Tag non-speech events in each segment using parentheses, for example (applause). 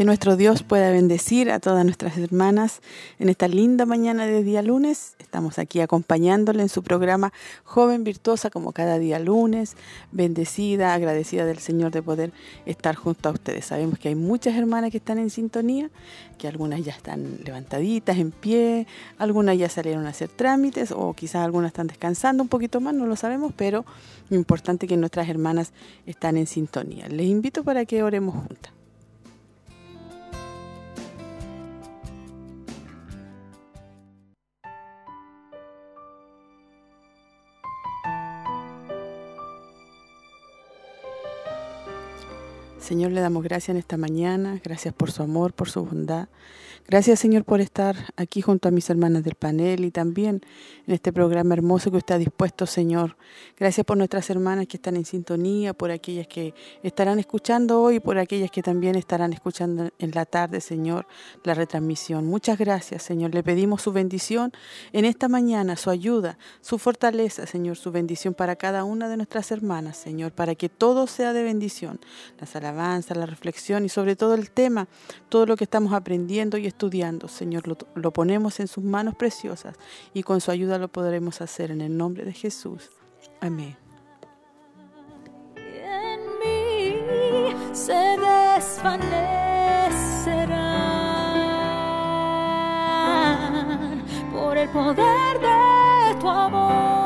Que nuestro Dios pueda bendecir a todas nuestras hermanas en esta linda mañana de día lunes. Estamos aquí acompañándole en su programa Joven Virtuosa como cada día lunes, bendecida, agradecida del Señor de poder estar junto a ustedes. Sabemos que hay muchas hermanas que están en sintonía, que algunas ya están levantaditas, en pie, algunas ya salieron a hacer trámites o quizás algunas están descansando un poquito más, no lo sabemos, pero importante que nuestras hermanas están en sintonía. Les invito para que oremos juntas. Señor, le damos gracias en esta mañana, gracias por su amor, por su bondad. Gracias, Señor, por estar aquí junto a mis hermanas del panel y también en este programa hermoso que usted ha dispuesto, Señor. Gracias por nuestras hermanas que están en sintonía, por aquellas que estarán escuchando hoy, por aquellas que también estarán escuchando en la tarde, Señor, la retransmisión. Muchas gracias, Señor. Le pedimos su bendición en esta mañana, su ayuda, su fortaleza, Señor, su bendición para cada una de nuestras hermanas, Señor, para que todo sea de bendición. Las alabanzas, la reflexión y sobre todo el tema, todo lo que estamos aprendiendo y estudiando, Señor, lo, ponemos en sus manos preciosas y con su ayuda lo podremos hacer en el nombre de Jesús. Amén. En mí se por el poder de tu amor.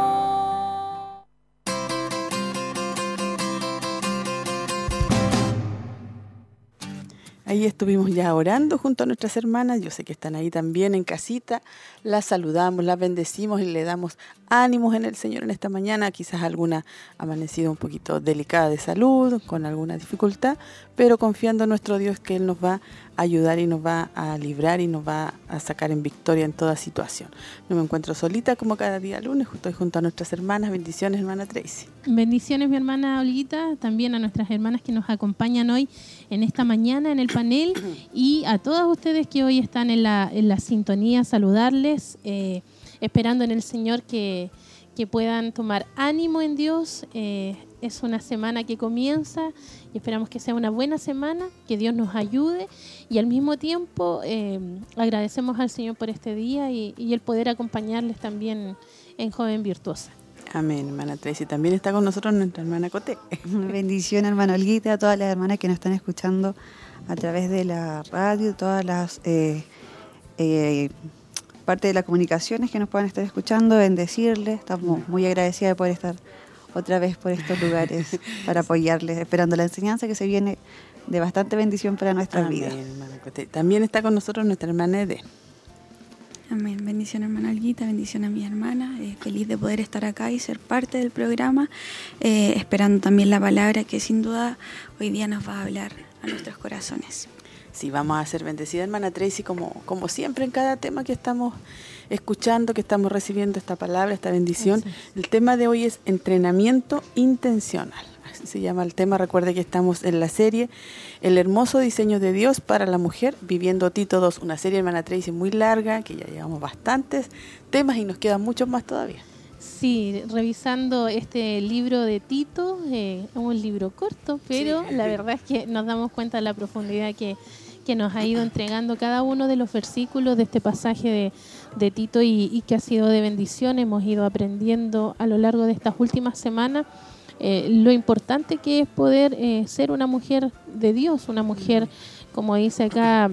Ahí estuvimos ya orando junto a nuestras hermanas. Yo sé que están ahí también en casita. Las saludamos, las bendecimos y le damos ánimos en el Señor en esta mañana. Quizás alguna ha amanecido un poquito delicada de salud, con alguna dificultad, pero confiando en nuestro Dios que Él nos va a ayudar y nos va a librar y nos va a sacar en victoria en toda situación. No me encuentro solita como cada día lunes, estoy junto a nuestras hermanas. Bendiciones, hermana Tracy. Bendiciones, mi hermana Olguita, también a nuestras hermanas que nos acompañan hoy en esta mañana en el panel (clears throat) y a todas ustedes que hoy están en la, en la sintonía, saludarles, eh, esperando en el Señor que, que, puedan tomar ánimo en Dios. Eh, es una semana que comienza y esperamos que sea una buena semana, que Dios nos ayude y al mismo tiempo eh, agradecemos al Señor por este día y, y el poder acompañarles también en Joven Virtuosa. Amén, hermana Tracy. También está con nosotros nuestra hermana Cote. Bendición, hermana Olguita, a todas las hermanas que nos están escuchando a través de la radio, todas las eh, eh, parte de las comunicaciones que nos puedan estar escuchando, bendecirles. Estamos muy agradecidas de poder estar otra vez por estos lugares (laughs) para apoyarles, esperando la enseñanza que se viene de bastante bendición para nuestras Amén, vidas. También está con nosotros nuestra hermana Ede. Amén. Bendición hermana Alguita, bendición a mi hermana. Eh, feliz de poder estar acá y ser parte del programa, eh, esperando también la palabra que sin duda hoy día nos va a hablar a nuestros corazones. Sí, vamos a ser bendecidas, hermana Tracy, como, como siempre en cada tema que estamos escuchando, que estamos recibiendo esta palabra, esta bendición. El tema de hoy es entrenamiento intencional. Así se llama el tema. Recuerde que estamos en la serie El hermoso diseño de Dios para la mujer, viviendo Tito 2, una serie, hermana Tracy, muy larga, que ya llevamos bastantes temas y nos quedan muchos más todavía. Sí, revisando este libro de Tito, eh, es un libro corto, pero Sí. la verdad es que nos damos cuenta de la profundidad que, que nos ha ido entregando cada uno de los versículos de este pasaje de, de Tito y, y que ha sido de bendición. Hemos ido aprendiendo a lo largo de estas últimas semanas eh, lo importante que es poder eh, ser una mujer de Dios, una mujer, como dice acá,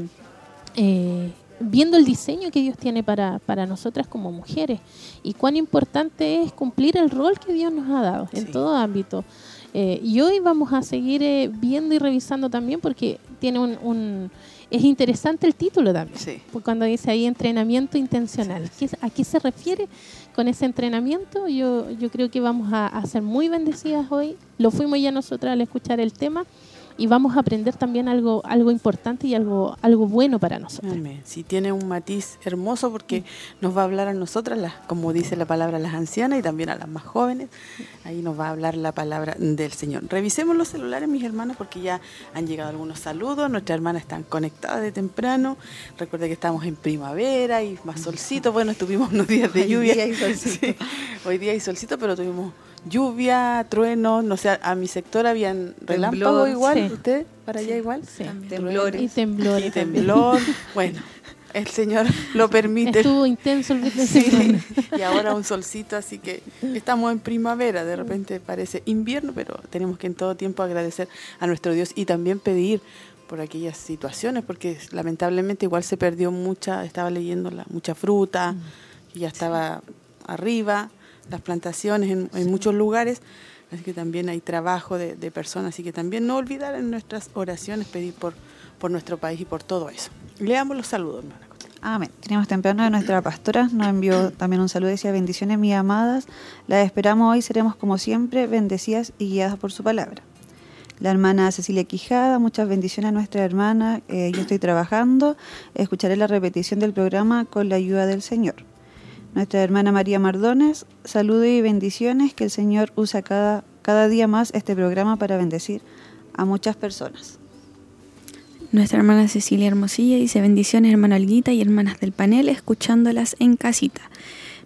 eh, viendo el diseño que Dios tiene para, para nosotras como mujeres y cuán importante es cumplir el rol que Dios nos ha dado en todo ámbito. Eh, y hoy vamos a seguir eh, viendo y revisando también porque tiene un, un, es interesante el título también, Sí. porque cuando dice ahí entrenamiento intencional. ¿Qué- ¿A qué se refiere con ese entrenamiento? Yo, yo creo que vamos a, a ser muy bendecidas hoy. Lo fuimos ya nosotras al escuchar el tema y vamos a aprender también algo, algo importante y algo, algo bueno para nosotros. Amén. Sí, tiene un matiz hermoso porque nos va a hablar a nosotras, las, como dice la palabra, las ancianas y también a las más jóvenes. Ahí nos va a hablar la palabra del Señor. Revisemos los celulares, mis hermanos, porque ya han llegado algunos saludos. Nuestras hermanas están conectadas de temprano. Recuerda que estamos en primavera y más solcito. Bueno, estuvimos unos días de Hoy lluvia. día hay solcito. (laughs) Sí, hoy día hay solcito, pero tuvimos lluvia, trueno, no sé, a mi sector habían relámpagos Temblor, igual, sí. ¿usted para allá igual? Sí. Temblores. Y temblores. Y temblor. (laughs) Bueno, el Señor lo permite. Estuvo intenso el Sí, (laughs) y ahora un solcito, así que estamos en primavera, de repente parece invierno, pero tenemos que en todo tiempo agradecer a nuestro Dios y también pedir por aquellas situaciones, porque lamentablemente igual se perdió mucha, estaba leyendo la, mucha fruta, y ya estaba arriba, las plantaciones en, en muchos lugares, así que también hay trabajo de, de personas, así que también no olvidar en nuestras oraciones pedir por, por nuestro país y por todo eso. Leamos los saludos, hermana. Amén. Tenemos temprano de nuestra pastora, nos envió también un saludo, decía, bendiciones mis amadas, las esperamos hoy, seremos como siempre, bendecidas y guiadas por su palabra. La hermana Cecilia Quijada, muchas bendiciones a nuestra hermana, eh, yo estoy trabajando, escucharé la repetición del programa con la ayuda del Señor. Nuestra hermana María Mardones, saludo y bendiciones, que el Señor usa cada, cada día más este programa para bendecir a muchas personas. Nuestra hermana Cecilia Hermosilla dice bendiciones hermana Olguita y hermanas del panel escuchándolas en casita.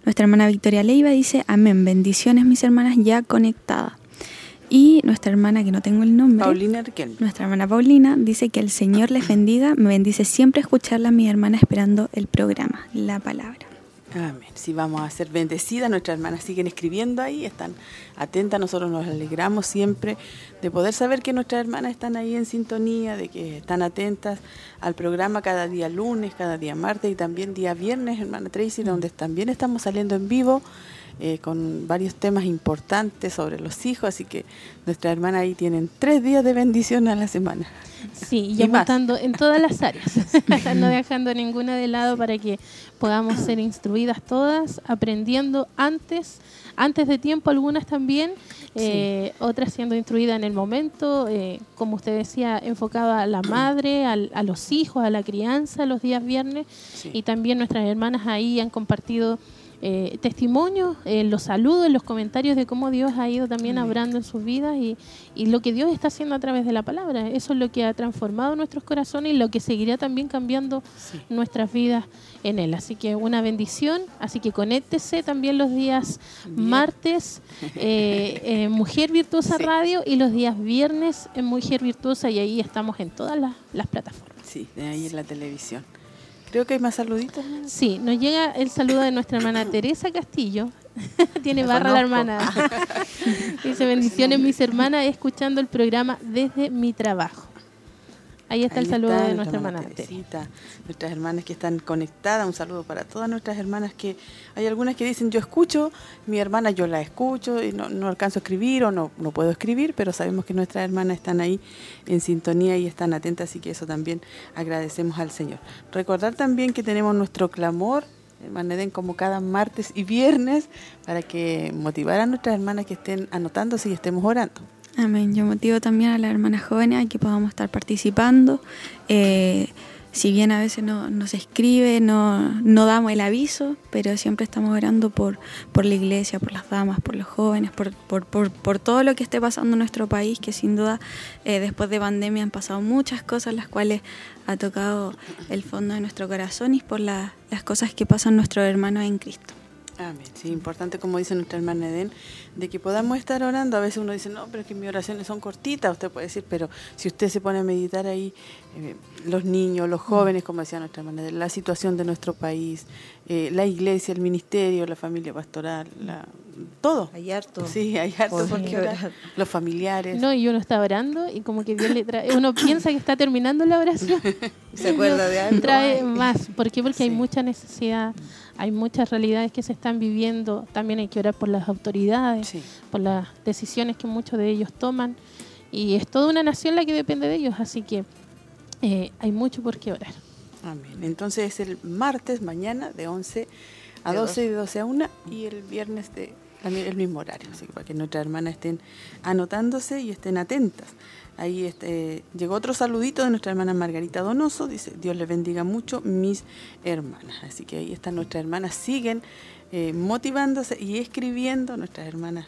Nuestra hermana Victoria Leiva dice amén, bendiciones mis hermanas ya conectadas. Y nuestra hermana que no tengo el nombre, Paulina Riquelme. nuestra hermana Paulina dice que el Señor les bendiga, me bendice siempre escucharla mi hermana esperando el programa, la palabra. Amén. Sí, vamos a ser bendecidas. Nuestras hermanas siguen escribiendo ahí, están atentas. Nosotros nos alegramos siempre de poder saber que nuestras hermanas están ahí en sintonía, de que están atentas al programa cada día lunes, cada día martes y también día viernes, hermana Tracy, donde también estamos saliendo en vivo. Eh, con varios temas importantes sobre los hijos, así que nuestras hermanas ahí tienen tres días de bendición a la semana. Sí, y apuntando en todas las áreas, (laughs) (laughs) no dejando ninguna de lado para que podamos ser instruidas todas, aprendiendo antes, antes de tiempo algunas también, eh, otras siendo instruidas en el momento, eh, como usted decía, enfocada a la madre, al- a los hijos, a la crianza los días viernes, Sí. y también nuestras hermanas ahí han compartido eh, testimonios, eh, los saludos, los comentarios de cómo Dios ha ido también obrando en sus vidas y, y lo que Dios está haciendo a través de la palabra. Eso es lo que ha transformado nuestros corazones y lo que seguirá también cambiando Sí. nuestras vidas en Él. Así que una bendición. Así que conéctese también los días martes eh, (laughs) en Mujer Virtuosa Sí. Radio y los días viernes en Mujer Virtuosa y ahí estamos en todas las, las plataformas. Sí, de ahí en la televisión. Creo que hay más saluditos. ¿no? Sí, nos llega el saludo de nuestra hermana Teresa Castillo. (laughs) Tiene La barra la conozco. hermana. (laughs) Dice bendiciones mis hermanas escuchando el programa desde mi trabajo. Ahí está el saludo está de nuestra hermana. Teresita, nuestras hermanas que están conectadas. Un saludo para todas nuestras hermanas que hay algunas que dicen yo escucho, mi hermana yo la escucho y no, no alcanzo a escribir o no, no puedo escribir, pero sabemos que nuestras hermanas están ahí en sintonía y están atentas, así que eso también agradecemos al Señor. Recordar también que tenemos nuestro clamor, hermana Eden, como cada martes y viernes, para que motivar a nuestras hermanas que estén anotándose y estemos orando. Amén. Yo motivo también a las hermanas jóvenes a que podamos estar participando. Eh, si bien a veces no, no escribe, no, no damos el aviso, pero siempre estamos orando por, por la iglesia, por las damas, por los jóvenes, por, por, por, por todo lo que esté pasando en nuestro país, que sin duda eh, después de pandemia han pasado muchas cosas, las cuales ha tocado el fondo de nuestro corazón y por la- las cosas que pasan nuestros hermanos en Cristo. Amén. Sí, importante, como dice nuestra hermana Eden, de que podamos estar orando. A veces uno dice, no, pero es que mis oraciones son cortitas. Usted puede decir, pero si usted se pone a meditar ahí, eh, los niños, los jóvenes, como decía nuestra hermana Eden, la situación de nuestro país, eh, la iglesia, el ministerio, la familia pastoral, la, todo. Hay harto. Sí, hay harto por por qué qué orar. Los familiares. No, y uno está orando y como que Dios le trae, uno piensa que está terminando la oración. (laughs) Se acuerda de algo. Trae más. ¿Por qué? Porque hay mucha necesidad, hay muchas realidades que se están viviendo. También hay que orar por las autoridades, Sí. por las decisiones que muchos de ellos toman. Y es toda una nación la que depende de ellos. Así que eh, hay mucho por qué orar. Amén. Entonces es el martes, mañana, de 11 a 12 y de 12 a 1 y el viernes de también el mismo horario, así que para que nuestras hermanas estén anotándose y estén atentas. Ahí este, llegó otro saludito de nuestra hermana Margarita Donoso, dice, Dios les bendiga mucho mis hermanas. Así que ahí están nuestras hermanas, siguen eh, motivándose y escribiendo, nuestras hermanas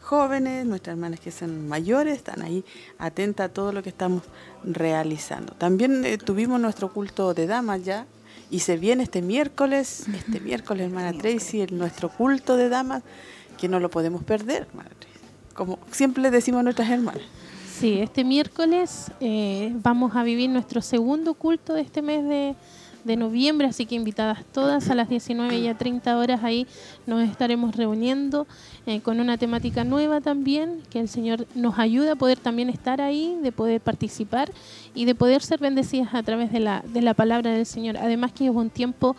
jóvenes, nuestras hermanas que son mayores, están ahí atentas a todo lo que estamos realizando. También eh, tuvimos nuestro culto de damas ya, y se viene este miércoles, este miércoles, hermana Tracy, nuestro culto de damas, que no lo podemos perder, hermana Tracy. Como siempre le decimos a nuestras hermanas. Sí, este miércoles eh, vamos a vivir nuestro segundo culto de este mes de, de noviembre, así que invitadas todas a las 19 y a 30 horas ahí nos estaremos reuniendo eh, con una temática nueva también, que el Señor nos ayude a poder también estar ahí, de poder participar y de poder ser bendecidas a través de la, de la palabra del Señor. Además que es un tiempo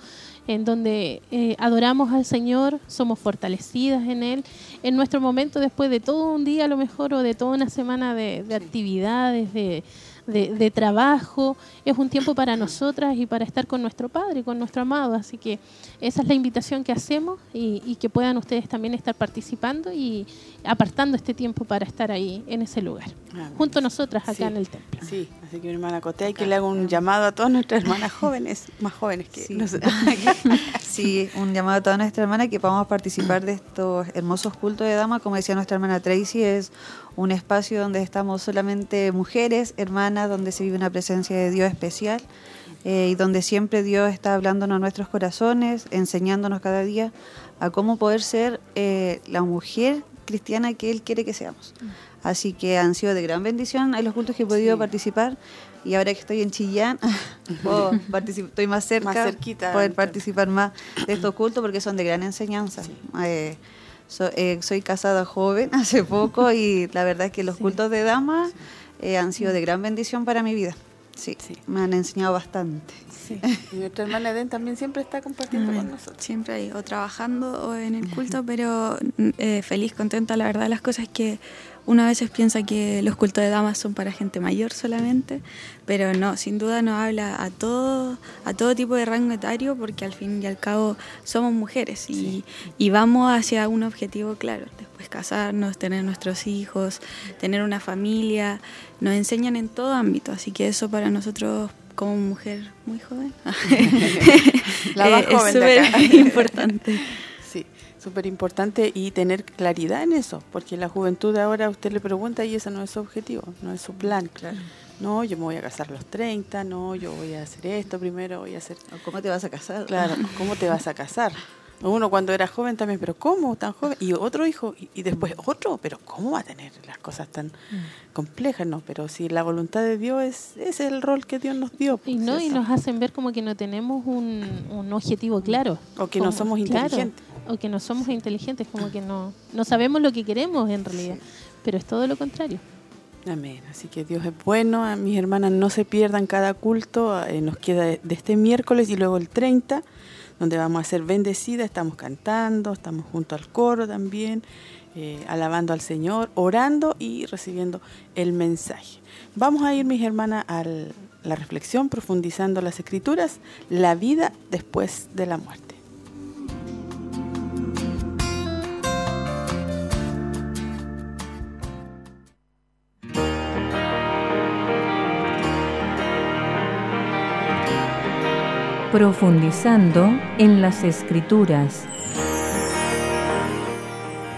en donde eh, adoramos al Señor, somos fortalecidas en Él, en nuestro momento después de todo un día a lo mejor o de toda una semana de, de actividades, de de, trabajo, es un tiempo para nosotras y para estar con nuestro Padre, con nuestro amado. Así que esa es la invitación que hacemos y, que puedan ustedes también estar participando y apartando este tiempo para estar ahí en ese lugar, ah, junto a nosotras acá en el templo. Sí, así que mi hermana Cote, hay que le hago un llamado a todas nuestras hermanas jóvenes, más jóvenes que sí. (laughs) sí, un llamado a todas nuestras hermanas que podamos participar de estos hermosos cultos de dama, como decía nuestra hermana Tracy, es un espacio donde estamos solamente mujeres, hermanas, donde se vive una presencia de Dios especial eh, y donde siempre Dios está hablándonos a nuestros corazones, enseñándonos cada día a cómo poder ser eh, la mujer cristiana que Él quiere que seamos. Mm. Así que han sido de gran bendición. Hay los cultos que he podido participar y ahora que estoy en Chillán, (laughs) (laughs) estoy más cerca, más cerquita, poder participar más de estos cultos porque son de gran enseñanza. Eh, eh, soy casada joven hace poco y la verdad es que los cultos de damas eh, han sido de gran bendición para mi vida. Sí, sí, me han enseñado bastante. Sí. Y nuestra hermana Eden también siempre está compartiendo con nosotros. Siempre ahí, o trabajando o en el culto, (laughs) pero eh, feliz, contenta. La verdad, las cosas que uno a veces piensa que los cultos de damas son para gente mayor solamente, pero no, sin duda nos habla a todo, a todo tipo de rango etario porque al fin y al cabo somos mujeres y, y vamos hacia un objetivo claro, después casarnos, tener nuestros hijos, tener una familia, nos enseñan en todo ámbito, así que eso para nosotros como mujer muy joven, (laughs) La más eh, es súper (laughs) importante súper importante y tener claridad en eso, porque la juventud de ahora usted le pregunta y ese no es su objetivo, no es su plan. Claro. No, yo me voy a casar a los 30, no, yo voy a hacer esto primero, voy a hacer... ¿Cómo te vas a casar? Claro, (laughs) ¿cómo te vas a casar? Uno cuando era joven también, pero ¿cómo tan joven? Y otro hijo, y, después otro, pero ¿cómo va a tener las cosas tan mm. complejas? No, pero si la voluntad de Dios es, es el rol que Dios nos dio. y pues, no, y nos hacen ver como que no tenemos un, un objetivo claro. O que no somos inteligentes o que no somos inteligentes, como que no, no sabemos lo que queremos en realidad, pero es todo lo contrario. Amén. Así que Dios es bueno. A mis hermanas no se pierdan cada culto. Eh, nos queda de este miércoles y luego el 30, donde vamos a ser bendecidas. Estamos cantando, estamos junto al coro también, eh, alabando al Señor, orando y recibiendo el mensaje. Vamos a ir, mis hermanas, a la reflexión, profundizando las escrituras, la vida después de la muerte. Profundizando en las escrituras.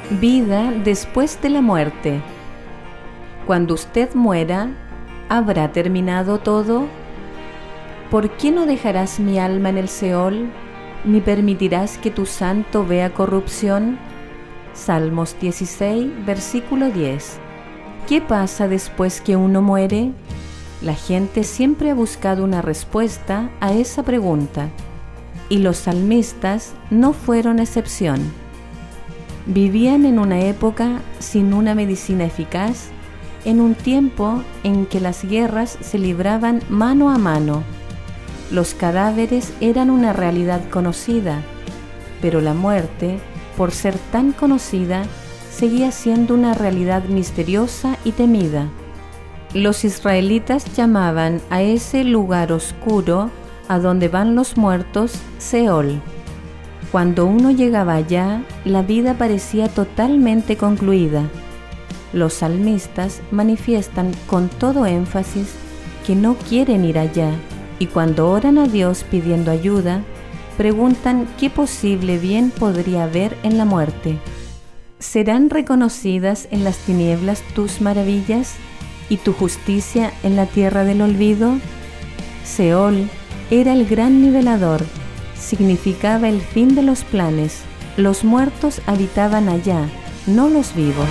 Vida después de la muerte. Cuando usted muera, ¿habrá terminado todo? ¿Por qué no dejarás mi alma en el Seol, ni permitirás que tu santo vea corrupción? Salmos 16, versículo 10. ¿Qué pasa después que uno muere? La gente siempre ha buscado una respuesta a esa pregunta y los salmistas no fueron excepción. Vivían en una época sin una medicina eficaz, en un tiempo en que las guerras se libraban mano a mano. Los cadáveres eran una realidad conocida, pero la muerte, por ser tan conocida, seguía siendo una realidad misteriosa y temida. Los israelitas llamaban a ese lugar oscuro a donde van los muertos Seol. Cuando uno llegaba allá, la vida parecía totalmente concluida. Los salmistas manifiestan con todo énfasis que no quieren ir allá y cuando oran a Dios pidiendo ayuda, preguntan qué posible bien podría haber en la muerte. ¿Serán reconocidas en las tinieblas tus maravillas y tu justicia en la tierra del olvido? Seol era el gran nivelador, significaba el fin de los planes. Los muertos habitaban allá, no los vivos.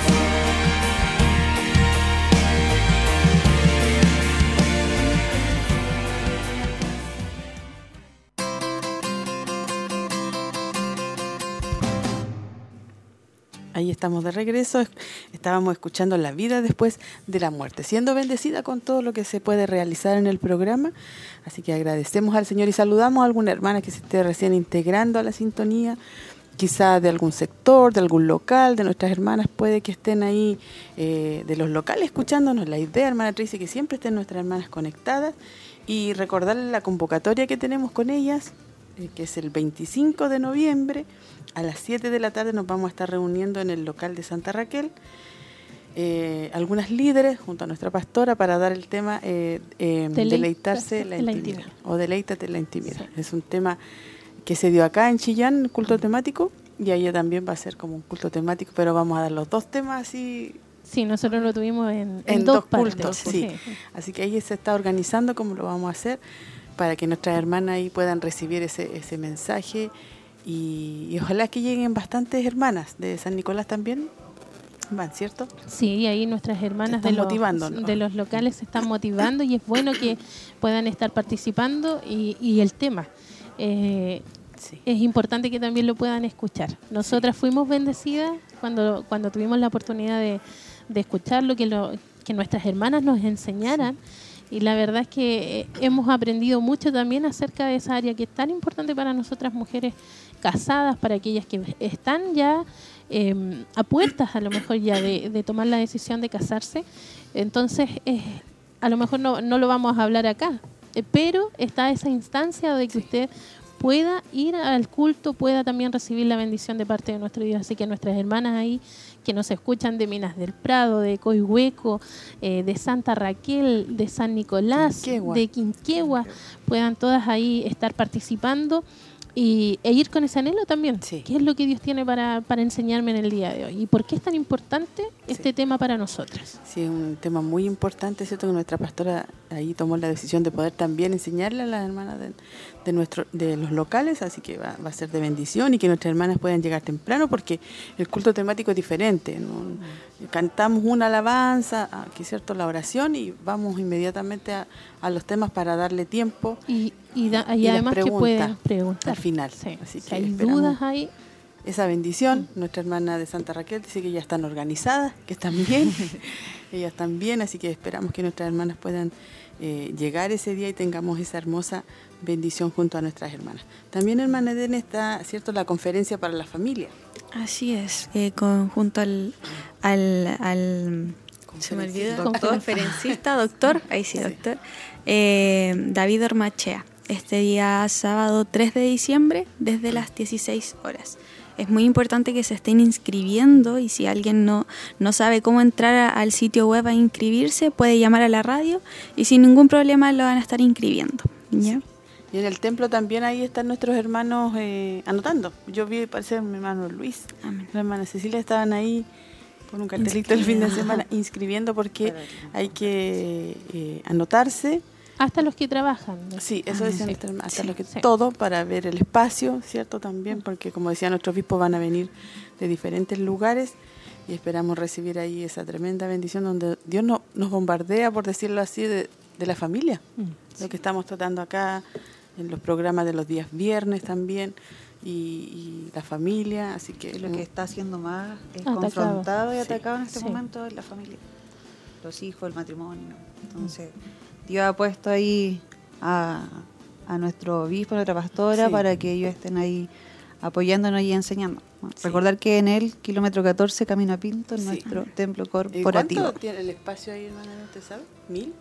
Estamos de regreso. Estábamos escuchando la vida después de la muerte, siendo bendecida con todo lo que se puede realizar en el programa. Así que agradecemos al Señor y saludamos a alguna hermana que se esté recién integrando a la sintonía, quizá de algún sector, de algún local, de nuestras hermanas, puede que estén ahí eh, de los locales escuchándonos. La idea, hermana Tracy, que siempre estén nuestras hermanas conectadas y recordarles la convocatoria que tenemos con ellas, eh, que es el 25 de noviembre a las 7 de la tarde nos vamos a estar reuniendo en el local de Santa Raquel. Eh, algunas líderes junto a nuestra pastora para dar el tema eh, eh, deleitarse la, intimidad, o deleítate la intimidad. Es un tema que se dio acá en Chillán, culto temático, y ahí también va a ser como un culto temático, pero vamos a dar los dos temas así. Sí, nosotros lo tuvimos en, dos, cultos, sí. Así que ahí se está organizando cómo lo vamos a hacer para que nuestras hermanas ahí puedan recibir ese, ese mensaje y, ojalá que lleguen bastantes hermanas de San Nicolás también. Van, ¿cierto? Sí, ahí nuestras hermanas de los, de los locales se están motivando y es bueno que puedan estar participando y, y el tema. Eh, es importante que también lo puedan escuchar. Nosotras fuimos bendecidas cuando, cuando tuvimos la oportunidad de, de escucharlo, que, lo, que nuestras hermanas nos enseñaran y la verdad es que eh, hemos aprendido mucho también acerca de esa área que es tan importante para nosotras mujeres casadas, para aquellas que están ya em, a puertas a lo mejor ya de, tomar la decisión de casarse. Entonces, eh, a lo mejor no, no, lo vamos a hablar acá, eh, pero está esa instancia de que usted pueda ir al culto, pueda también recibir la bendición de parte de nuestro Dios. Así que nuestras hermanas ahí que nos escuchan de Minas del Prado, de Coihueco, eh, de Santa Raquel, de San Nicolás, de Quinquegua, puedan todas ahí estar participando y, e ir con ese anhelo también. ¿Qué es lo que Dios tiene para, para enseñarme en el día de hoy? ¿Y por qué es tan importante este tema para nosotras? Sí, es un tema muy importante, ¿cierto? Que nuestra pastora ahí tomó la decisión de poder también enseñarle a las hermanas de, de, nuestro, de los locales, así que va, va, a ser de bendición y que nuestras hermanas puedan llegar temprano porque el culto temático es diferente. Cantamos una alabanza, aquí ah, cierto, la oración y vamos inmediatamente a, a los temas para darle tiempo. Y, y, además que pueden preguntar. Al final. Así que hay dudas ahí. Esa bendición, nuestra hermana de Santa Raquel dice que ya están organizadas, que están bien, (laughs) ellas están bien, así que esperamos que nuestras hermanas puedan eh, llegar ese día y tengamos esa hermosa bendición junto a nuestras hermanas. También, hermana Eden, está, ¿cierto?, la conferencia para la familia. Así es, eh, con, junto al, al, al se me olvidó, conferencista, doctor, ahí sí, doctor, eh, David Ormachea, este día sábado 3 de diciembre desde las 16 horas. Es muy importante que se estén inscribiendo y si alguien no, no sabe cómo entrar al sitio web a inscribirse, puede llamar a la radio y sin ningún problema lo van a estar inscribiendo. ¿ya? Y en el templo también ahí están nuestros hermanos eh, anotando. Yo vi, parece, mi hermano Luis, Amén. la hermana Cecilia estaban ahí con un cartelito el fin de semana inscribiendo porque hay que eh, anotarse hasta los que trabajan. Sí, eso es hasta los que todo para ver el espacio, ¿cierto? También, porque como decía nuestro obispo van a venir de diferentes lugares y esperamos recibir ahí esa tremenda bendición donde Dios no, nos bombardea, por decirlo así, de, la familia. Mm, lo que estamos tratando acá en los programas de los días viernes también. Y, la familia, así que... Lo que está haciendo más es confrontado y atacado en este momento es la familia, los hijos, el matrimonio. Entonces... Dios ha puesto ahí a, nuestro obispo, a nuestra pastora, para que ellos estén ahí apoyándonos y enseñando. Recordar que en el kilómetro 14, Camino a Pinto, Sí. nuestro templo ¿Y corporativo. ¿Cuánto tiene el espacio ahí, hermana? ¿Usted sabe? ¿Mil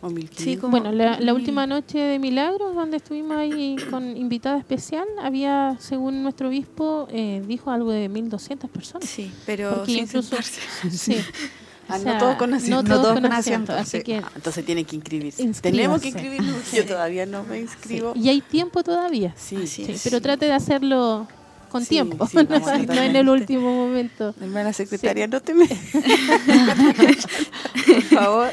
o mil Sí, como- Bueno, la, la última noche de Milagros, donde estuvimos ahí (clears throat) con invitada especial, había, según nuestro obispo, eh, dijo algo de 1.200 personas. Sí, pero Porque sin incluso- sentarse. (laughs) Sí. (laughs) Ah, O no sea, todos con asiento. No No todos todos con con asiento. asiento, Así sí. que, Ah, entonces tienen que inscribirse. Inscríbase. Tenemos que inscribirnos. (laughs) Yo todavía no me sí. inscribo. Y hay tiempo todavía. Sí, Sí, pero trate de hacerlo con Sí, tiempo, (laughs) no en el último momento. Hermana secretaria, no te me... (laughs) Por favor.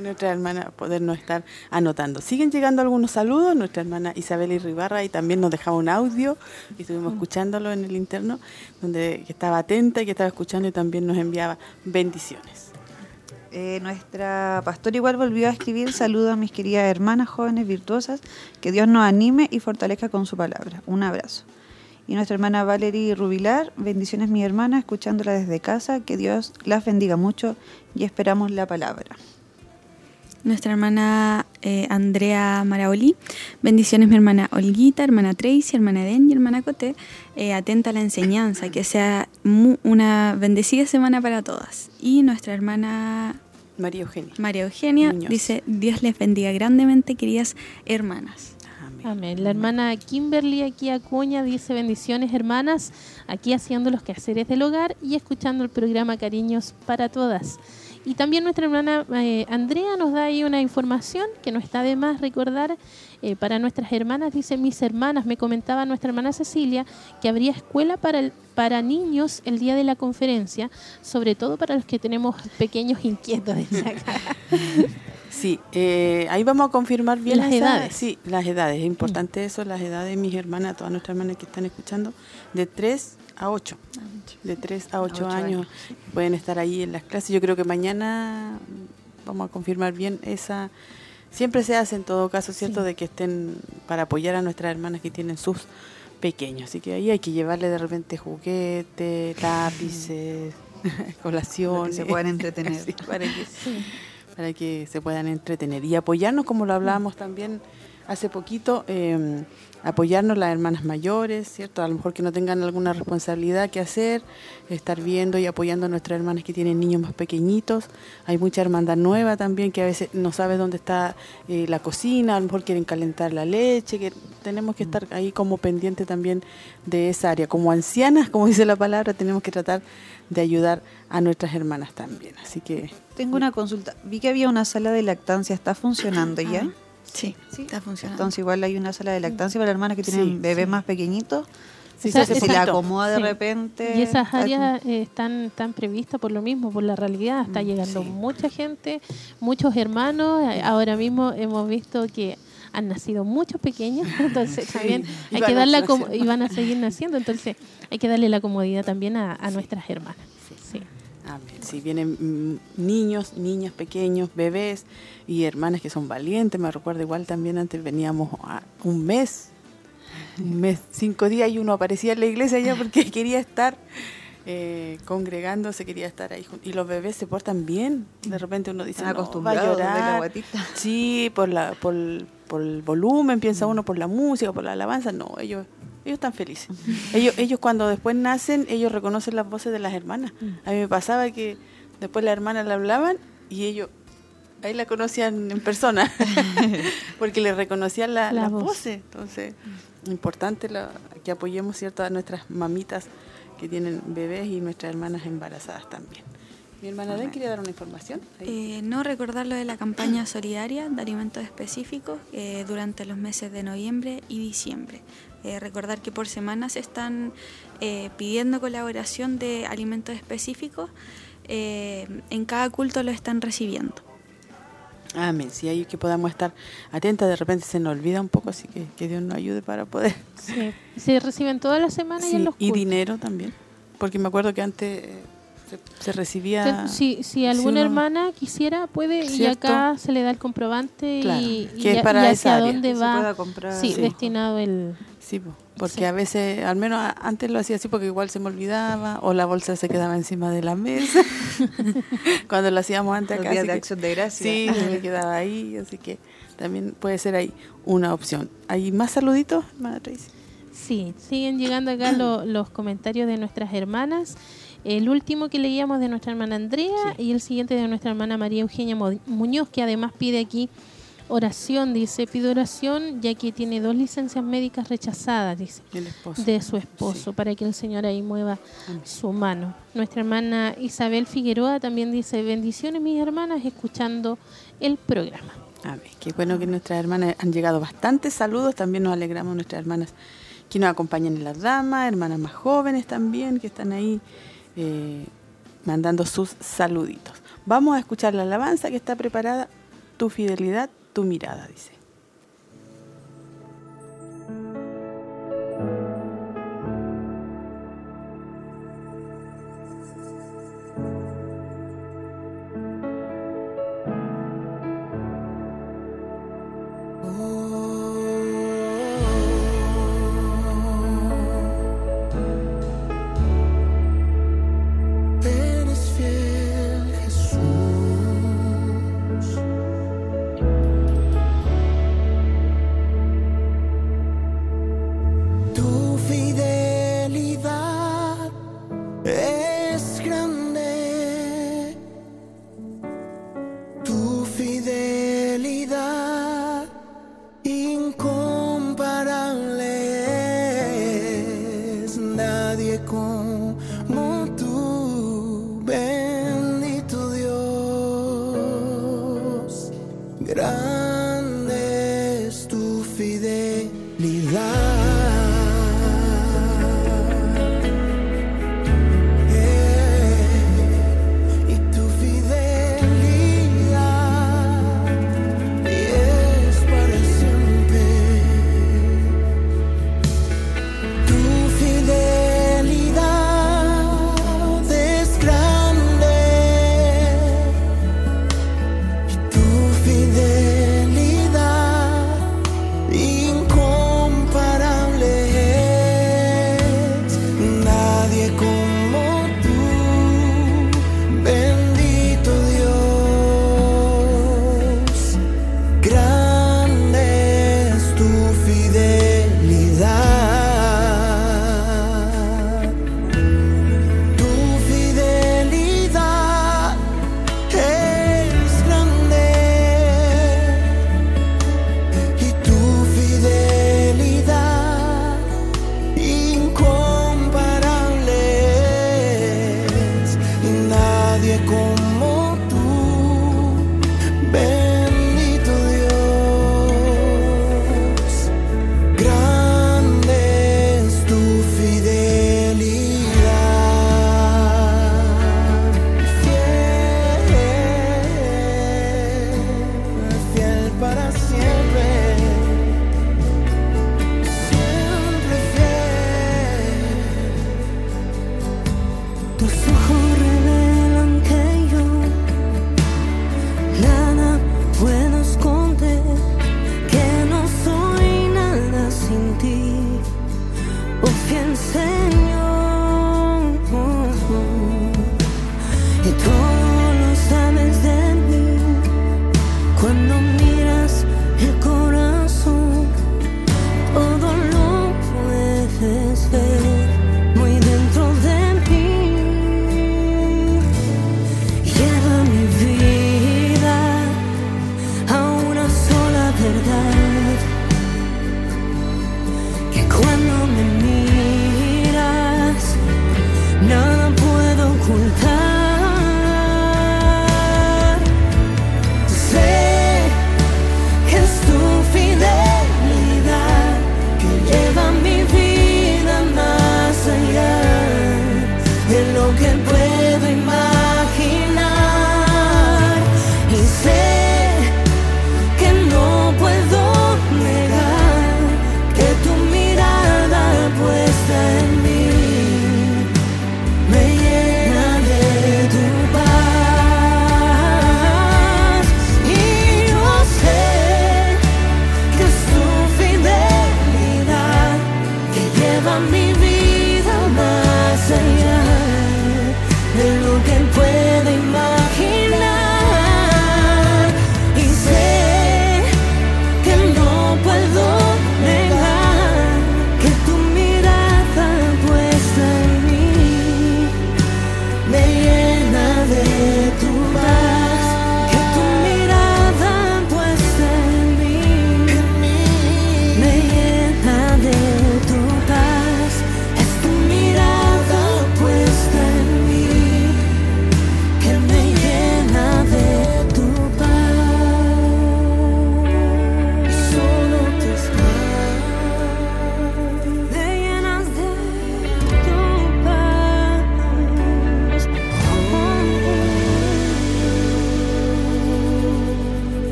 Ahí nuestra hermana podernos estar anotando. Siguen llegando algunos saludos. Nuestra hermana Isabel Irribarra y también nos dejaba un audio y estuvimos escuchándolo en el interno, donde estaba atenta y que estaba escuchando y también nos enviaba bendiciones. Eh, nuestra pastora igual volvió a escribir saludos a mis queridas hermanas jóvenes virtuosas, que Dios nos anime y fortalezca con su palabra. Un abrazo. Y nuestra hermana Valerie Rubilar, bendiciones mi hermana, escuchándola desde casa, que Dios las bendiga mucho y esperamos la palabra. Nuestra hermana eh, Andrea Maraoli. Bendiciones, mi hermana Olguita, hermana Tracy, hermana Den y hermana Coté. Eh, atenta a la enseñanza, que sea mu- una bendecida semana para todas. Y nuestra hermana María Eugenia. María Eugenia Muñoz. dice: Dios les bendiga grandemente, queridas hermanas. Amén. La hermana Kimberly aquí Acuña dice bendiciones hermanas, aquí haciendo los quehaceres del hogar y escuchando el programa Cariños para Todas. Y también nuestra hermana eh, Andrea nos da ahí una información que no está de más recordar eh, para nuestras hermanas. Dice, mis hermanas, me comentaba nuestra hermana Cecilia que habría escuela para, el- para niños el día de la conferencia, sobre todo para los que tenemos pequeños inquietos. (laughs) Sí, eh, ahí vamos a confirmar bien Las esa- edades. Sí, las edades. Es importante eso, las edades de mis hermanas, todas nuestras hermanas que están escuchando, de 3 a 8. De 3 a 8 ocho años años. pueden estar ahí en las clases. Yo creo que mañana mm, vamos a confirmar bien esa... Siempre se hace en todo caso, ¿cierto? Sí. De que estén para apoyar a nuestras hermanas que tienen sus pequeños. Así que ahí hay que llevarle de repente juguetes, lápices, (laughs) colaciones. se puedan entretener. (laughs) Sí, para que para que se puedan entretener y apoyarnos como lo hablábamos también hace poquito, eh, apoyarnos las hermanas mayores, ¿cierto? A lo mejor que no tengan alguna responsabilidad que hacer, estar viendo y apoyando a nuestras hermanas que tienen niños más pequeñitos. Hay mucha hermandad nueva también que a veces no sabe dónde está eh, la cocina, a lo mejor quieren calentar la leche, que tenemos que estar ahí como pendiente también de esa área. Como ancianas, como (laughs) dice la palabra, tenemos que tratar de ayudar a nuestras hermanas también. Así que Tengo una consulta. Vi que había una sala de lactancia. ¿Está funcionando ya? Sí, está funcionando. Entonces igual hay una sala de lactancia para hermanas que tienen Sí, bebés sí. más pequeñitos. sí, O sea, se la acomoda de Sí. repente. Y esas áreas eh, están, están previstas por lo mismo, por la realidad. Está Mm, llegando sí. mucha gente, muchos hermanos. Eh, Ahora mismo hemos visto que han nacido muchos pequeños, (laughs) entonces Sí, también hay que darle y van a seguir naciendo, entonces hay que darle la comodidad también a, a nuestras hermanas. Amén. Si vienen mm, niños, niñas pequeños, bebés y hermanas que son valientes, me recuerdo igual también antes veníamos a un mes, un mes, cinco días y uno aparecía en la iglesia ya porque (laughs) quería estar eh, congregándose, quería estar ahí. Y los bebés se portan bien. De repente uno dice, no, va a la llorar. guatita. Sí, por, la, por, por el volumen, piensa uno por la música, por la alabanza. No, ellos ellos están felices. Ellos, ellos cuando después nacen, ellos reconocen las voces de las hermanas. A mí me pasaba que después las hermanas le hablaban y ellos ahí la conocían en persona, (laughs) porque le reconocían la, La las voz. voces. Entonces, importante la- que apoyemos cierto a nuestras mamitas que tienen bebés y nuestras hermanas embarazadas también. Mi hermana Den quería dar una información. Eh, no recordar lo de la campaña solidaria de alimentos específicos eh, durante los meses de noviembre y diciembre. Eh, recordar que por semana se están eh, pidiendo colaboración de alimentos específicos. eh, en cada culto lo están recibiendo. Amén. Si hay que podamos estar atentas, de repente se nos olvida un poco, así que que Dios nos ayude para poder. Sí. Se reciben todas las semanas y en los y cultos. dinero también, porque me acuerdo que antes eh, se, se recibía. Si, si alguna uno- hermana quisiera, puede, y acá se le da el comprobante Claro, y, que y es a- para y esa hacia área. dónde se va pueda comprar. sí, Sí. destinado el... Sí, po, porque Sí. a veces, al menos antes lo hacía así porque igual se me olvidaba o la bolsa se quedaba encima de la mesa (laughs) cuando lo hacíamos antes Los acá. días así de que- acción de gracia. Sí, se me quedaba ahí, así que también puede ser ahí una opción. ¿Hay más saluditos, hermana Tracy? Sí, siguen llegando acá (clears throat) los comentarios de nuestras hermanas. El último que leíamos de nuestra hermana Andrea y el siguiente de nuestra hermana María Eugenia Muñoz, que además pide aquí oración, dice, pide oración ya que tiene dos licencias médicas rechazadas, dice, de su esposo, para que el Señor ahí mueva su mano. Nuestra hermana Isabel Figueroa también dice, bendiciones mis hermanas, escuchando el programa. Amén. Qué bueno que nuestras hermanas han llegado bastantes saludos, también nos alegramos nuestras hermanas que nos acompañan en las damas, hermanas más jóvenes también, que están ahí eh, mandando sus saluditos. Vamos a escuchar la alabanza que está preparada, Tu fidelidad, tu mirada, dice. Oh.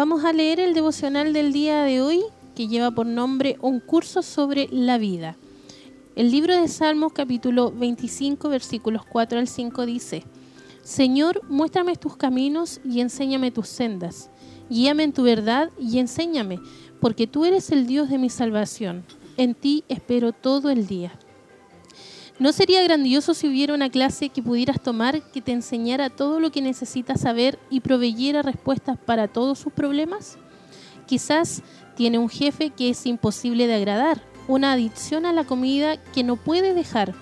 A leer el devocional del día de hoy que lleva por nombre Un curso sobre la vida. El libro de Salmos capítulo 25 versículos 4 al 5 dice, Señor, muéstrame tus caminos y enséñame tus sendas. Guíame en tu verdad y enséñame, porque tú eres el Dios de mi salvación. En ti espero todo el día. ¿No sería grandioso si hubiera una clase que pudieras tomar que te enseñara todo lo que necesitas saber y proveyera respuestas para todos sus problemas? Quizás tiene un jefe que es imposible de agradar, una adicción a la comida que no puede dejar,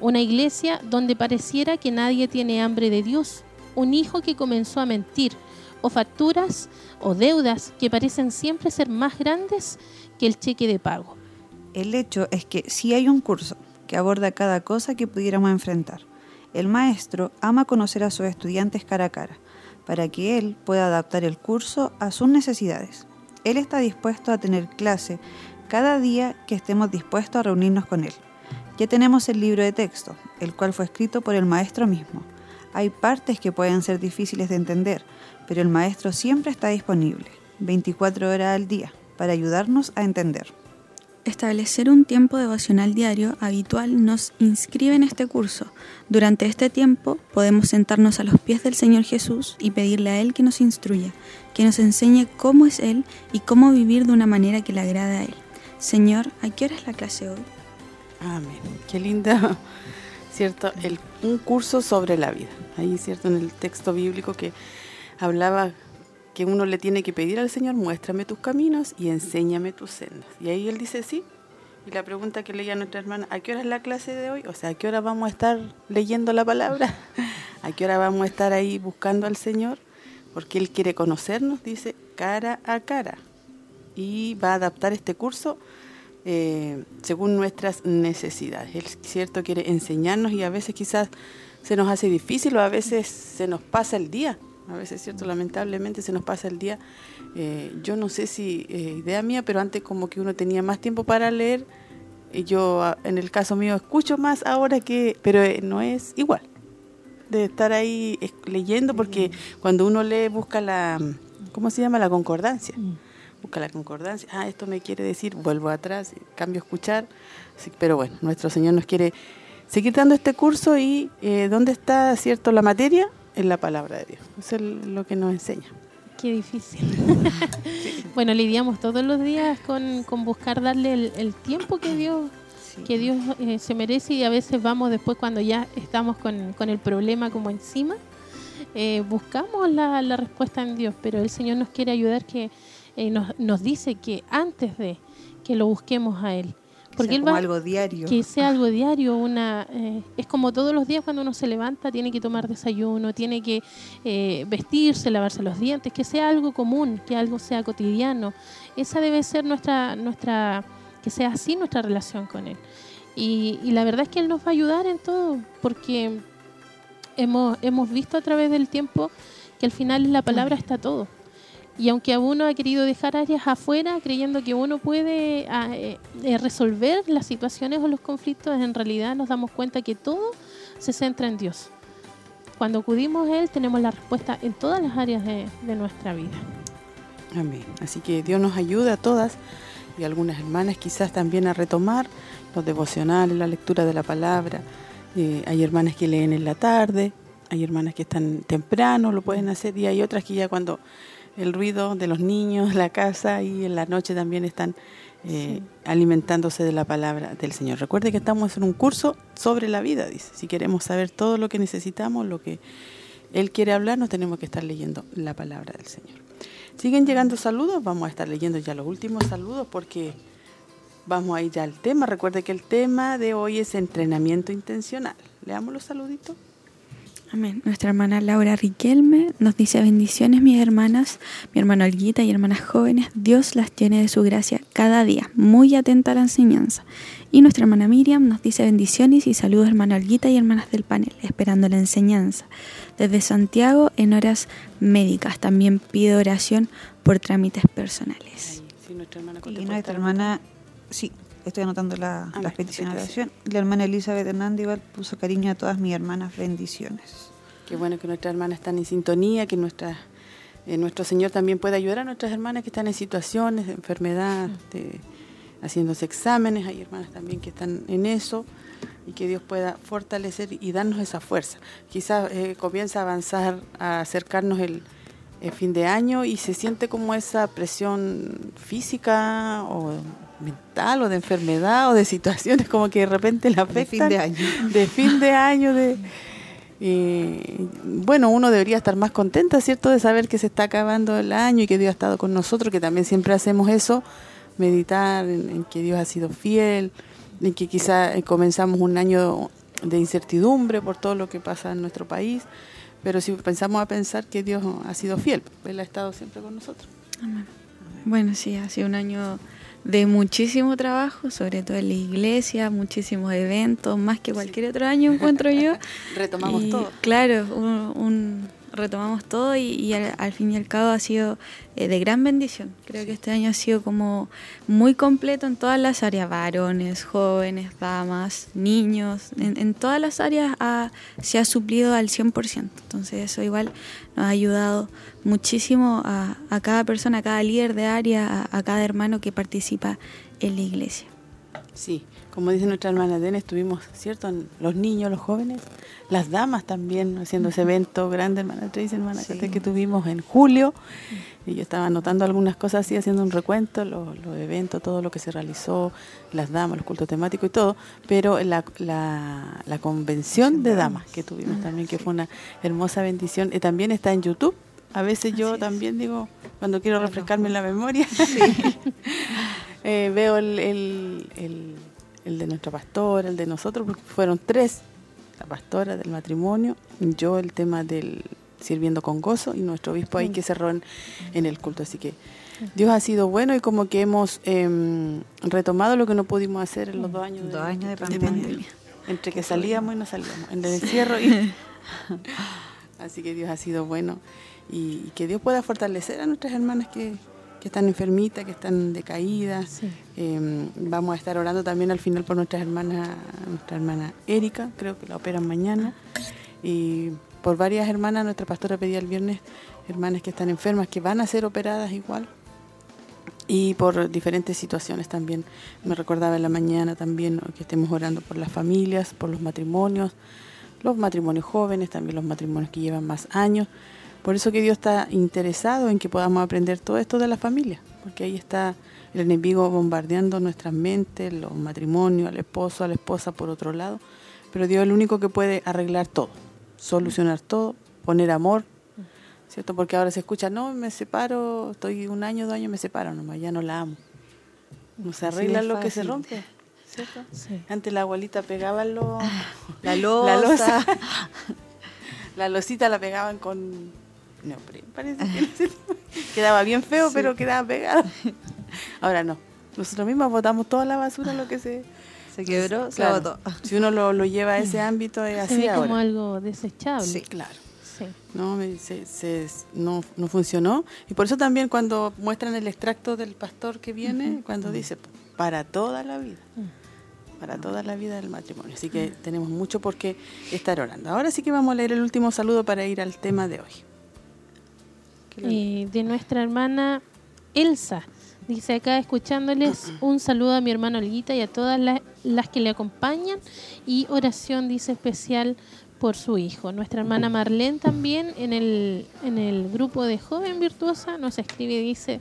una iglesia donde pareciera que nadie tiene hambre de Dios, un hijo que comenzó a mentir, o facturas o deudas que parecen siempre ser más grandes que el cheque de pago. El hecho es que si hay un curso que aborda cada cosa que pudiéramos enfrentar. El maestro ama conocer a sus estudiantes cara a cara, para que él pueda adaptar el curso a sus necesidades. Él está dispuesto a tener clase cada día que estemos dispuestos a reunirnos con él. Ya tenemos el libro de texto, el cual fue escrito por el maestro mismo. Hay partes que pueden ser difíciles de entender, pero el maestro siempre está disponible, 24 horas al día, para ayudarnos a entender. Establecer un tiempo devocional diario habitual nos inscribe en este curso. Durante este tiempo podemos sentarnos a los pies del Señor Jesús y pedirle a Él que nos instruya, que nos enseñe cómo es Él y cómo vivir de una manera que le agrade a Él. Señor, ¿a qué hora es la clase hoy? Amén. Qué linda, (laughs) ¿cierto? El, un curso sobre la vida. Ahí, ¿cierto? En el texto bíblico que hablaba que uno le tiene que pedir al Señor, muéstrame tus caminos y enséñame tus sendas. Y ahí él dice sí. Y la pregunta que leía nuestra hermana, ¿a qué hora es la clase de hoy? O sea, ¿a qué hora vamos a estar leyendo la palabra? (laughs) ¿A qué hora vamos a estar ahí buscando al Señor? Porque Él quiere conocernos, dice, cara a cara. Y va a adaptar este curso eh, según nuestras necesidades. Él, cierto, quiere enseñarnos y a veces quizás se nos hace difícil o a veces se nos pasa el día a veces, ¿cierto? Lamentablemente se nos pasa el día. Eh, yo no sé si eh, idea mía, pero antes como que uno tenía más tiempo para leer. Y yo, ah, en el caso mío, escucho más ahora que... Pero eh, no es igual de estar ahí leyendo, porque cuando uno lee busca la... ¿Cómo se llama? La concordancia. Mm. Busca la concordancia. Ah, esto me quiere decir, vuelvo atrás, cambio a escuchar. pero bueno, nuestro Señor nos quiere seguir dando este curso y ¿dónde está, cierto, la materia? En la palabra de Dios. Eso es lo que nos enseña. Qué difícil. (laughs) (laughs) Bueno, lidiamos todos los días con, buscar darle el, tiempo que Dios que Dios eh, se merece y a veces vamos después cuando ya estamos con, el problema como encima, eh, buscamos la, respuesta en Dios, pero el Señor nos quiere ayudar que eh, nos, nos dice que antes de que lo busquemos a Él, porque sea algo diario. Que sea algo diario, una eh, es como todos los días cuando uno se levanta, tiene que tomar desayuno, tiene que eh, vestirse, lavarse los dientes, que sea algo común, que algo sea cotidiano. Esa debe ser nuestra, nuestra que sea así nuestra relación con Él. Y, y la verdad es que Él nos va a ayudar en todo, porque hemos, hemos visto a través del tiempo que al final la palabra está todo. Y aunque uno ha querido dejar áreas afuera creyendo que uno puede ah, eh, eh, resolver las situaciones o los conflictos, en realidad nos damos cuenta que todo se centra en Dios. Cuando acudimos a Él tenemos la respuesta en todas las áreas de, nuestra vida. Amén. Así que Dios nos ayuda a todas y algunas hermanas quizás también a retomar los devocionales, la lectura de la palabra. Eh, hay hermanas que leen en la tarde, hay hermanas que están temprano, lo pueden hacer y hay otras que ya cuando el ruido de los niños, la casa y en la noche también están eh, alimentándose de la palabra del Señor. Recuerde que estamos en un curso sobre la vida, dice. Si queremos saber todo lo que necesitamos, lo que Él quiere hablarnos, tenemos que estar leyendo la palabra del Señor. Siguen llegando saludos, vamos a estar leyendo ya los últimos saludos porque vamos a ir ya al tema. Recuerde que el tema de hoy es entrenamiento intencional. Leamos los saluditos. Amén. Nuestra hermana Laura Riquelme nos dice bendiciones mis hermanas, mi hermano Alguita y hermanas jóvenes. Dios las tiene de su gracia cada día, muy atenta a la enseñanza. Y nuestra hermana Miriam nos dice bendiciones y saludos hermano Alguita y hermanas del panel, esperando la enseñanza. Desde Santiago en horas médicas. También pide oración por trámites personales. y nuestra hermana, sí, estoy anotando la, ah, las peticiones de oración. La hermana Elizabeth Hernández puso cariño a todas mis hermanas, bendiciones. Qué bueno que nuestras hermanas están en sintonía, que nuestras eh, nuestro Señor también puede ayudar a nuestras hermanas que están en situaciones de enfermedad, de, haciéndose exámenes. Hay hermanas también que están en eso y que Dios pueda fortalecer y darnos esa fuerza. Quizás eh, comienza a avanzar, a acercarnos el, fin de año y se siente como esa presión física o mental o de enfermedad o de situaciones como que de repente la afectan. De fin de año. De fin de año, de... bueno, uno debería estar más contenta, ¿cierto?, de saber que se está acabando el año y que Dios ha estado con nosotros, que también siempre hacemos eso, meditar en, que Dios ha sido fiel, en que quizá eh, comenzamos un año de incertidumbre por todo lo que pasa en nuestro país, pero si pensamos a pensar que Dios ha sido fiel, Él ha estado siempre con nosotros. Bueno, sí, ha sido un año de muchísimo trabajo, sobre todo en la iglesia, muchísimos eventos, más que cualquier otro año encuentro yo. (laughs) Retomamos todo. Claro, un retomamos todo y, al, fin y al cabo ha sido eh, de gran bendición. Creo que este año ha sido como muy completo en todas las áreas, varones, jóvenes, damas, niños, en, todas las áreas se ha suplido al 100%. Entonces eso igual nos ha ayudado muchísimo a, cada persona, a cada líder de área, a, a cada hermano que participa en la iglesia. Sí, como dice nuestra hermana Den, estuvimos, ¿cierto? Los niños, los jóvenes, las damas también haciendo ese evento grande, hermana Tracy, hermana que tuvimos en julio. Y yo estaba anotando algunas cosas así, haciendo un recuento, los, eventos, todo lo que se realizó, las damas, los cultos temáticos y todo. Pero la, la, convención de damas que tuvimos también, que fue una hermosa bendición, y también está en YouTube. A veces yo también digo, cuando quiero refrescarme la memoria, (laughs) eh, veo el el de nuestra pastora, el de nosotros, porque fueron tres, la pastora del matrimonio, yo el tema del sirviendo con gozo y nuestro obispo ahí que cerró en, el culto. Así que Dios ha sido bueno y como que hemos em, retomado lo que no pudimos hacer en los dos años, de, años de, pandemia. Entre que salíamos y no salíamos, en el encierro. Y... (laughs) Así que Dios ha sido bueno y que Dios pueda fortalecer a nuestras hermanas que, que están enfermitas, que están decaídas. Em, vamos a estar orando también al final por nuestras hermanas, nuestra hermana Erika, creo que la operan mañana. Y por varias hermanas, nuestra pastora pedía el viernes, hermanas que están enfermas, que van a ser operadas igual. Y por diferentes situaciones también. Me recordaba en la mañana también que estemos orando por las familias, por los matrimonios, los matrimonios jóvenes, también los matrimonios que llevan más años por eso que Dios está interesado en que podamos aprender todo esto de la familia, porque ahí está el enemigo bombardeando nuestras mentes, los matrimonios, al esposo, a la esposa por otro lado. Pero Dios es el único que puede arreglar todo, solucionar todo, poner amor, ¿cierto? Porque ahora se escucha, no, me separo, estoy un año, dos años, me separo nomás, ya no la amo. No se arregla lo que se rompe. ¿cierto? Antes la abuelita pegaba lo, la losa. La, losa. (laughs) la losita la pegaban con no, parece que quedaba bien feo, pero quedaba pegado. Ahora no. Nosotros mismos botamos toda la basura, lo que se... Se quebró, se botó. Si uno lo, lo, lleva a ese ámbito, es así ve como algo desechable. Sí, claro. Sí. No, se, se, no, no funcionó. Y por eso también cuando muestran el extracto del pastor que viene, cuando dice, para toda la vida. Mm. Para toda la vida del matrimonio. Así que tenemos mucho por qué estar orando. Ahora sí que vamos a leer el último saludo para ir al tema de hoy. Eh, de nuestra hermana Elsa. Dice acá, escuchándoles, (clears throat) un saludo a mi hermano Olguita y a todas las, que le acompañan. Y oración, dice, especial por su hijo. Nuestra hermana Marlene también en el, en el grupo de Joven Virtuosa nos escribe y dice,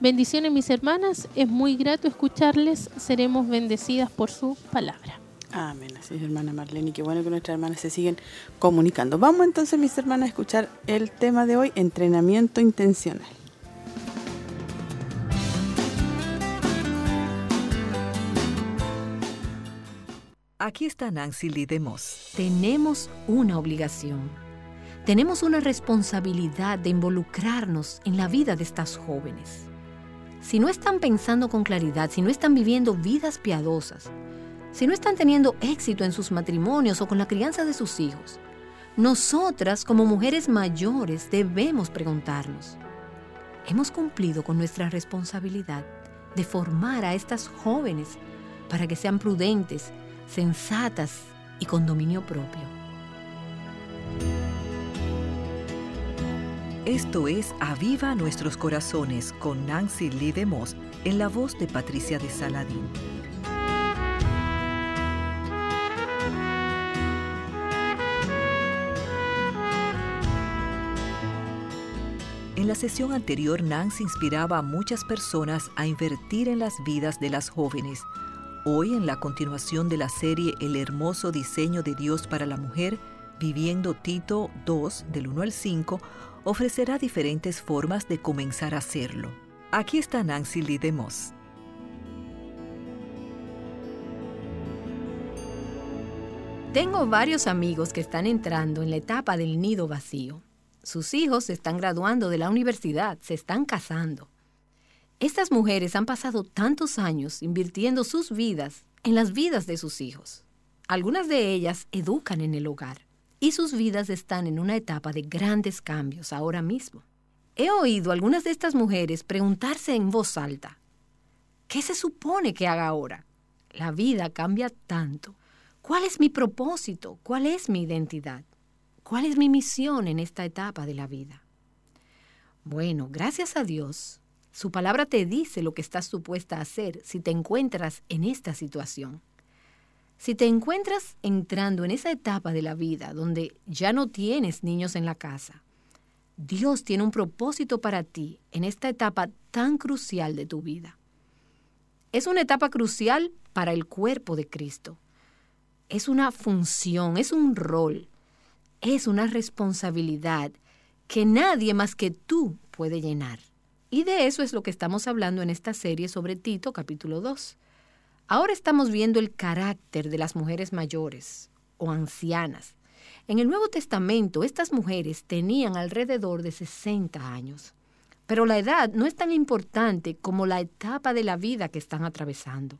bendiciones mis hermanas, es muy grato escucharles, seremos bendecidas por su palabra. Amén, así es hermana Marlene, y qué bueno que nuestras hermanas se siguen comunicando. Vamos entonces, mis hermanas, a escuchar el tema de hoy, entrenamiento intencional. Aquí está Nancy Lee Tenemos una obligación. Tenemos una responsabilidad de involucrarnos en la vida de estas jóvenes. Si no están pensando con claridad, si no están viviendo vidas piadosas, si no están teniendo éxito en sus matrimonios o con la crianza de sus hijos, nosotras como mujeres mayores debemos preguntarnos, ¿hemos cumplido con nuestra responsabilidad de formar a estas jóvenes para que sean prudentes, sensatas y con dominio propio? Esto es Aviva Nuestros Corazones con Nancy Lee de Moss en la voz de Patricia de Saladín. En la sesión anterior, Nancy inspiraba a muchas personas a invertir en las vidas de las jóvenes. Hoy, en la continuación de la serie El hermoso diseño de Dios para la mujer, Viviendo Tito 2, del 1 al 5, ofrecerá diferentes formas de comenzar a hacerlo. Aquí está Nancy Lee de. Tengo varios amigos que están entrando en la etapa del nido vacío. Sus hijos se están graduando de la universidad, se están casando. Estas mujeres han pasado tantos años invirtiendo sus vidas en las vidas de sus hijos. Algunas de ellas educan en el hogar y sus vidas están en una etapa de grandes cambios ahora mismo. He oído a algunas de estas mujeres preguntarse en voz alta, ¿qué se supone que haga ahora? La vida cambia tanto. ¿Cuál es mi propósito? ¿Cuál es mi identidad? ¿Cuál es mi misión en esta etapa de la vida? Bueno, gracias a Dios, su palabra te dice lo que estás supuesta a hacer si te encuentras en esta situación. Si te encuentras entrando en esa etapa de la vida donde ya no tienes niños en la casa, Dios tiene un propósito para ti en esta etapa tan crucial de tu vida. Es una etapa crucial para el cuerpo de Cristo. Es una función, es un rol, es una responsabilidad que nadie más que tú puede llenar. Y de eso es lo que estamos hablando en esta serie sobre Tito capítulo 2. Ahora estamos viendo el carácter de las mujeres mayores o ancianas. En el Nuevo Testamento estas mujeres tenían alrededor de 60 años, pero la edad no es tan importante como la etapa de la vida que están atravesando.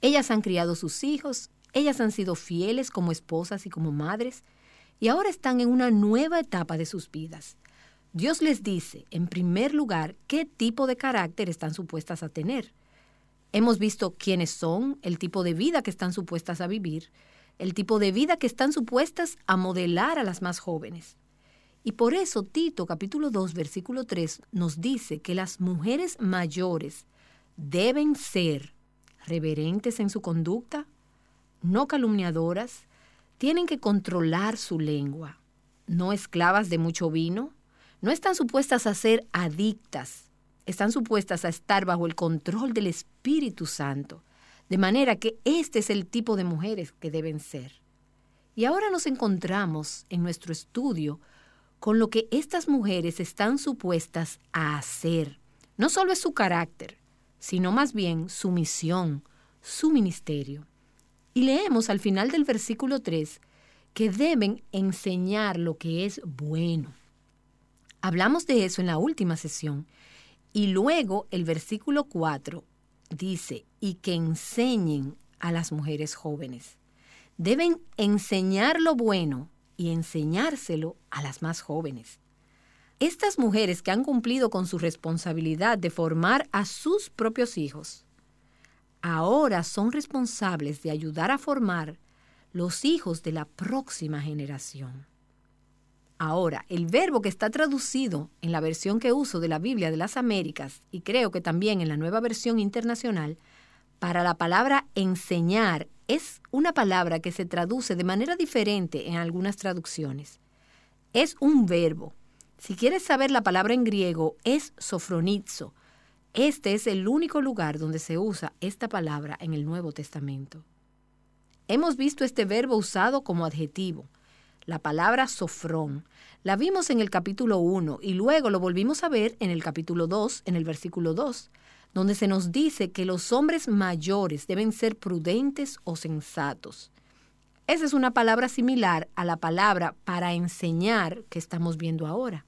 Ellas han criado sus hijos, ellas han sido fieles como esposas y como madres, y ahora están en una nueva etapa de sus vidas. Dios les dice, en primer lugar, qué tipo de carácter están supuestas a tener. Hemos visto quiénes son, el tipo de vida que están supuestas a vivir, el tipo de vida que están supuestas a modelar a las más jóvenes. Y por eso Tito capítulo 2 versículo 3 nos dice que las mujeres mayores deben ser reverentes en su conducta, no calumniadoras, tienen que controlar su lengua, no esclavas de mucho vino, no están supuestas a ser adictas, están supuestas a estar bajo el control del Espíritu Santo, de manera que este es el tipo de mujeres que deben ser. Y ahora nos encontramos en nuestro estudio con lo que estas mujeres están supuestas a hacer. No solo es su carácter, sino más bien su misión, su ministerio. Y leemos al final del versículo 3 que deben enseñar lo que es bueno. Hablamos de eso en la última sesión y luego el versículo 4 dice, y que enseñen a las mujeres jóvenes. Deben enseñar lo bueno y enseñárselo a las más jóvenes. Estas mujeres que han cumplido con su responsabilidad de formar a sus propios hijos, ahora son responsables de ayudar a formar los hijos de la próxima generación. Ahora, el verbo que está traducido en la versión que uso de la Biblia de las Américas y creo que también en la nueva versión internacional, para la palabra enseñar es una palabra que se traduce de manera diferente en algunas traducciones. Es un verbo. Si quieres saber la palabra en griego, es sofronizo. Este es el único lugar donde se usa esta palabra en el Nuevo Testamento. Hemos visto este verbo usado como adjetivo la palabra sofrón. La vimos en el capítulo 1 y luego lo volvimos a ver en el capítulo 2, en el versículo 2, donde se nos dice que los hombres mayores deben ser prudentes o sensatos. Esa es una palabra similar a la palabra para enseñar que estamos viendo ahora.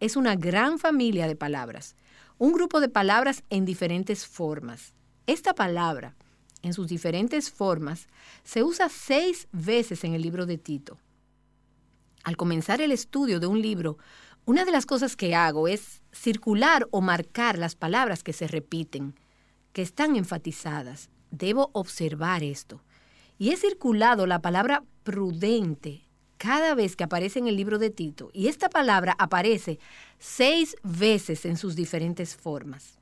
Es una gran familia de palabras, un grupo de palabras en diferentes formas. Esta palabra, en sus diferentes formas, se usa seis veces en el libro de Tito. Al comenzar el estudio de un libro, una de las cosas que hago es circular o marcar las palabras que se repiten, que están enfatizadas. Debo observar esto. Y he circulado la palabra prudente cada vez que aparece en el libro de Tito, y esta palabra aparece seis veces en sus diferentes formas.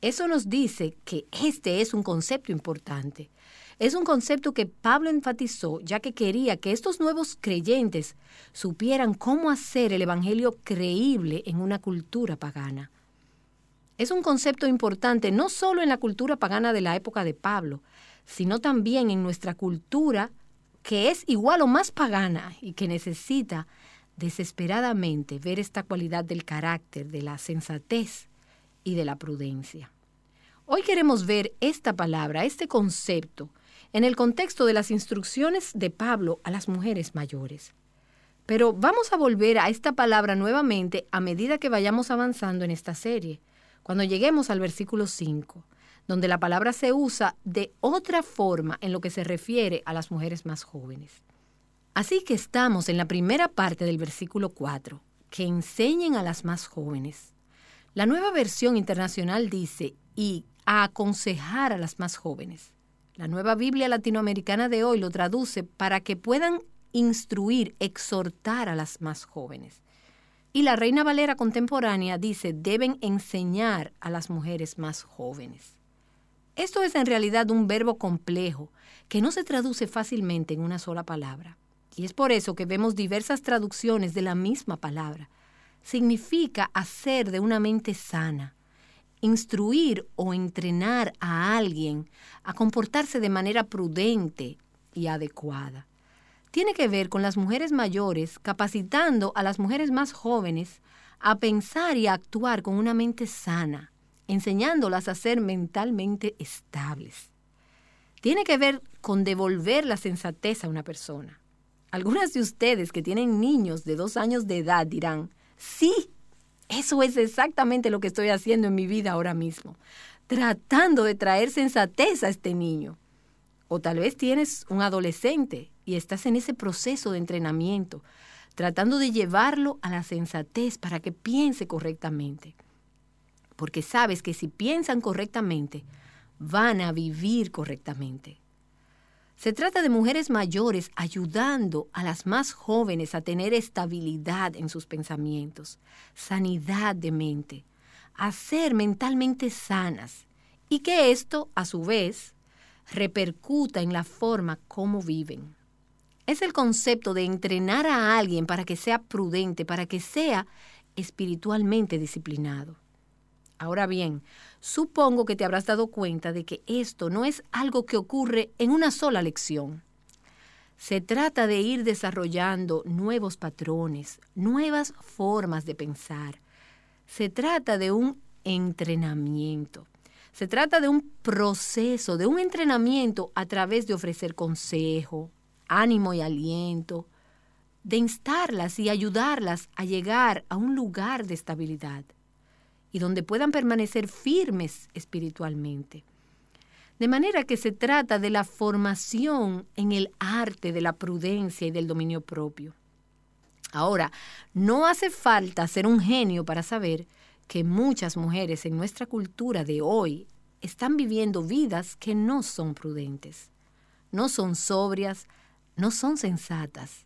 Eso nos dice que este es un concepto importante. Es un concepto que Pablo enfatizó ya que quería que estos nuevos creyentes supieran cómo hacer el Evangelio creíble en una cultura pagana. Es un concepto importante no solo en la cultura pagana de la época de Pablo, sino también en nuestra cultura que es igual o más pagana y que necesita desesperadamente ver esta cualidad del carácter, de la sensatez y de la prudencia. Hoy queremos ver esta palabra, este concepto, en el contexto de las instrucciones de Pablo a las mujeres mayores. Pero vamos a volver a esta palabra nuevamente a medida que vayamos avanzando en esta serie, cuando lleguemos al versículo 5 donde la palabra se usa de otra forma en lo que se refiere a las mujeres más jóvenes. Así que estamos en la primera parte del versículo 4, que enseñen a las más jóvenes. La nueva versión internacional dice, y a aconsejar a las más jóvenes. La nueva Biblia latinoamericana de hoy lo traduce para que puedan instruir, exhortar a las más jóvenes. Y la Reina Valera contemporánea dice, deben enseñar a las mujeres más jóvenes. Esto es en realidad un verbo complejo que no se traduce fácilmente en una sola palabra. Y es por eso que vemos diversas traducciones de la misma palabra. Significa hacer de una mente sana, instruir o entrenar a alguien a comportarse de manera prudente y adecuada. Tiene que ver con las mujeres mayores capacitando a las mujeres más jóvenes a pensar y a actuar con una mente sana, enseñándolas a ser mentalmente estables. Tiene que ver con devolver la sensatez a una persona. Algunas de ustedes que tienen niños de dos años de edad dirán, sí, eso es exactamente lo que estoy haciendo en mi vida ahora mismo, tratando de traer sensatez a este niño. O tal vez tienes un adolescente y estás en ese proceso de entrenamiento, tratando de llevarlo a la sensatez para que piense correctamente porque sabes que si piensan correctamente, van a vivir correctamente. Se trata de mujeres mayores ayudando a las más jóvenes a tener estabilidad en sus pensamientos, sanidad de mente, a ser mentalmente sanas y que esto, a su vez, repercuta en la forma como viven. Es el concepto de entrenar a alguien para que sea prudente, para que sea espiritualmente disciplinado. Ahora bien, supongo que te habrás dado cuenta de que esto no es algo que ocurre en una sola lección. Se trata de ir desarrollando nuevos patrones, nuevas formas de pensar. Se trata de un entrenamiento. Se trata de un proceso, de un entrenamiento a través de ofrecer consejo, ánimo y aliento, de instarlas y ayudarlas a llegar a un lugar de estabilidad y donde puedan permanecer firmes espiritualmente. De manera que se trata de la formación en el arte de la prudencia y del dominio propio. Ahora, no hace falta ser un genio para saber que muchas mujeres en nuestra cultura de hoy están viviendo vidas que no son prudentes, no son sobrias, no son sensatas.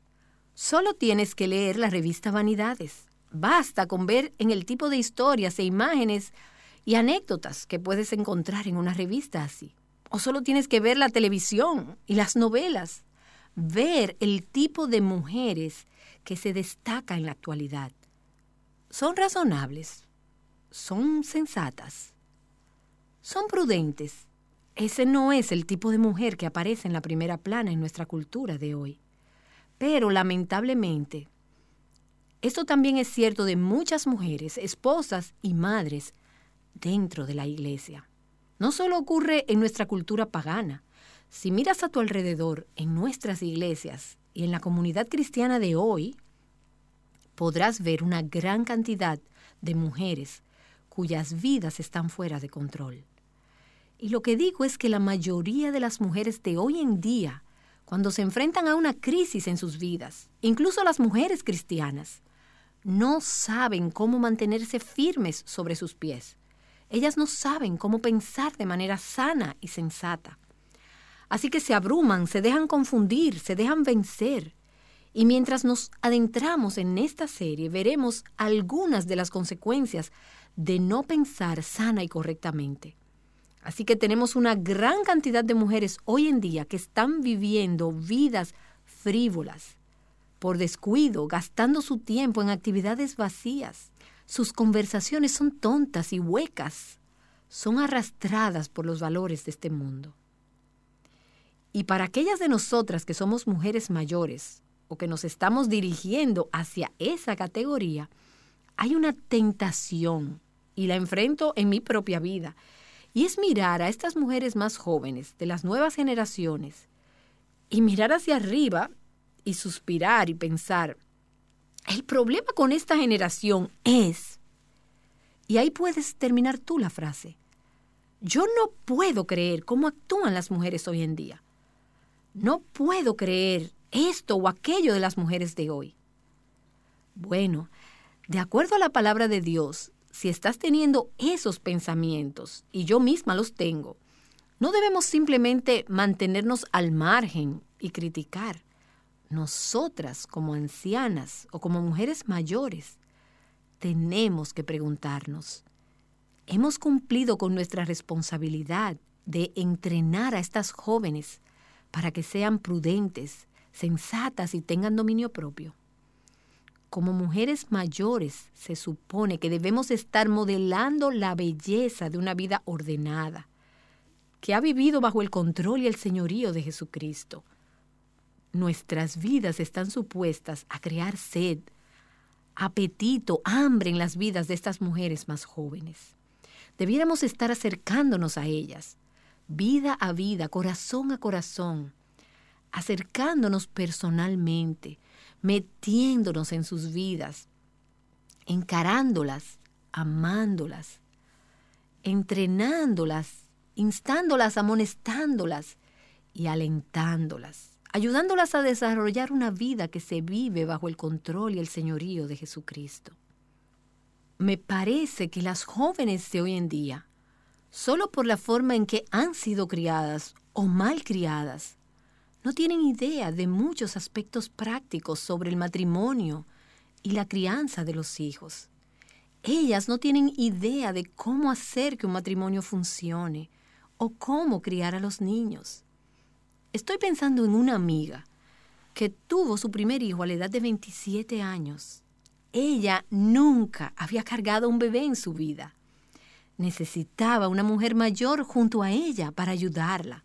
Solo tienes que leer la revista Vanidades Basta con ver en el tipo de historias e imágenes y anécdotas que puedes encontrar en una revista así. O solo tienes que ver la televisión y las novelas. Ver el tipo de mujeres que se destaca en la actualidad. Son razonables. Son sensatas. Son prudentes. Ese no es el tipo de mujer que aparece en la primera plana en nuestra cultura de hoy. Pero lamentablemente esto también es cierto de muchas mujeres, esposas y madres dentro de la iglesia. No solo ocurre en nuestra cultura pagana. Si miras a tu alrededor, en nuestras iglesias y en la comunidad cristiana de hoy, podrás ver una gran cantidad de mujeres cuyas vidas están fuera de control. Y lo que digo es que la mayoría de las mujeres de hoy en día, cuando se enfrentan a una crisis en sus vidas, incluso las mujeres cristianas, no saben cómo mantenerse firmes sobre sus pies. Ellas no saben cómo pensar de manera sana y sensata. Así que se abruman, se dejan confundir, se dejan vencer. Y mientras nos adentramos en esta serie, veremos algunas de las consecuencias de no pensar sana y correctamente. Así que tenemos una gran cantidad de mujeres hoy en día que están viviendo vidas frívolas, por descuido, gastando su tiempo en actividades vacías. Sus conversaciones son tontas y huecas, son arrastradas por los valores de este mundo. Y para aquellas de nosotras que somos mujeres mayores o que nos estamos dirigiendo hacia esa categoría, hay una tentación, y la enfrento en mi propia vida, y es mirar a estas mujeres más jóvenes, de las nuevas generaciones, y mirar hacia arriba y suspirar y pensar, el problema con esta generación es, y ahí puedes terminar tú la frase, yo no puedo creer cómo actúan las mujeres hoy en día. No puedo creer esto o aquello de las mujeres de hoy. Bueno, de acuerdo a la palabra de Dios, si estás teniendo esos pensamientos, y yo misma los tengo, no debemos simplemente mantenernos al margen y criticar. Nosotras, como ancianas o como mujeres mayores, tenemos que preguntarnos, ¿hemos cumplido con nuestra responsabilidad de entrenar a estas jóvenes para que sean prudentes, sensatas y tengan dominio propio? como mujeres mayores se supone que debemos estar modelando la belleza de una vida ordenada, que ha vivido bajo el control y el señorío de Jesucristo. Nuestras vidas están supuestas a crear sed, apetito, hambre en las vidas de estas mujeres más jóvenes. Debiéramos estar acercándonos a ellas, vida a vida, corazón a corazón, acercándonos personalmente, metiéndonos en sus vidas, encarándolas, amándolas, entrenándolas, instándolas, amonestándolas y alentándolas, ayudándolas a desarrollar una vida que se vive bajo el control y el señorío de Jesucristo. Me parece que las jóvenes de hoy en día, solo por la forma en que han sido criadas o mal criadas, no tienen idea de muchos aspectos prácticos sobre el matrimonio y la crianza de los hijos. Ellas no tienen idea de cómo hacer que un matrimonio funcione o cómo criar a los niños. Estoy pensando en una amiga que tuvo su primer hijo a la edad de 27 años. Ella nunca había cargado un bebé en su vida. Necesitaba una mujer mayor junto a ella para ayudarla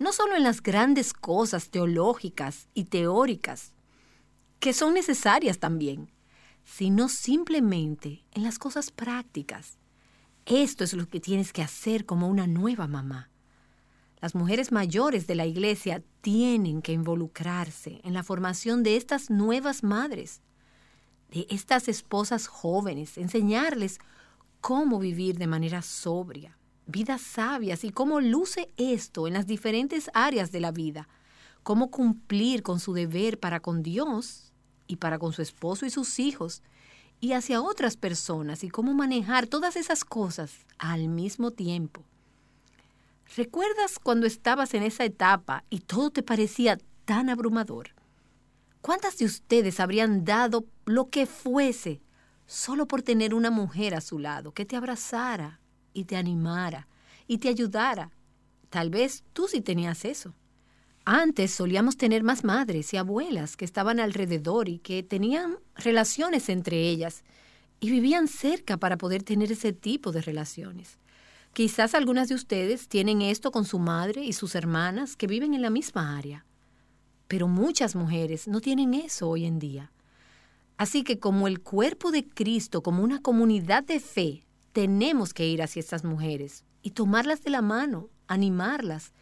no solo en las grandes cosas teológicas y teóricas, que son necesarias también, sino simplemente en las cosas prácticas. Esto es lo que tienes que hacer como una nueva mamá. Las mujeres mayores de la iglesia tienen que involucrarse en la formación de estas nuevas madres, de estas esposas jóvenes, enseñarles cómo vivir de manera sobria, vidas sabias y cómo luce esto en las diferentes áreas de la vida, cómo cumplir con su deber para con Dios y para con su esposo y sus hijos y hacia otras personas y cómo manejar todas esas cosas al mismo tiempo. ¿Recuerdas cuando estabas en esa etapa y todo te parecía tan abrumador? ¿Cuántas de ustedes habrían dado lo que fuese solo por tener una mujer a su lado que te abrazara, y te animara y te ayudara. Tal vez tú sí tenías eso. Antes solíamos tener más madres y abuelas que estaban alrededor y que tenían relaciones entre ellas y vivían cerca para poder tener ese tipo de relaciones. Quizás algunas de ustedes tienen esto con su madre y sus hermanas que viven en la misma área, pero muchas mujeres no tienen eso hoy en día. Así que como el cuerpo de Cristo, como una comunidad de fe, tenemos que ir hacia estas mujeres y tomarlas de la mano, animarlas,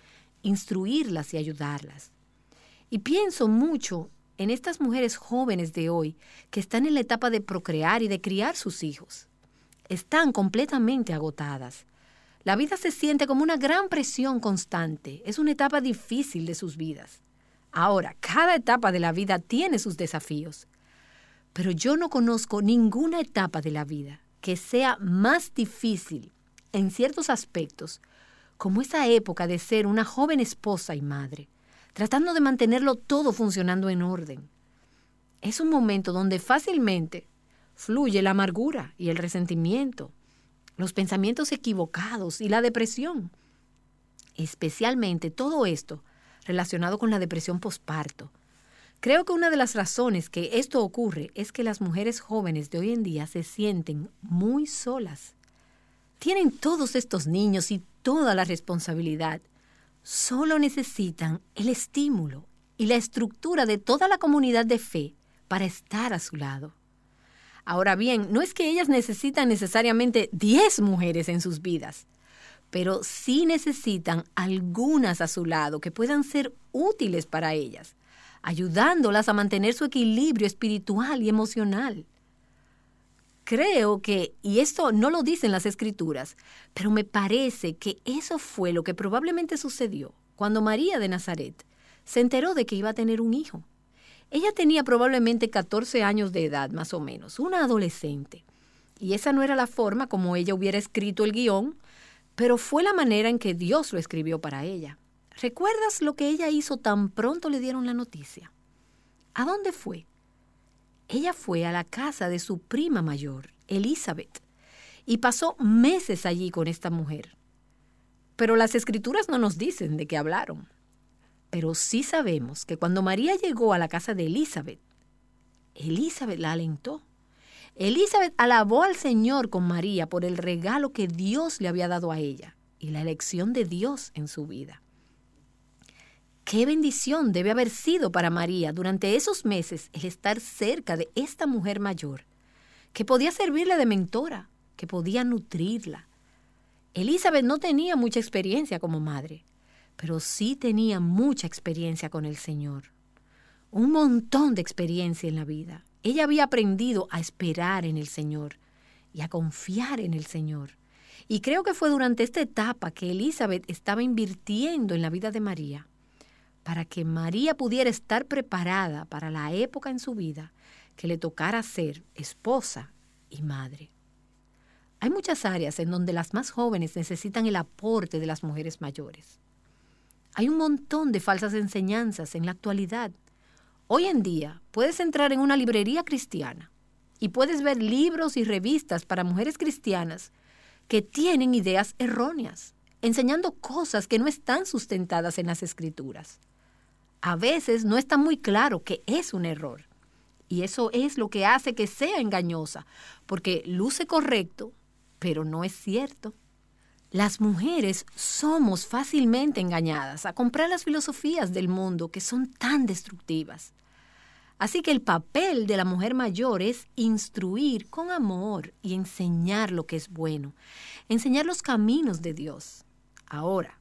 instruirlas y ayudarlas. Y pienso mucho en estas mujeres jóvenes de hoy que están en la etapa de procrear y de criar sus hijos. Están completamente agotadas. La vida se siente como una gran presión constante. Es una etapa difícil de sus vidas. Ahora, cada etapa de la vida tiene sus desafíos. Pero yo no conozco ninguna etapa de la vida que sea más difícil en ciertos aspectos, como esa época de ser una joven esposa y madre, tratando de mantenerlo todo funcionando en orden. es un momento donde fácilmente fluye la amargura y el resentimiento, los pensamientos equivocados y la depresión. Especialmente todo esto relacionado con la depresión posparto. Creo que una de las razones que esto ocurre es que las mujeres jóvenes de hoy en día se sienten muy solas. Tienen todos estos niños y toda la responsabilidad. Solo necesitan el estímulo y la estructura de toda la comunidad de fe para estar a su lado. Ahora bien, no es que ellas necesitan necesariamente 10 mujeres en sus vidas, pero sí necesitan algunas a su lado que puedan ser útiles para ellas, ayudándolas a mantener su equilibrio espiritual y emocional. Creo que, y esto no lo dicen las escrituras, pero me parece que eso fue lo que probablemente sucedió cuando María de Nazaret se enteró de que iba a tener un hijo. Ella tenía probablemente 14 años de edad, más o menos, una adolescente. Y esa no era la forma como ella hubiera escrito el guion, pero fue la manera en que Dios lo escribió para ella. ¿Recuerdas lo que ella hizo tan pronto le dieron la noticia? ¿A dónde fue? Ella fue a la casa de su prima mayor, Elizabeth, y pasó meses allí con esta mujer. Pero las escrituras no nos dicen de qué hablaron. Pero sí sabemos que cuando María llegó a la casa de Elizabeth, Elizabeth la alentó. Elizabeth alabó al Señor con María por el regalo que Dios le había dado a ella y la elección de Dios en su vida. Qué bendición debe haber sido para María durante esos meses el estar cerca de esta mujer mayor, que podía servirle de mentora, que podía nutrirla. Elizabeth no tenía mucha experiencia como madre, pero sí tenía mucha experiencia con el Señor. Un montón de experiencia en la vida. Ella había aprendido a esperar en el Señor y a confiar en el Señor. Y creo que fue durante esta etapa que Elizabeth estaba invirtiendo en la vida de María, para que María pudiera estar preparada para la época en su vida que le tocara ser esposa y madre. Hay muchas áreas en donde las más jóvenes necesitan el aporte de las mujeres mayores. Hay un montón de falsas enseñanzas en la actualidad. Hoy en día puedes entrar en una librería cristiana y puedes ver libros y revistas para mujeres cristianas que tienen ideas erróneas, enseñando cosas que no están sustentadas en las escrituras. A veces no está muy claro que es un error. Y eso es lo que hace que sea engañosa, porque luce correcto, pero no es cierto. Las mujeres somos fácilmente engañadas a comprar las filosofías del mundo que son tan destructivas. Así que el papel de la mujer mayor es instruir con amor y enseñar lo que es bueno, enseñar los caminos de Dios. Ahora,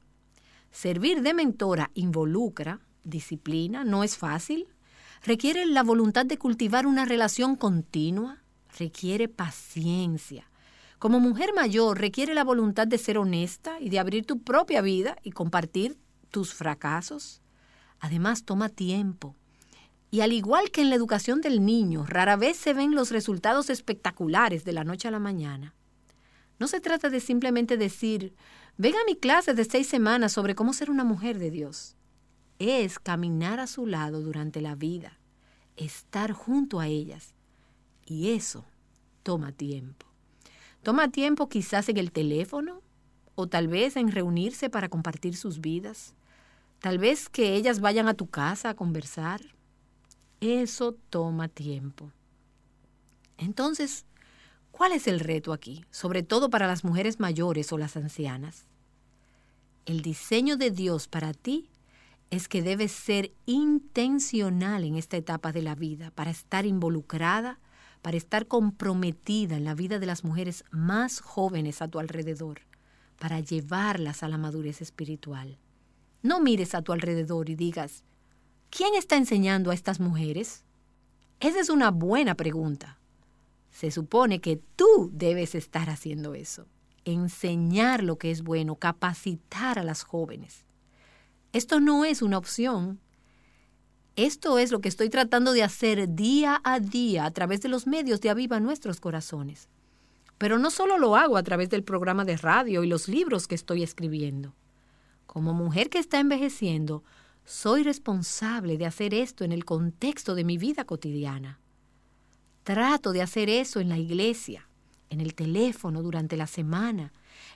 servir de mentora involucra disciplina, no es fácil, requiere la voluntad de cultivar una relación continua, requiere paciencia, como mujer mayor requiere la voluntad de ser honesta y de abrir tu propia vida y compartir tus fracasos. Además, toma tiempo. Y al igual que en la educación del niño, rara vez se ven los resultados espectaculares de la noche a la mañana. No se trata de simplemente decir, ven a mi clase de seis semanas sobre cómo ser una mujer de Dios. Es caminar a su lado durante la vida, estar junto a ellas. Y eso toma tiempo. Toma tiempo quizás en el teléfono o tal vez en reunirse para compartir sus vidas. Tal vez que ellas vayan a tu casa a conversar. Eso toma tiempo. Entonces, ¿cuál es el reto aquí? Sobre todo para las mujeres mayores o las ancianas. El diseño de Dios para ti es que debes ser intencional en esta etapa de la vida para estar involucrada para estar comprometida en la vida de las mujeres más jóvenes a tu alrededor, para llevarlas a la madurez espiritual. No mires a tu alrededor y digas, ¿quién está enseñando a estas mujeres? Esa es una buena pregunta. Se supone que tú debes estar haciendo eso, enseñar lo que es bueno, capacitar a las jóvenes. Esto no es una opción, esto es lo que estoy tratando de hacer día a día a través de los medios de Aviva Nuestros Corazones. Pero no solo lo hago a través del programa de radio y los libros que estoy escribiendo. Como mujer que está envejeciendo, Soy responsable de hacer esto en el contexto de mi vida cotidiana. Trato de hacer eso en la iglesia, en el teléfono, durante la semana,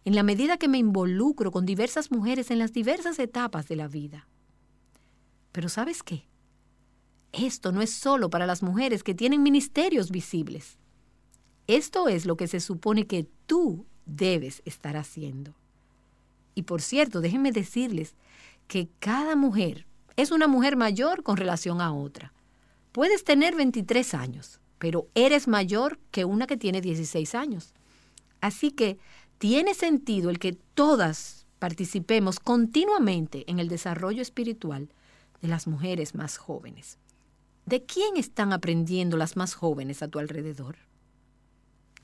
en la medida que me involucro con diversas mujeres en las diversas etapas de la vida. Pero ¿sabes qué? Esto no es solo para las mujeres que tienen ministerios visibles. Esto es lo que se supone que tú debes estar haciendo. Y por cierto, déjenme decirles que cada mujer es una mujer mayor con relación a otra. Puedes tener 23 años, pero eres mayor que una que tiene 16 años. Así que tiene sentido el que todas participemos continuamente en el desarrollo espiritual de las mujeres más jóvenes. ¿De quién están aprendiendo las más jóvenes a tu alrededor?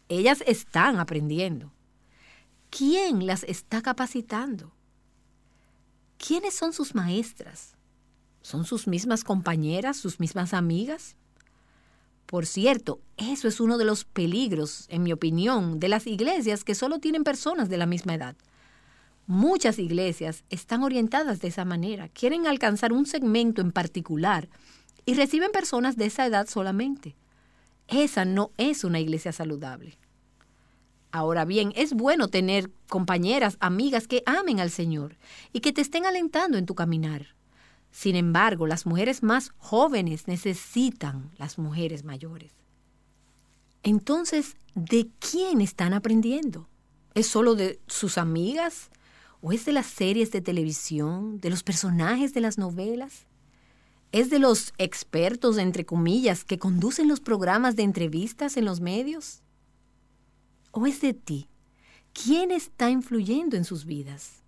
Ellas están aprendiendo. ¿Quién las está capacitando? ¿Quiénes son sus maestras? ¿Son sus mismas compañeras, sus mismas amigas? Por cierto, eso es uno de los peligros, en mi opinión, de las iglesias que solo tienen personas de la misma edad. Muchas iglesias están orientadas de esa manera, quieren alcanzar un segmento en particular y reciben personas de esa edad solamente. Esa no es una iglesia saludable. Ahora bien, es bueno tener compañeras, amigas que amen al Señor y que te estén alentando en tu caminar. Sin embargo, las mujeres más jóvenes necesitan las mujeres mayores. Entonces, ¿de quién están aprendiendo? ¿Es solo de sus amigas? ¿O es de las series de televisión? ¿De los personajes de las novelas? ¿Es de los expertos, entre comillas, que conducen los programas de entrevistas en los medios? o es de ti? ¿Quién está influyendo en sus vidas?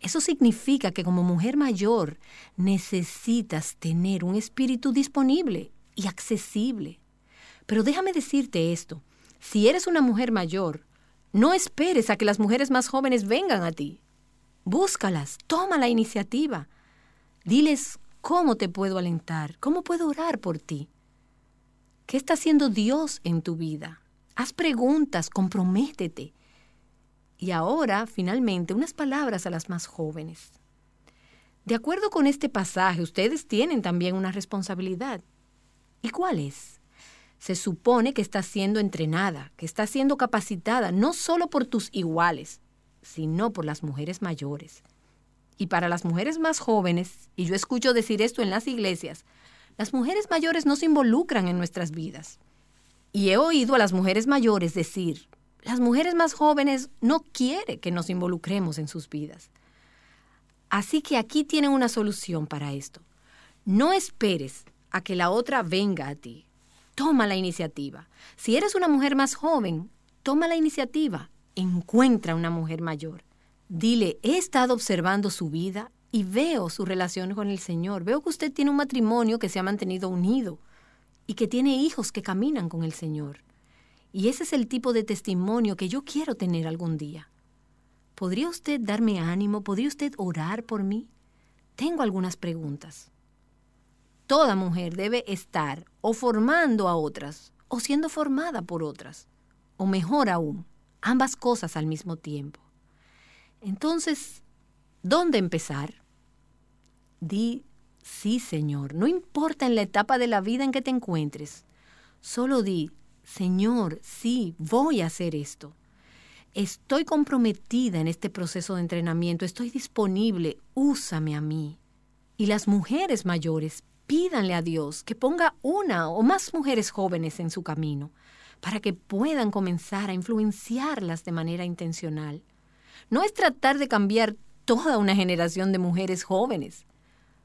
Eso significa que como mujer mayor necesitas tener un espíritu disponible y accesible. Pero déjame decirte esto, si eres una mujer mayor, no esperes a que las mujeres más jóvenes vengan a ti. Búscalas, toma la iniciativa. Diles cómo te puedo alentar, cómo puedo orar por ti. ¿Qué está haciendo Dios en tu vida? Haz preguntas, comprométete. Y ahora, finalmente, unas palabras a las más jóvenes. De acuerdo con este pasaje, ustedes tienen también una responsabilidad. ¿Y cuál es? Se supone que estás siendo entrenada, que estás siendo capacitada, no solo por tus iguales, sino por las mujeres mayores. Y para las mujeres más jóvenes, y yo escucho decir esto en las iglesias, las mujeres mayores no se involucran en nuestras vidas. Y he oído a las mujeres mayores decir, las mujeres más jóvenes no quieren que nos involucremos en sus vidas. Así que aquí tienen una solución para esto. No esperes a que la otra venga a ti. Toma la iniciativa. Si eres una mujer más joven, toma la iniciativa. Encuentra una mujer mayor. Dile, he estado observando su vida y veo su relación con el Señor. Veo que usted tiene un matrimonio que se ha mantenido unido y que tiene hijos que caminan con el Señor. Y ese es el tipo de testimonio que yo quiero tener algún día. ¿Podría usted darme ánimo? ¿Podría usted orar por mí? Tengo algunas preguntas. Toda mujer debe estar o formando a otras o siendo formada por otras. O mejor aún, ambas cosas al mismo tiempo. Entonces, ¿dónde empezar? Di Sí, Señor, no importa en la etapa de la vida en que te encuentres. Solo di, Señor, sí, voy a hacer esto. Estoy comprometida en este proceso de entrenamiento, estoy disponible, úsame a mí. Y las mujeres mayores, pídanle a Dios que ponga una o más mujeres jóvenes en su camino, para que puedan comenzar a influenciarlas de manera intencional. No es tratar de cambiar toda una generación de mujeres jóvenes,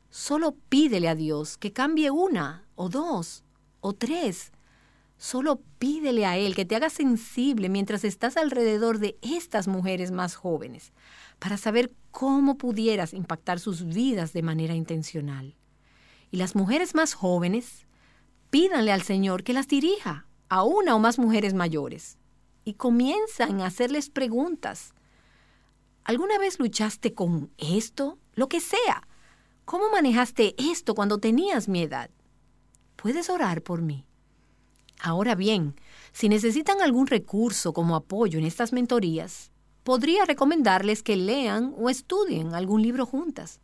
Solo pídele a Dios que cambie una o dos o tres. Solo pídele a Él que te haga sensible mientras estás alrededor de estas mujeres más jóvenes, para saber cómo pudieras impactar sus vidas de manera intencional. Y las mujeres más jóvenes, pídanle al Señor que las dirija a una o más mujeres mayores. Y comienzan a hacerles preguntas. ¿Alguna vez luchaste con esto? Lo que sea. ¿Cómo manejaste esto cuando tenías mi edad? ¿Puedes orar por mí? Ahora bien, si necesitan algún recurso como apoyo en estas mentorías, podría recomendarles que lean o estudien algún libro juntas.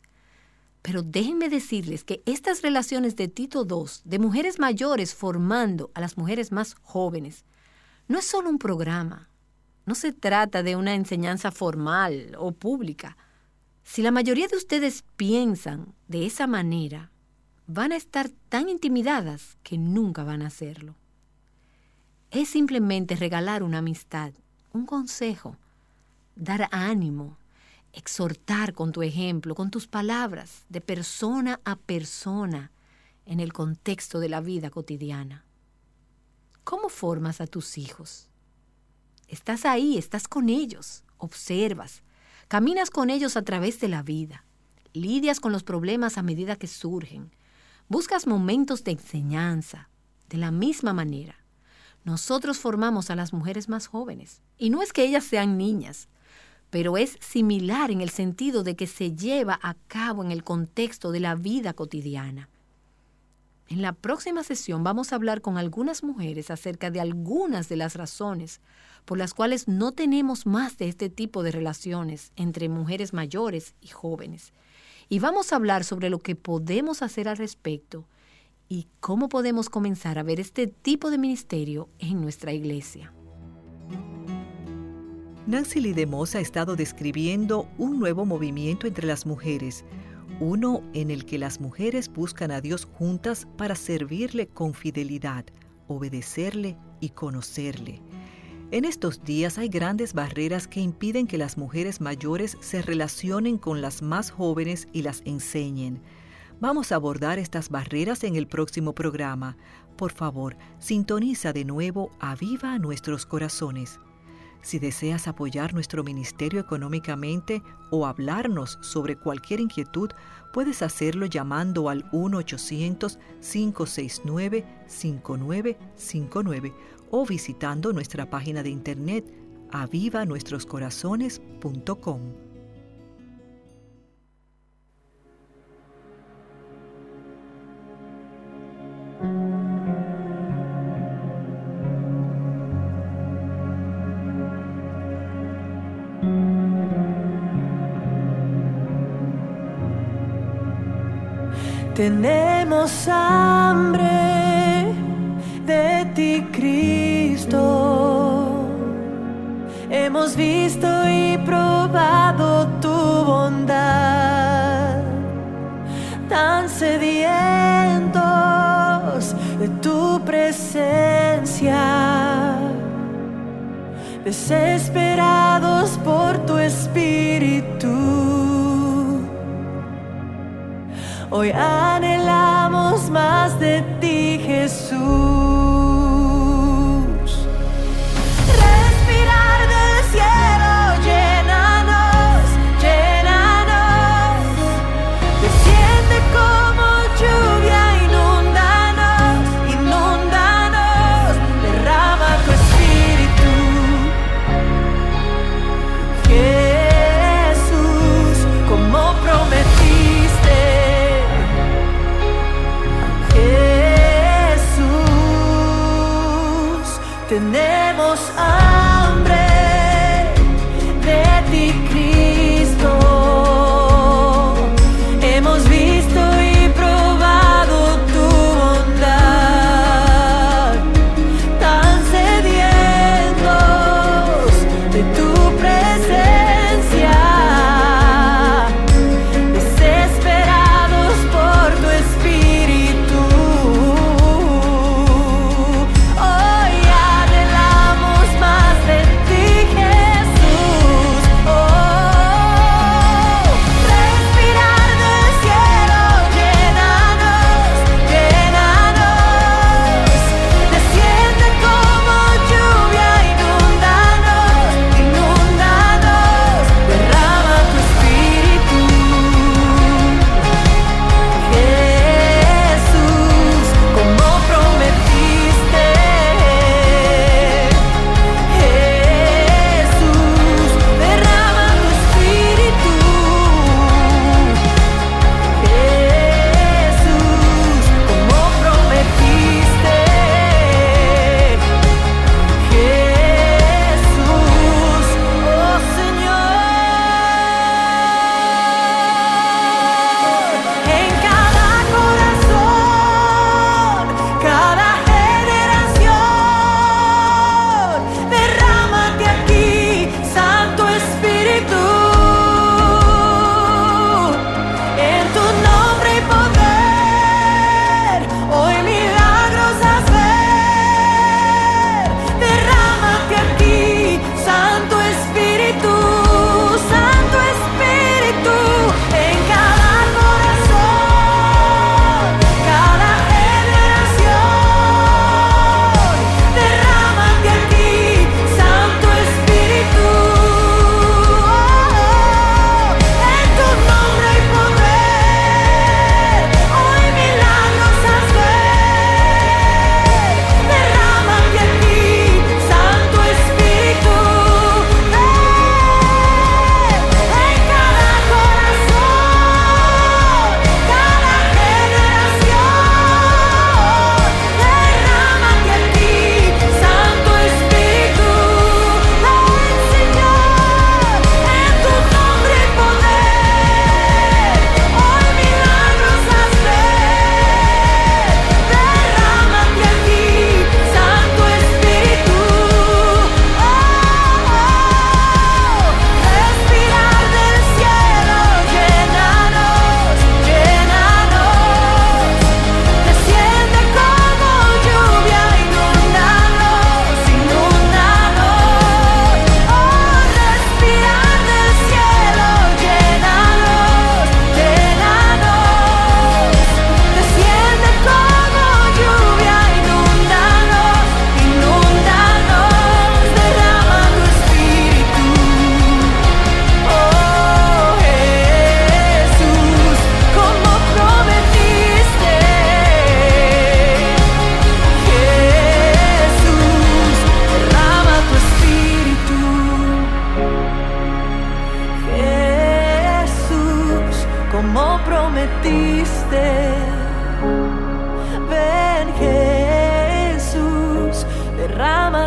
Pero déjenme decirles que estas relaciones de Tito II, de mujeres mayores formando a las mujeres más jóvenes, no es solo un programa, no se trata de una enseñanza formal o pública. Si la mayoría de ustedes piensan de esa manera, van a estar tan intimidadas que nunca van a hacerlo. Es simplemente regalar una amistad, un consejo, dar ánimo, exhortar con tu ejemplo, con tus palabras, de persona a persona, en el contexto de la vida cotidiana. ¿Cómo formas a tus hijos? Estás ahí, estás con ellos, observas, caminas con ellos a través de la vida, lidias con los problemas a medida que surgen, buscas momentos de enseñanza. De la misma manera, nosotros formamos a las mujeres más jóvenes, y no es que ellas sean niñas, pero es similar en el sentido de que se lleva a cabo en el contexto de la vida cotidiana. En la próxima sesión vamos a hablar con algunas mujeres acerca de algunas de las razones por las cuales no tenemos más de este tipo de relaciones entre mujeres mayores y jóvenes. Y vamos a hablar sobre lo que podemos hacer al respecto y cómo podemos comenzar a ver este tipo de ministerio en nuestra iglesia. Nancy Lidemos ha estado describiendo un nuevo movimiento entre las mujeres, uno en el que las mujeres buscan a Dios juntas para servirle con fidelidad, obedecerle y conocerle. En estos días hay grandes barreras que impiden que las mujeres mayores se relacionen con las más jóvenes y las enseñen. Vamos a abordar estas barreras en el próximo programa. Por favor, sintoniza de nuevo a Viva Nuestros Corazones. Si deseas apoyar nuestro ministerio económicamente o hablarnos sobre cualquier inquietud, puedes hacerlo llamando al 1-800-569-5959 o visitando nuestra página de internet avivanuestroscorazones.com. Tenemos hambre de ti, Cristo. Hemos visto y probado tu bondad, tan sedientos de tu presencia, desesperados por tu espíritu. Hoy anhelamos más de ti, Jesús.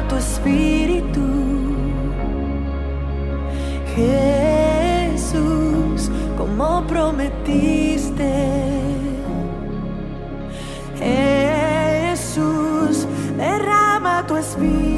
Tu espíritu. Jesús, como prometiste. Jesús, derrama tu espíritu.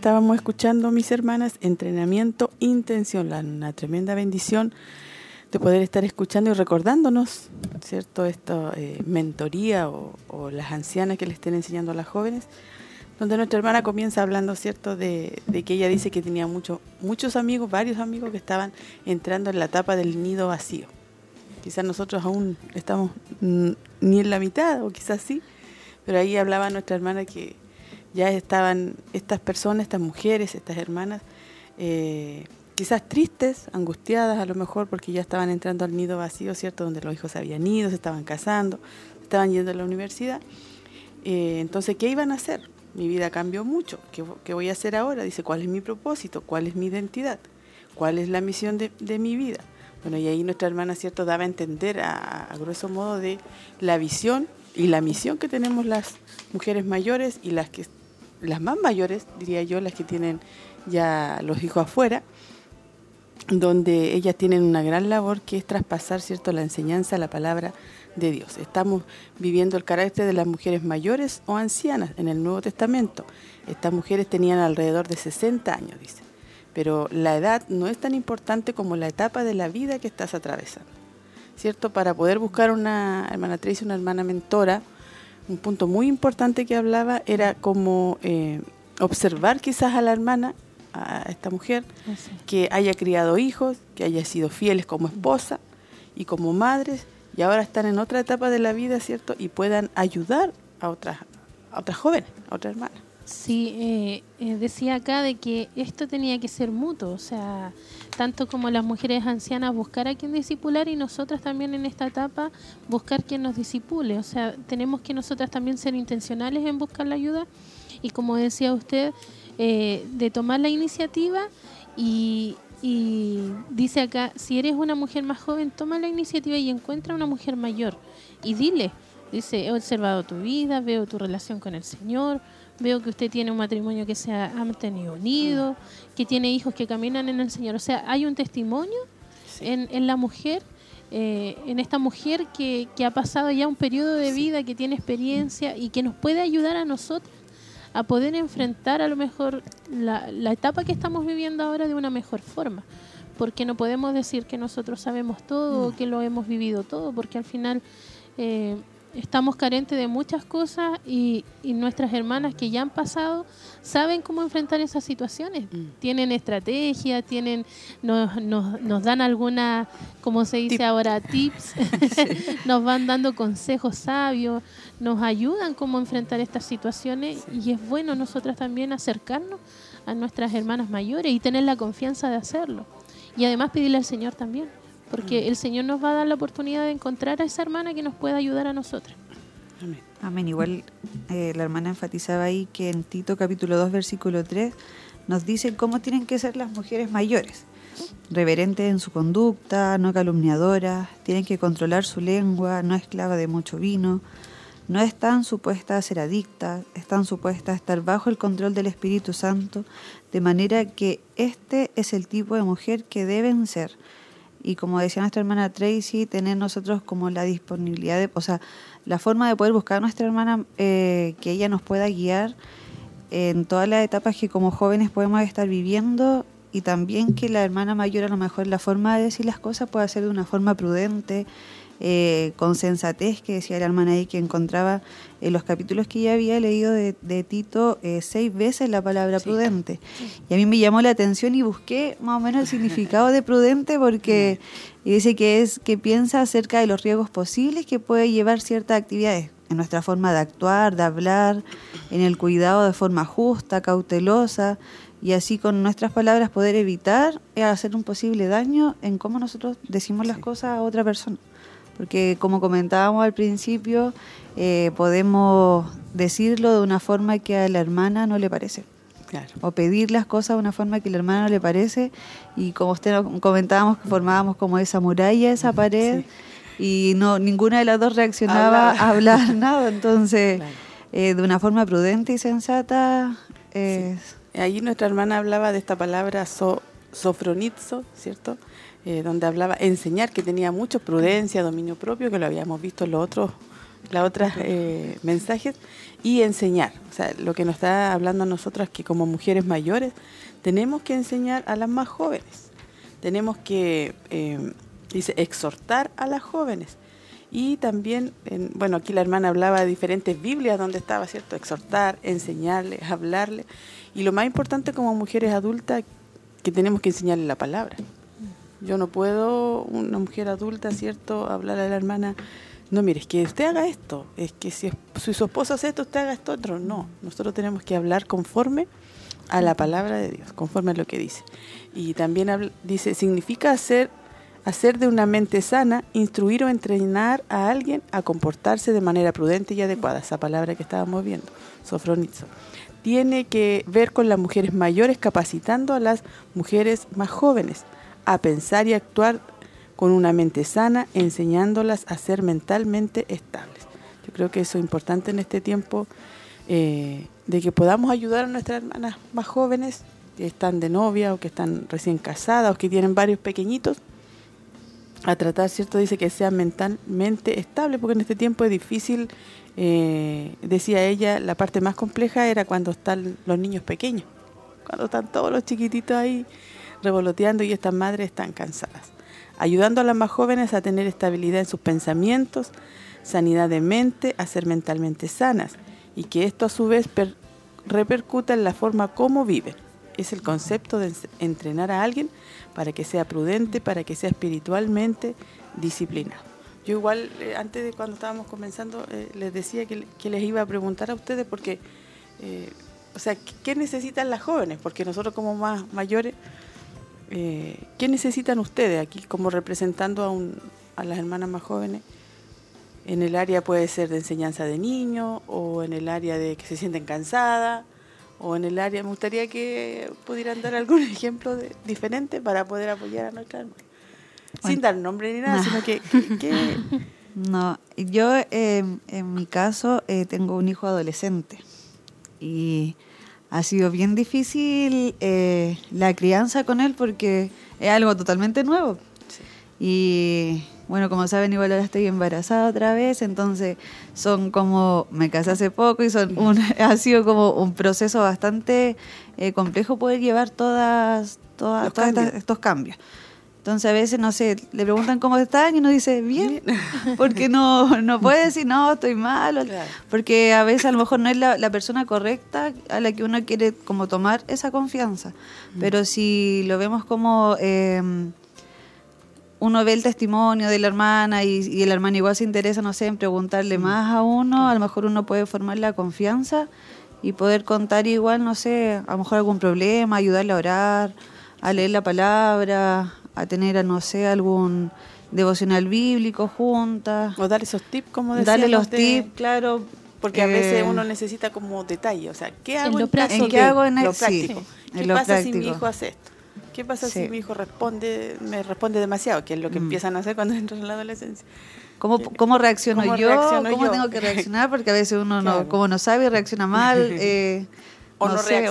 Estábamos escuchando, mis hermanas, entrenamiento, intención, una tremenda bendición de poder estar escuchando y recordándonos, ¿cierto? Esto, eh, mentoría o, las ancianas que le estén enseñando a las jóvenes, donde nuestra hermana comienza hablando, ¿cierto?, de, que ella dice que tenía mucho, muchos amigos, varios amigos que estaban entrando en la etapa del nido vacío. Quizás nosotros aún estamos ni en la mitad, o quizás sí, pero ahí hablaba nuestra hermana que ya estaban estas personas, estas mujeres, estas hermanas, eh, quizás tristes, angustiadas a lo mejor porque ya estaban entrando al nido vacío, ¿cierto? Donde los hijos habían ido, se estaban casando, estaban yendo a la universidad. Eh, entonces, ¿qué iban a hacer? Mi vida cambió mucho. ¿Qué, voy a hacer ahora? Dice, ¿cuál es mi propósito? ¿Cuál es mi identidad? ¿Cuál es la misión de, mi vida? Bueno, y ahí nuestra hermana, ¿cierto?, daba a entender a, a grosso modo de la visión y la misión que tenemos las mujeres mayores y las que las más mayores, diría yo, las que tienen ya los hijos afuera, donde ellas tienen una gran labor que es traspasar cierto la enseñanza, la palabra de Dios. Estamos viviendo el carácter de las mujeres mayores o ancianas en el Nuevo Testamento. Estas mujeres tenían alrededor de 60 años, dice. Pero la edad no es tan importante como la etapa de la vida que estás atravesando. ¿Cierto? Para poder buscar una hermana Tracy, una hermana mentora, un punto muy importante que hablaba era como eh, observar quizás a la hermana, a esta mujer, ah, que haya criado hijos, que haya sido fieles como esposa y como madres, y ahora están en otra etapa de la vida, ¿cierto? Y puedan ayudar a otras, a otras jóvenes, a otras hermanas. Sí, eh, eh, decía acá de que esto tenía que ser mutuo, o sea, tanto como las mujeres ancianas buscar a quien disipular y nosotras también en esta etapa buscar quien nos disipule, o sea, tenemos que nosotras también ser intencionales en buscar la ayuda y como decía usted, eh, de tomar la iniciativa y, y dice acá, si eres una mujer más joven, toma la iniciativa y encuentra una mujer mayor y dile, dice, he observado tu vida, veo tu relación con el Señor, Veo que usted tiene un matrimonio que se ha mantenido unido, que tiene hijos que caminan en el Señor. O sea, hay un testimonio en, la mujer, eh, en esta mujer que, ha pasado ya un periodo de vida, que tiene experiencia y que nos puede ayudar a nosotros a poder enfrentar a lo mejor la, etapa que estamos viviendo ahora de una mejor forma. Porque no podemos decir que nosotros sabemos todo o que lo hemos vivido todo, porque al final eh, estamos carentes de muchas cosas y, nuestras hermanas que ya han pasado saben cómo enfrentar esas situaciones. Mm. Tienen estrategia, tienen, nos, nos, nos dan alguna, como se dice ahora, tips, (laughs) (laughs) nos van dando consejos sabios, nos ayudan cómo enfrentar estas situaciones y es bueno nosotras también acercarnos a nuestras hermanas mayores y tener la confianza de hacerlo. Y además pedirle al Señor también porque el Señor nos va a dar la oportunidad de encontrar a esa hermana que nos pueda ayudar a nosotros. Amén. Amén. Igual eh, la hermana enfatizaba ahí que en Tito capítulo 2 versículo 3 nos dice cómo tienen que ser las mujeres mayores. Reverentes en su conducta, no calumniadoras, tienen que controlar su lengua, no esclava de mucho vino, no están supuestas a ser adictas, están supuestas a estar bajo el control del Espíritu Santo, de manera que este es el tipo de mujer que deben ser y como decía nuestra hermana Tracy, tener nosotros como la disponibilidad, de, o sea, la forma de poder buscar a nuestra hermana, eh, que ella nos pueda guiar en todas las etapas que como jóvenes podemos estar viviendo y también que la hermana mayor a lo mejor la forma de decir las cosas pueda ser de una forma prudente, eh, con sensatez, que decía la hermana ahí que encontraba en los capítulos que ya había leído de, Tito eh, seis veces la palabra prudente. Y a mí me llamó la atención y busqué más o menos el significado de prudente porque dice que es que piensa acerca de los riesgos posibles que puede llevar ciertas actividades en nuestra forma de actuar, de hablar, en el cuidado de forma justa, cautelosa, y así con nuestras palabras poder evitar eh, hacer un posible daño en cómo nosotros decimos las cosas a otra persona. Porque como comentábamos al principio, eh, podemos decirlo de una forma que a la hermana no le parece. O pedir las cosas de una forma que a la hermana no le parece. Y como usted comentábamos, formábamos como esa muralla, esa pared, y no ninguna de las dos reaccionaba a hablar (laughs) nada. Entonces, eh, de una forma prudente y sensata. Allí nuestra hermana hablaba de esta palabra so, sofronizo, ¿cierto? Eh, donde hablaba enseñar, que tenía mucho prudencia, dominio propio, que lo habíamos visto en los otros eh, mensajes, y enseñar. O sea, lo que nos está hablando a nosotras que como mujeres mayores tenemos que enseñar a las más jóvenes. Tenemos que, eh, dice, exhortar a las jóvenes. Y también, bueno, aquí la hermana hablaba de diferentes Biblias donde estaba, ¿cierto? Exhortar, enseñarles, hablarle. Y lo más importante como mujeres adultas, que tenemos que enseñarle la palabra. Yo no puedo, una mujer adulta, ¿cierto?, hablar a la hermana, no, mire, es que usted haga esto, es que si, su esposo hace esto, usted haga esto otro. No, nosotros tenemos que hablar conforme a la palabra de Dios, conforme a lo que dice. Y también dice, significa hacer, hacer de una mente sana, instruir o entrenar a alguien a comportarse de manera prudente y adecuada, esa palabra que estábamos viendo, sofronizo tiene que ver con las mujeres mayores capacitando a las mujeres más jóvenes a pensar y actuar con una mente sana, enseñándolas a ser mentalmente estables. Yo creo que eso es importante en este tiempo eh, de que podamos ayudar a nuestras hermanas más jóvenes que están de novia o que están recién casadas o que tienen varios pequeñitos a tratar, ¿cierto? Dice que sean mentalmente estables porque en este tiempo es difícil eh, decía ella, la parte más compleja era cuando están los niños pequeños, cuando están todos los chiquititos ahí revoloteando y estas madres están cansadas. Ayudando a las más jóvenes a tener estabilidad en sus pensamientos, sanidad de mente, a ser mentalmente sanas y que esto a su vez repercuta en la forma como viven. Es el concepto de entrenar a alguien para que sea prudente, para que sea espiritualmente disciplinado. Yo igual, eh, antes de cuando estábamos comenzando, eh, les decía que, les iba a preguntar a ustedes porque, eh, o sea, ¿qué necesitan las jóvenes? Porque nosotros como más mayores, ¿qué necesitan ustedes aquí como representando a, un, a las hermanas más jóvenes? En el área puede ser de enseñanza de niños o en el área de que se sienten cansadas o en el área, me gustaría que pudieran dar algún (laughs) ejemplo de, diferente para poder apoyar a nuestra hermana. Sin dar nombre ni nada, sino que, (laughs) No, yo em, en mi caso eh, tengo un hijo adolescente y ha sido bien difícil eh, la crianza con él porque es algo totalmente nuevo. Y bueno, como saben, igual ahora estoy embarazada otra vez, entonces son como, me casé hace poco y son un, (laughs) ha sido como un proceso bastante eh, complejo poder llevar todas, todas, todos estos cambios. Entonces a veces, no sé, le preguntan cómo están y uno dice, bien, (laughs) porque no, no puede decir, no, estoy mal, porque a veces a lo mejor no es la, persona correcta a la que uno quiere como tomar esa confianza. Mm. Pero si lo vemos como em, uno ve el testimonio de la hermana y, y el hermano igual se interesa, no sé, en preguntarle mm. más a uno, a lo mejor uno puede formar la confianza y poder contar igual, no sé, a lo mejor algún problema, ayudarle a orar, a leer la palabra, a tener, no sé, algún devocional bíblico juntas. O dar esos tips, como Darle los tips, claro. Porque a veces uno necesita como detalle, o sea, ¿qué hago en, lo práctico? ¿En qué hago en lo práctico? ¿Qué pasa si mi hijo hace esto? ¿Qué pasa si mi hijo responde, me responde demasiado? Que es lo que mm. empiezan a hacer cuando (laughs) entran en la adolescencia. ¿Cómo, cómo reacciono yo? ¿Cómo tengo que reaccionar? (laughs) Porque a veces uno, no, como no sabe, reacciona mal. (laughs) Eh, o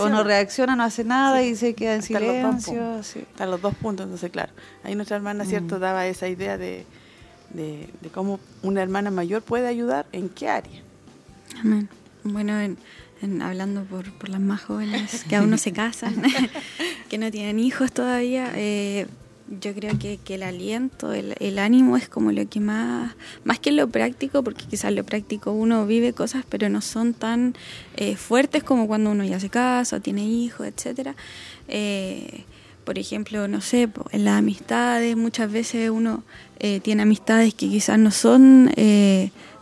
no, reacciona. no hace nada y se queda en silencio. Están los dos puntos, entonces claro. Ahí nuestra hermana, ¿cierto?, mm. daba esa idea de, de, cómo una hermana mayor puede ayudar en qué área. Amén. Bueno, en, hablando por, por las más jóvenes que aún no se casan, (laughs) (laughs) que no tienen hijos todavía, eh, yo creo que, el aliento, el, ánimo es como lo que más, más que lo práctico, porque quizás lo práctico uno vive cosas, pero no son tan eh, fuertes como cuando uno ya se casa, tiene hijos, etcétera. Eh, por ejemplo, no sé, en las amistades, muchas veces uno eh, tiene amistades que quizás no son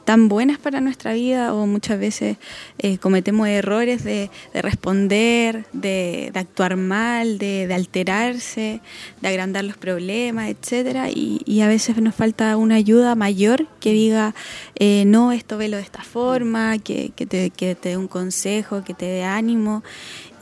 tan buenas para nuestra vida o muchas veces eh, cometemos errores de, responder, de, actuar mal, de, alterarse, de agrandar los problemas, etcétera y, a veces nos falta una ayuda mayor que diga eh, no, esto velo de esta forma, que, que, te, que te dé un consejo, que te dé ánimo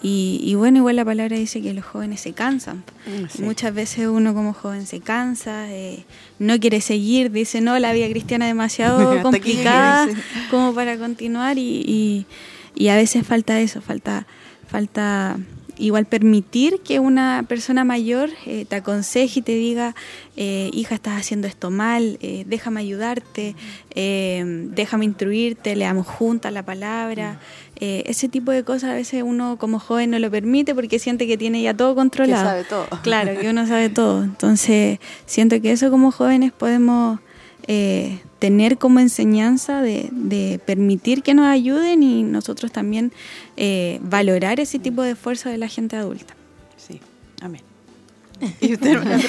y, bueno, igual la palabra dice que los jóvenes se cansan. Mm, Muchas veces uno como joven se cansa, eh, no quiere seguir, dice, no, la vida cristiana es demasiado (laughs) complicada (laughs) como para continuar y, y, a veces falta eso, falta, falta igual permitir que una persona mayor eh, te aconseje y te diga, eh, hija, estás haciendo esto mal, eh, déjame ayudarte, déjame instruirte, leamos juntas la palabra. Ese tipo de cosas a veces uno como joven no lo permite porque siente que tiene ya todo controlado. Que sabe todo. (laughs) Claro, que uno sabe (laughs) todo. Entonces, siento que eso como jóvenes podemos tener como enseñanza de, permitir que nos ayuden y nosotros también eh, valorar ese tipo de esfuerzo de la gente adulta. Sí, amén. Y usted, (laughs) hermana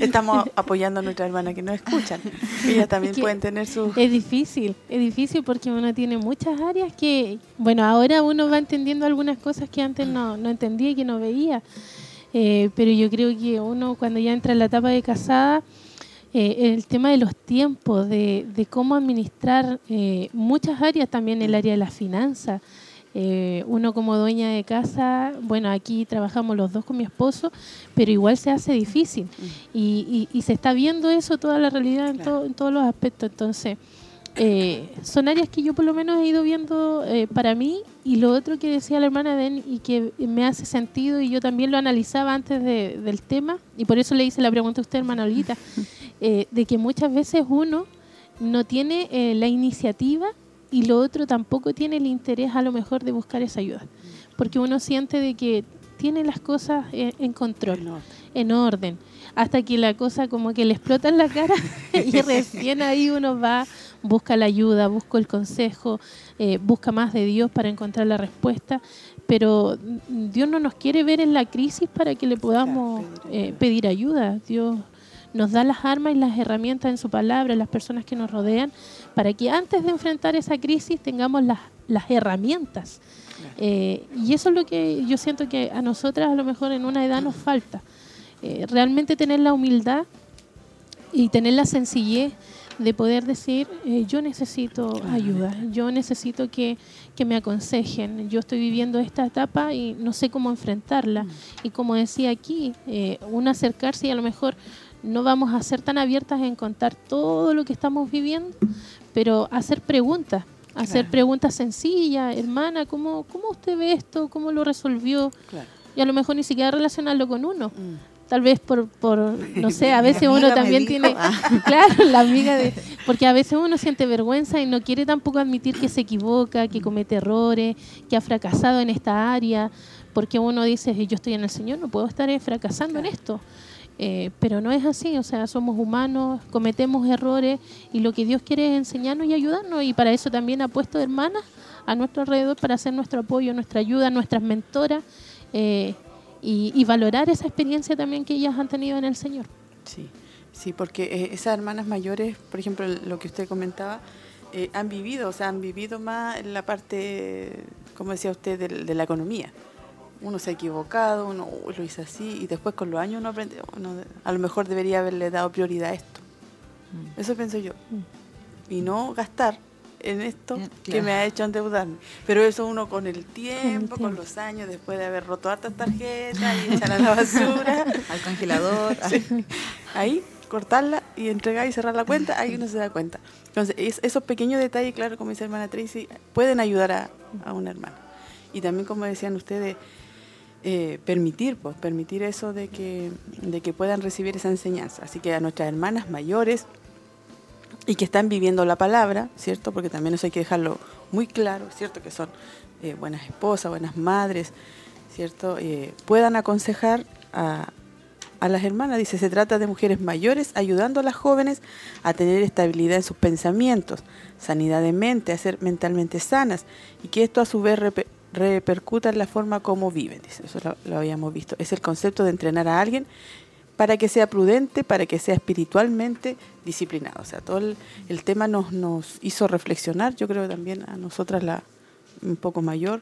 estamos apoyando a nuestra hermana que nos escuchan. Ellas también (laughs) pueden tener su... Es difícil, es difícil porque uno tiene muchas áreas que, bueno, ahora uno va entendiendo algunas cosas que antes no, no entendía y que no veía. Eh, pero yo creo que uno cuando ya entra en la etapa de casada, eh, el tema de los tiempos, de, cómo administrar eh, muchas áreas, también el área de la finanza. Eh, uno como dueña de casa, bueno, aquí trabajamos los dos con mi esposo, pero igual se hace difícil. Mm. Y, se está viendo eso, toda la realidad en, en todos los aspectos. Entonces, son áreas que yo por lo menos he ido viendo para mí y lo otro que decía la hermana Den y que me hace sentido y yo también lo analizaba antes del tema y por eso le hice la pregunta a usted, hermana Olguita, (laughs) Eh, de que muchas veces uno no tiene eh, la iniciativa y lo otro tampoco tiene el interés a lo mejor de buscar esa ayuda. Porque uno siente de que tiene las cosas eh, en control, en orden, hasta que la cosa como que le explota en la cara (laughs) y (laughs) recién ahí uno va, busca la ayuda, busca el consejo, busca más de Dios para encontrar la respuesta, pero Dios no nos quiere ver en la crisis para que le podamos pedir ayuda. Dios nos da las armas y las herramientas en su palabra, las personas que nos rodean, para que antes de enfrentar esa crisis tengamos las, las herramientas. Eh, y eso es lo que yo siento que a nosotras a lo mejor en una edad nos falta. Eh, realmente tener la humildad y tener la sencillez de poder decir, eh, yo necesito ayuda, yo necesito que, que, me aconsejen, yo estoy viviendo esta etapa y no sé cómo enfrentarla. Mm. Y como decía aquí, un acercarse y a lo mejor no vamos a ser tan abiertas en contar todo lo que estamos viviendo, pero hacer preguntas, hacer preguntas sencillas, hermana, ¿cómo, ¿cómo usted ve esto? ¿Cómo lo resolvió? Y a lo mejor ni siquiera relacionarlo con uno. Mm. Tal vez por, por, no (laughs) sé, a veces uno también tiene, (laughs) claro, la amiga de, porque a veces uno siente vergüenza y no quiere tampoco admitir que se equivoca, que comete errores, que ha fracasado en esta área, porque uno dice, yo estoy en el Señor, no puedo estar fracasando en esto. Eh, pero no es así, o sea, somos humanos, cometemos errores y lo que Dios quiere es enseñarnos y ayudarnos y para eso también ha puesto hermanas a nuestro alrededor para hacer nuestro apoyo, nuestra ayuda, nuestras mentoras eh, y, valorar esa experiencia también que ellas han tenido en el Señor. Sí, sí, porque eh, esas hermanas mayores, por ejemplo, lo que usted comentaba, han vivido, o sea, han vivido más en la parte, como decía usted, de la economía uno se ha equivocado, uno lo hizo así y después con los años uno aprende, a lo mejor debería haberle dado prioridad a esto. Mm. Eso pienso yo. Mm. Y no gastar en esto que me ha hecho endeudarme. Pero eso uno con el tiempo, con los años, después de haber roto hartas tarjetas y echar a la basura. (laughs) Al congelador. Ahí, cortarla y entregar y cerrar la cuenta, ahí uno se da cuenta. Entonces, esos pequeños detalles, claro, como dice hermana Tracy, pueden ayudar a, a una hermana. Y también, como decían ustedes, eh, permitir, pues, permitir eso de que, de que puedan recibir esa enseñanza. Así que a nuestras hermanas mayores y que están viviendo la palabra, ¿cierto? Porque también eso hay que dejarlo muy claro, ¿cierto? Que son eh, buenas esposas, buenas madres, ¿cierto? Eh, puedan aconsejar a, a las hermanas. Dice, se trata de mujeres mayores ayudando a las jóvenes a tener estabilidad en sus pensamientos, sanidad de mente, a ser mentalmente sanas y que esto a su vez repercuta en la forma como viven. Dice, eso lo, habíamos visto. Es el concepto de entrenar a alguien para que sea prudente, para que sea espiritualmente disciplinado. O sea, todo el, tema nos, nos hizo reflexionar, yo creo también a nosotras la un poco mayor,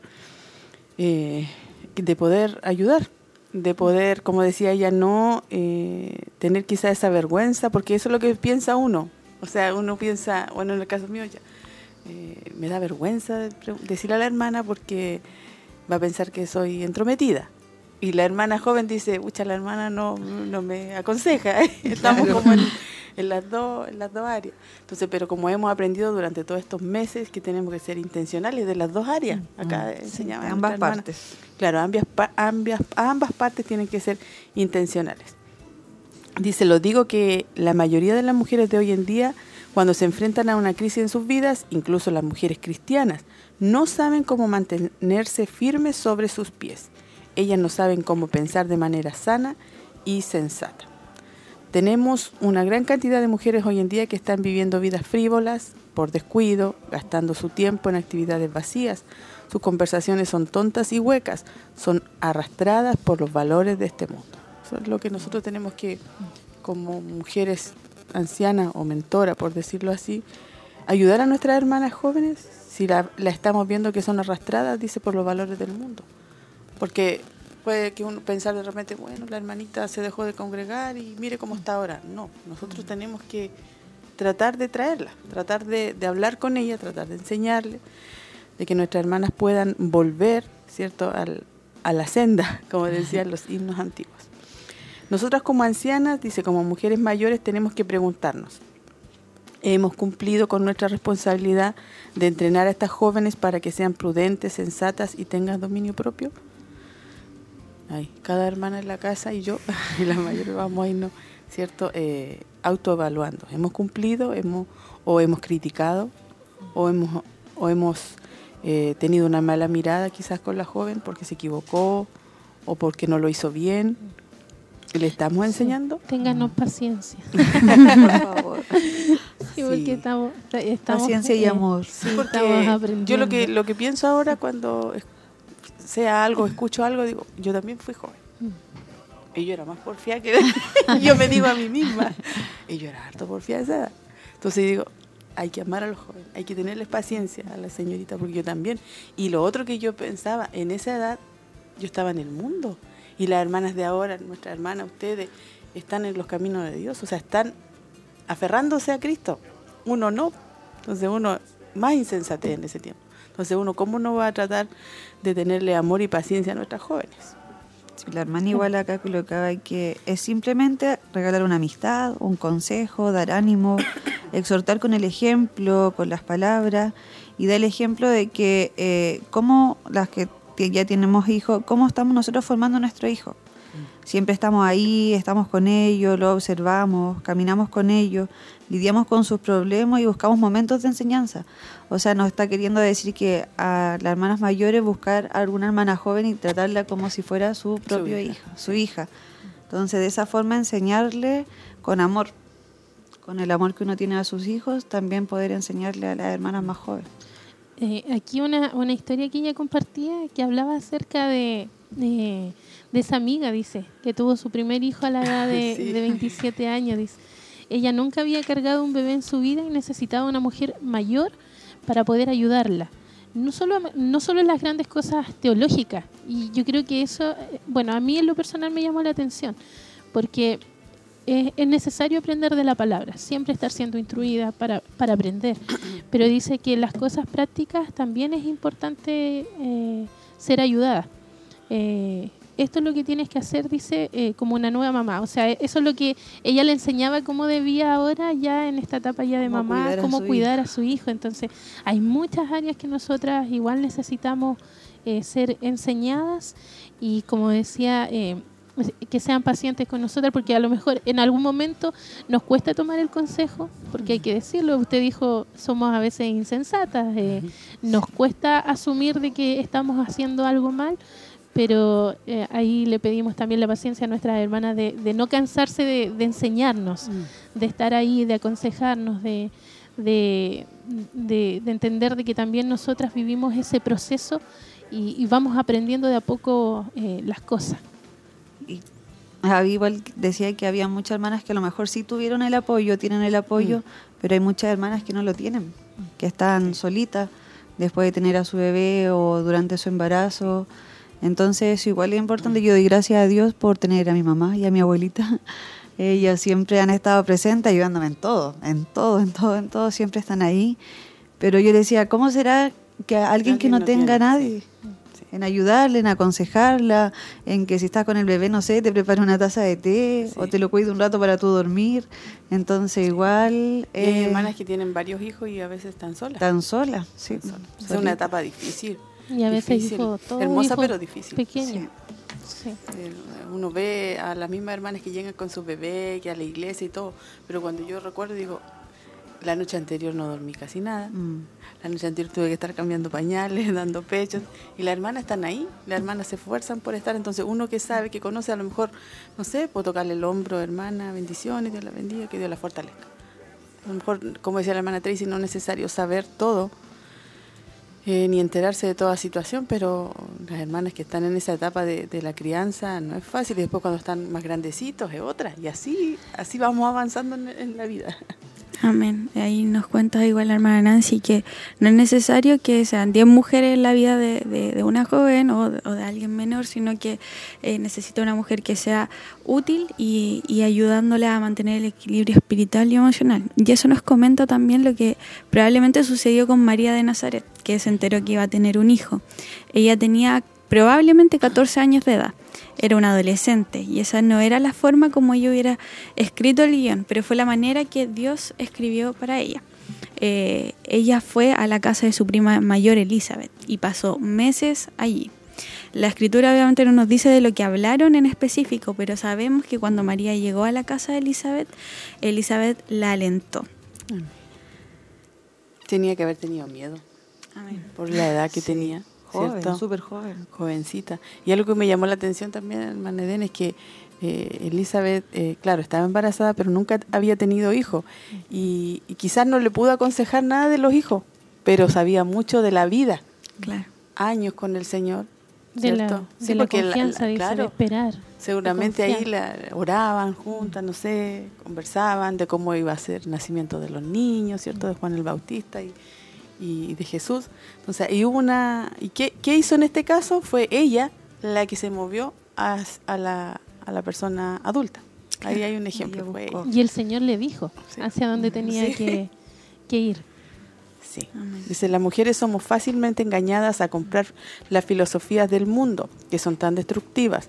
eh, de poder ayudar, de poder, como decía ella, no eh, tener quizá esa vergüenza, porque eso es lo que piensa uno. O sea, uno piensa, bueno, en el caso mío ya, eh, me da vergüenza decirle a la hermana porque va a pensar que soy entrometida. Y la hermana joven dice, pucha, la hermana no, no me aconseja. (laughs) Estamos como en, en, las dos, en las dos áreas. Entonces, pero como hemos aprendido durante todos estos meses que tenemos que ser intencionales de las dos áreas, mm, acá mm. enseñaba. ambas partes. Claro, ambas, ambas, ambas partes tienen que ser intencionales. Dice, lo digo que la mayoría de las mujeres de hoy en día, cuando se enfrentan a una crisis en sus vidas, incluso las mujeres cristianas, no saben cómo mantenerse firmes sobre sus pies ellas no saben cómo pensar de manera sana y sensata. Tenemos una gran cantidad de mujeres hoy en día que están viviendo vidas frívolas por descuido, gastando su tiempo en actividades vacías. Sus conversaciones son tontas y huecas, son arrastradas por los valores de este mundo. Eso es lo que nosotros tenemos que, como mujeres ancianas o mentoras, por decirlo así, ayudar a nuestras hermanas jóvenes si la, la estamos viendo que son arrastradas, dice, por los valores del mundo. Porque puede que uno pensar de repente, bueno, la hermanita se dejó de congregar y mire cómo está ahora. No, nosotros tenemos que tratar de traerla, tratar de, hablar con ella, tratar de enseñarle, de que nuestras hermanas puedan volver, ¿cierto?, Al, a la senda, como decían los himnos antiguos. Nosotras como ancianas, dice, como mujeres mayores, tenemos que preguntarnos, ¿hemos cumplido con nuestra responsabilidad de entrenar a estas jóvenes para que sean prudentes, sensatas y tengan dominio propio? cada hermana en la casa y yo, (laughs) y la mayoría vamos a irnos, ¿cierto? Eh, autoevaluando. ¿Hemos cumplido hemos, o hemos criticado o hemos, o hemos eh, tenido una mala mirada quizás con la joven porque se equivocó o porque no lo hizo bien? ¿Le estamos enseñando? Ténganos paciencia. (laughs) Por favor. Sí, porque estamos, paciencia y amor. Sí, porque yo lo que, lo que pienso ahora cuando sea algo, escucho algo, digo, yo también fui joven. Y yo era más porfiada que (laughs) yo me digo a mí misma. Y yo era harto porfiada de esa edad. Entonces digo, hay que amar a los jóvenes, hay que tenerles paciencia a la señorita, porque yo también. Y lo otro que yo pensaba, en esa edad yo estaba en el mundo. Y las hermanas de ahora, nuestras hermanas, ustedes, están en los caminos de Dios, o sea, están aferrándose a Cristo. Uno no. Entonces uno más insensate en ese tiempo. Entonces uno, ¿cómo no va a tratar de tenerle amor y paciencia a nuestras jóvenes? la hermana igual acá colocaba que es simplemente regalar una amistad, un consejo, dar ánimo, (coughs) exhortar con el ejemplo, con las palabras y dar el ejemplo de que eh, cómo las que ya tenemos hijos, cómo estamos nosotros formando a nuestro hijo. Siempre estamos ahí, estamos con ellos, lo observamos, caminamos con ellos, lidiamos con sus problemas y buscamos momentos de enseñanza. O sea, nos está queriendo decir que a las hermanas mayores buscar a alguna hermana joven y tratarla como si fuera su propio hijo, su hija. Entonces, de esa forma enseñarle con amor, con el amor que uno tiene a sus hijos, también poder enseñarle a las hermanas más jóvenes. Eh, aquí una, una historia que ella compartía que hablaba acerca de de esa amiga, dice, que tuvo su primer hijo a la edad de, (laughs) 27 años, dice. Ella nunca había cargado un bebé en su vida y necesitaba una mujer mayor para poder ayudarla. No solo, no solo en las grandes cosas teológicas, y yo creo que eso, bueno, a mí en lo personal me llamó la atención, porque es, necesario aprender de la palabra, siempre estar siendo instruida para, para aprender, (clears throat) pero dice que las cosas prácticas también es importante eh, ser ayudada. Eh, esto es lo que tienes que hacer, dice, eh, como una nueva mamá. O sea, eso es lo que ella le enseñaba cómo debía ahora, ya en esta etapa ya de mamá, cómo cuidar a su hijo. Entonces, hay muchas áreas que nosotras igual necesitamos eh, ser enseñadas y, como decía, eh, que sean pacientes con nosotras, porque a lo mejor en algún momento nos cuesta tomar el consejo, porque hay que decirlo, usted dijo, somos a veces insensatas, nos cuesta asumir de que estamos haciendo algo mal, pero eh, ahí le pedimos también la paciencia a nuestras hermanas de, no cansarse de, enseñarnos, mm. de estar ahí, de aconsejarnos, de, de, entender de que también nosotras vivimos ese proceso y, vamos aprendiendo de a poco eh, las cosas. Javi igual decía que había muchas hermanas que a lo mejor sí tuvieron el apoyo, tienen el apoyo, pero hay muchas hermanas que no lo tienen, que están solitas después de tener a su bebé o durante su embarazo. Entonces, igual es importante. Yo doy gracias a Dios por tener a mi mamá y a mi abuelita. (laughs) Ellas siempre han estado presentes ayudándome en todo, en todo, en todo, en todo. Siempre están ahí. Pero yo decía, ¿cómo será que alguien que no, tenga a nadie? En ayudarle, en aconsejarla, en que si estás con el bebé, no sé, te prepara una taza de té o te lo cuida un rato para tú dormir. Entonces, igual. Y hay hermanas que tienen varios hijos y a veces están solas. Están solas, sí. Es una etapa difícil. Y a veces difícil, hijo todo hermosa hijo pero difícil. Pequeño. Sí. Eh, Uno ve a las mismas hermanas que llegan con sus bebés, que a la iglesia y todo, pero cuando yo recuerdo digo, la noche anterior no dormí casi nada, Mm. La noche anterior tuve que estar cambiando pañales, (laughs) dando pechos, y las hermanas están ahí, las hermanas se esfuerzan por estar, entonces uno que sabe, que conoce, a lo mejor, no sé, puedo tocarle el hombro, hermana, bendiciones, Dios la bendiga, que Dios la fortalezca. A lo mejor, como decía la hermana Tracy, no es necesario saber todo, eh, ni enterarse de toda situación, pero las hermanas que están en esa etapa de, de la crianza no es fácil y después cuando están más grandecitos es otra y así así vamos avanzando en, en la vida. (laughs) Amén. Ahí nos cuenta igual la hermana Nancy que no es necesario que sean 10 mujeres en la vida de, de- una joven o, de- alguien menor, sino que eh, necesita una mujer que sea útil y, y ayudándola a mantener el equilibrio espiritual y emocional. Y eso nos comenta también lo que probablemente sucedió con María de Nazaret, que se enteró que iba a tener un hijo. Ella tenía probablemente 14 años de edad. Era una adolescente y esa no era la forma como ella hubiera escrito el guion, pero fue la manera que Dios escribió para ella. Eh, ella fue a la casa de su prima mayor Elizabeth y pasó meses allí. La escritura obviamente no nos dice de lo que hablaron en específico, pero sabemos que cuando María llegó a la casa de Elizabeth, Elizabeth la alentó. Tenía que haber tenido miedo por la edad que tenía, Joven, súper joven. jovencita. Y algo que me llamó la atención también, hermana Eden, es que eh, Elizabeth, eh, claro, estaba embarazada, pero nunca había tenido hijos. Y, y quizás no le pudo aconsejar nada de los hijos, pero sabía mucho de la vida, Claro. años con el Señor. De la, ¿cierto? de Sí, la porque la- confianza, la- de claro, esperar. Seguramente ahí la, oraban juntas, no sé, conversaban de cómo iba a ser el nacimiento de los niños, ¿cierto? De Juan el Bautista y, y de Jesús. Entonces, y hubo una... ¿Y qué, qué hizo en este caso? Fue ella la que se movió a, a la, a la persona adulta. Ahí hay un ejemplo. Fue. Y el Señor le dijo Sí. hacia dónde tenía Sí. que, que ir. Sí. Amén. Dice, las mujeres somos fácilmente engañadas a comprar las filosofías del mundo, que son tan destructivas.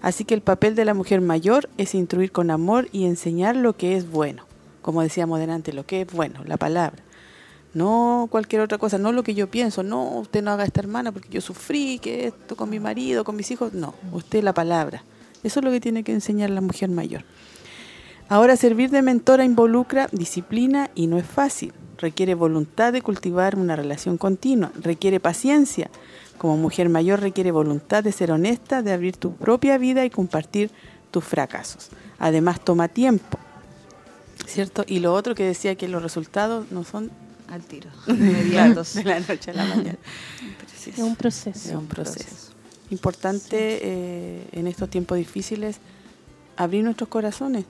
Así que el papel de la mujer mayor es instruir con amor y enseñar lo que es bueno. Como decíamos delante, lo que es bueno, la palabra. No cualquier otra cosa, no lo que yo pienso, no, usted no haga esta hermana porque yo sufrí, que esto con mi marido, con mis hijos, no, usted la palabra. Eso es lo que tiene que enseñar la mujer mayor. Ahora, servir de mentora involucra disciplina y no es fácil. Requiere voluntad de cultivar una relación continua, requiere paciencia. Como mujer mayor requiere voluntad de ser honesta, de abrir tu propia vida y compartir tus fracasos. Además, toma tiempo. ¿Cierto? Y lo otro que decía que los resultados no son Al tiro. (laughs) Inmediatos. de la noche a la mañana. (laughs) Es un proceso. Es un proceso. Importante eh, en estos tiempos difíciles abrir nuestros corazones.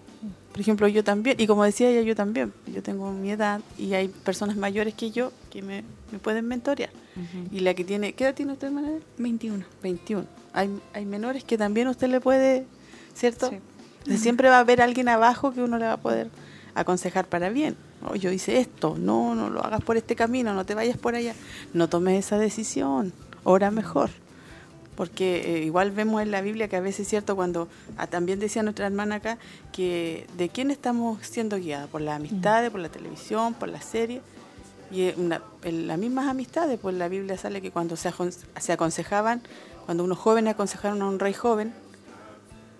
Por ejemplo, yo también, y como decía ella, yo también, yo tengo mi edad y hay personas mayores que yo que me, me pueden mentorear. Y la que tiene, ¿qué edad tiene usted, Manuel? 21. 21. Hay, hay menores que también usted le puede, ¿cierto? Sí. Siempre va a haber alguien abajo que uno le va a poder aconsejar para bien. Oh, yo hice esto, no, no lo hagas por este camino, no te vayas por allá. No tomes esa decisión, ora mejor. Porque eh, igual vemos en la Biblia que a veces es cierto cuando, ah, también decía nuestra hermana acá, que de quién estamos siendo guiadas, por las amistades, por la televisión, por la serie. Y eh, una- en las mismas amistades, pues en la Biblia sale que cuando se aconsejaban, cuando unos jóvenes aconsejaron a un rey joven,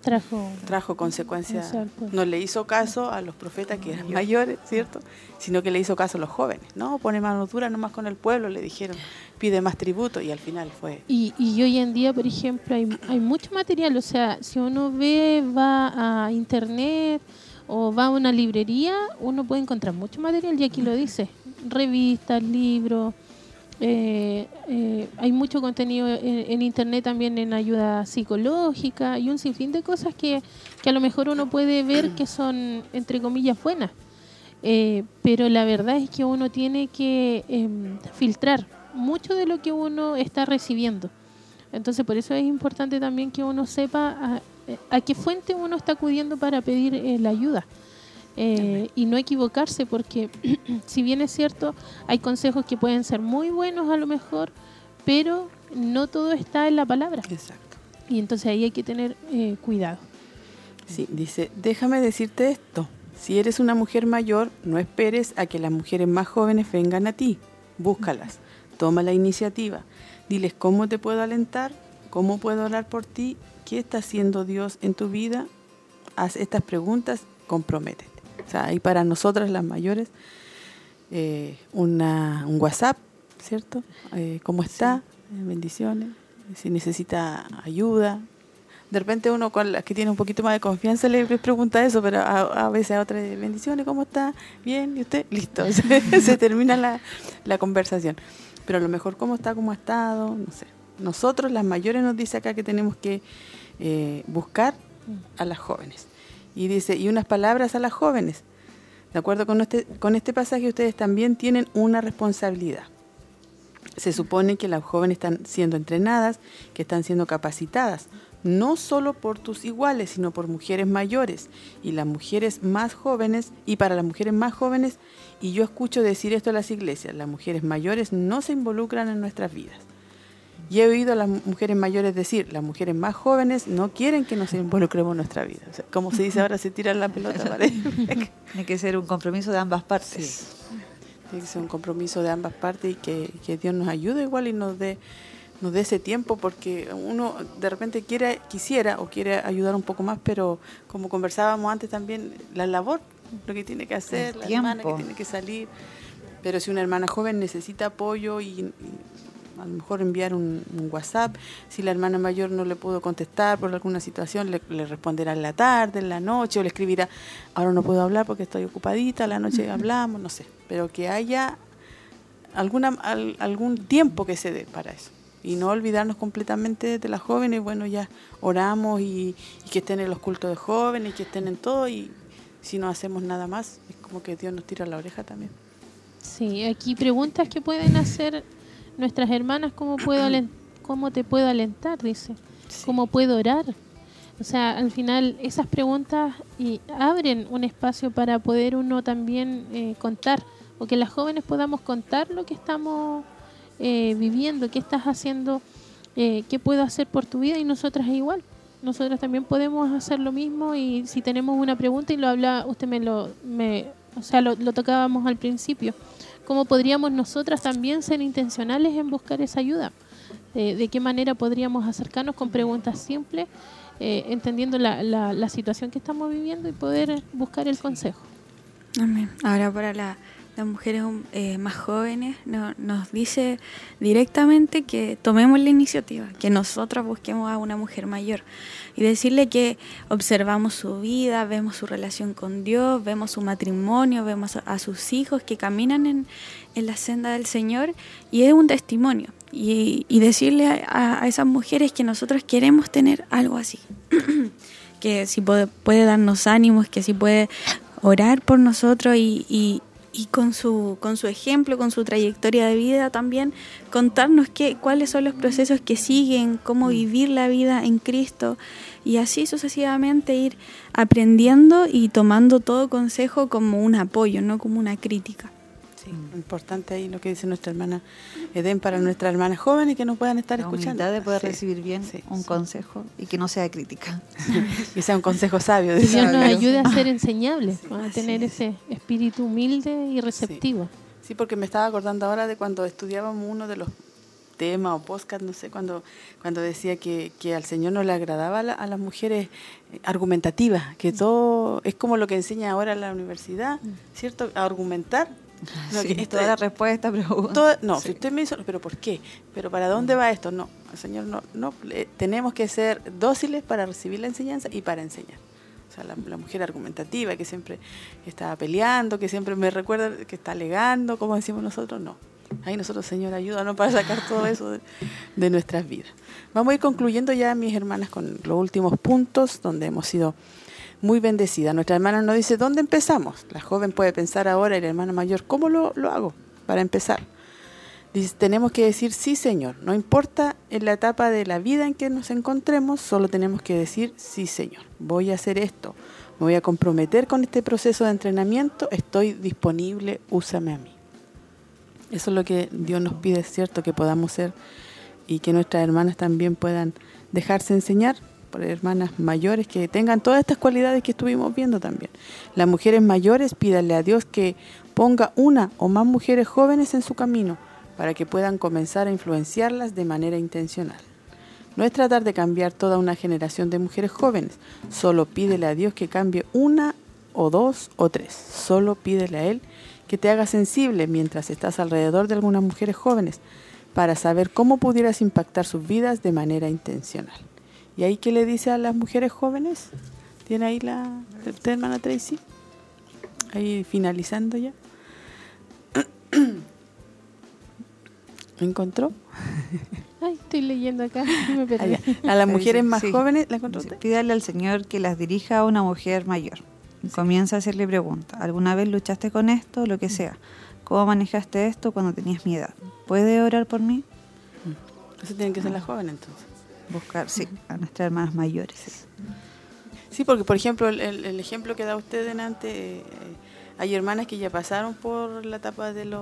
Trajo. trajo consecuencias. Pueblo. No le hizo caso a los profetas que eran mayores, ¿cierto? Sino que le hizo caso a los jóvenes. No, pone mano dura nomás con el pueblo, le dijeron, pide más tributo y al final fue. Y, y hoy en día, por ejemplo, hay, hay mucho material. O sea, si uno ve, va a internet o va a una librería, uno puede encontrar mucho material y aquí lo dice. Revistas, libros, eh, eh, hay mucho contenido en, internet también en ayuda psicológica y un sinfín de cosas que, que a lo mejor uno puede ver que son, entre comillas, buenas. Eh, pero la verdad es que uno tiene que em, filtrar mucho de lo que uno está recibiendo. Entonces, por eso es importante también que uno sepa a, qué fuente uno está acudiendo para pedir la ayuda. Eh, y no equivocarse porque (clears throat) si bien es cierto, hay consejos que pueden ser muy buenos a lo mejor, pero no todo está en la palabra. Exacto. Y entonces ahí hay que tener eh, cuidado. Sí, dice, déjame decirte esto, si eres una mujer mayor, no esperes a que las mujeres más jóvenes vengan a ti, búscalas, toma la iniciativa, diles cómo te puedo alentar, cómo puedo orar por ti, qué está haciendo Dios en tu vida, haz estas preguntas, comprométete. O sea, hay para nosotras las mayores eh, una, un WhatsApp, ¿cierto? Eh, ¿Cómo está? Eh, bendiciones. Si necesita ayuda. De repente uno con las que tiene un poquito más de confianza le pregunta eso, pero a, veces a otra bendiciones, ¿cómo está? Bien, ¿y usted? Listo, (laughs) se, termina la, la conversación. Pero a lo mejor cómo está, cómo ha estado, no sé. Nosotros, las mayores, nos dice acá que tenemos que buscar a las jóvenes. Y dice, y unas palabras a las jóvenes. De acuerdo con este, con este pasaje, ustedes también tienen una responsabilidad. Se supone que las jóvenes están siendo entrenadas, que están siendo capacitadas, no solo por tus iguales, sino por mujeres mayores. Y las mujeres más jóvenes, y para las mujeres más jóvenes, y yo escucho decir esto a las iglesias, las mujeres mayores no se involucran en nuestras vidas. Y he oído a las mujeres mayores decir, las mujeres más jóvenes no quieren que nos involucremos en nuestra vida. como se dice ahora, se tiran la pelota. (laughs) Tiene que ser un compromiso de ambas partes. Tiene que ser un compromiso de ambas partes y que, Dios nos ayude igual y nos dé nos dé ese tiempo porque uno de repente quiere quisiera o quiere ayudar un poco más pero como conversábamos antes también la labor lo que tiene que hacer la hermana que tiene que salir pero si una hermana joven necesita apoyo y a lo mejor enviar un, WhatsApp. Si la hermana mayor no le pudo contestar por alguna situación, le, responderá en la tarde, en la noche, o le escribirá, ahora no puedo hablar porque estoy ocupadita, la noche hablamos, no sé. Pero que haya alguna, algún tiempo que se dé para eso. Y no olvidarnos completamente de las jóvenes, bueno, ya oramos y, y que estén en los cultos de jóvenes, y que estén en todo, y si no hacemos nada más, es como que Dios nos tira la oreja también. Sí, aquí preguntas que pueden hacer nuestras hermanas, ¿cómo, puedo cómo te puedo alentar? Dice, ¿cómo puedo orar? O sea, al final esas preguntas y abren un espacio para poder uno también eh, contar, o que las jóvenes podamos contar lo que estamos eh, viviendo, qué estás haciendo, eh, qué puedo hacer por tu vida y nosotras igual. Nosotras también podemos hacer lo mismo y si tenemos una pregunta y lo habla, usted me lo, me, o sea, lo tocábamos al principio cómo podríamos nosotras también ser intencionales en buscar esa ayuda. de qué manera podríamos acercarnos con preguntas simples, eh, entendiendo la, la, situación que estamos viviendo y poder buscar el consejo. Amén. Ahora para la, las mujeres eh, más jóvenes nos dice directamente que tomemos la iniciativa, que nosotros busquemos a una mujer mayor y decirle que observamos su vida, vemos su relación con Dios, vemos su matrimonio, vemos a, sus hijos que caminan en, la senda del Señor y es un testimonio. Y, decirle a, esas mujeres que nosotros queremos tener algo así, (clears throat) que si puede, darnos ánimos, que si puede orar por nosotros y, y con su, con su ejemplo, con su trayectoria de vida también, contarnos qué, cuáles son los procesos que siguen, cómo mm. vivir la vida en Cristo y así sucesivamente ir aprendiendo y tomando todo consejo como un apoyo, no como una crítica. Sí, importante ahí lo que dice nuestra hermana Edén para nuestras hermanas jóvenes que nos puedan estar la escuchando. de poder recibir bien un consejo y que no sea crítica. (laughs) que sea un consejo sabio. Dios nos ayude a (laughs) ser enseñables, a tener ese espíritu humilde y receptivo. Sí. porque me estaba acordando ahora de cuando estudiábamos uno de los temas o podcast, no sé, cuando, cuando decía que, que al Señor no le agradaba a, las mujeres argumentativas, que todo es como lo que enseña ahora la universidad, mm. ¿cierto? A argumentar no, toda la respuesta, pero... no, si usted me hizo, pero ¿por qué? ¿Pero para dónde va esto? No, Señor, no, no tenemos que ser dóciles para recibir la enseñanza y para enseñar. O sea, la, mujer argumentativa que siempre está peleando, que siempre me recuerda que está alegando, como decimos nosotros, no. Ahí nosotros, Señor, ayúdanos para sacar todo (laughs) eso de, de, nuestras vidas. Vamos a ir concluyendo ya, mis hermanas, con los últimos puntos donde hemos sido muy bendecidas. Nuestra hermana nos dice, ¿dónde empezamos? La joven puede pensar ahora, el hermano mayor, ¿cómo lo, lo hago para empezar? Dice, tenemos que decir, sí, Señor. No importa en la etapa de la vida en que nos encontremos, solo tenemos que decir, sí, Señor. Voy a hacer esto. Me voy a comprometer con este proceso de entrenamiento. Estoy disponible, úsame a mí. Eso es lo que Dios nos pide, es cierto, que podamos ser y que nuestras hermanas también puedan dejarse enseñar por hermanas mayores que tengan todas estas cualidades que estuvimos viendo también. Las mujeres mayores pídanle a Dios que ponga una o más mujeres jóvenes en su camino para que puedan comenzar a influenciarlas de manera intencional. No es tratar de cambiar toda una generación de mujeres jóvenes, solo pídele a Dios que cambie una o dos o tres, solo pídele a Él que te haga sensible mientras estás alrededor de algunas mujeres jóvenes para saber cómo pudieras impactar sus vidas de manera intencional. ¿Y ahí qué le dice a las mujeres jóvenes? ¿Tiene ahí la usted, hermana Tracy? Ahí finalizando ya. (clears throat) ¿Lo encontró? Ay, estoy leyendo acá. (laughs) Me perdí. A las mujeres más sí. jóvenes, ¿la encontró usted? Pídale al Señor que las dirija a una mujer mayor. Comienza a hacerle preguntas. ¿Alguna vez luchaste con esto? Lo que sea. ¿Cómo manejaste esto cuando tenías mi edad? ¿Puede orar por mí? Eso tienen que ser las jóvenes entonces. Buscar, a nuestras hermanas mayores. Sí, porque por ejemplo, el, ejemplo que da usted delante, eh, hay hermanas que ya pasaron por la etapa de la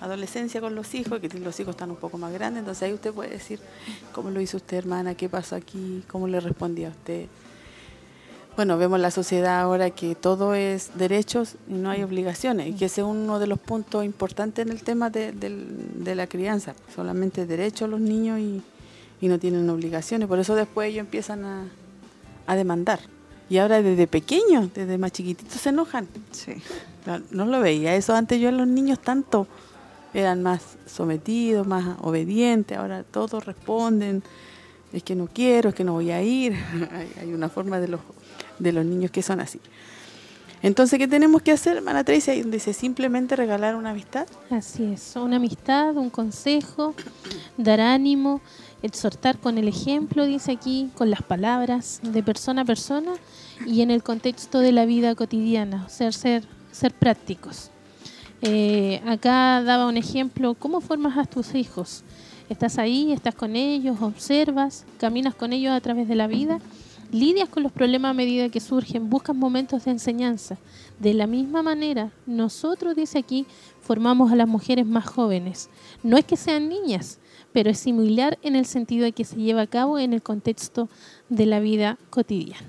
adolescencia con los hijos, que los hijos están un poco más grandes, entonces ahí usted puede decir cómo lo hizo usted, hermana, qué pasó aquí, cómo le respondía a usted. Bueno, vemos la sociedad ahora que todo es derechos y no hay obligaciones, y que ese es uno de los puntos importantes en el tema de la crianza, solamente derechos los niños y, y, no tienen obligaciones, por eso después ellos empiezan a, a demandar. Y ahora desde pequeños, desde más chiquititos se enojan. Sí. No, no, lo veía, eso antes yo en los niños tanto eran más sometidos, más obedientes, ahora todos responden, es que no quiero, es que no voy a ir, (laughs) hay, hay una forma de los de los niños que son así. Entonces, ¿qué tenemos que hacer, hermana Tracy? Dice, simplemente regalar una amistad. Así es, una amistad, un consejo, dar ánimo, exhortar con el ejemplo, dice aquí, con las palabras, de persona a persona y en el contexto de la vida cotidiana, o sea, ser, ser prácticos. Eh, acá daba un ejemplo, ¿cómo formas a tus hijos? Estás ahí, estás con ellos, observas, caminas con ellos a través de la vida lidias con los problemas a medida que surgen, buscas momentos de enseñanza. De la misma manera, nosotros, dice aquí, formamos a las mujeres más jóvenes. No es que sean niñas, pero es similar en el sentido de que se lleva a cabo en el contexto de la vida cotidiana.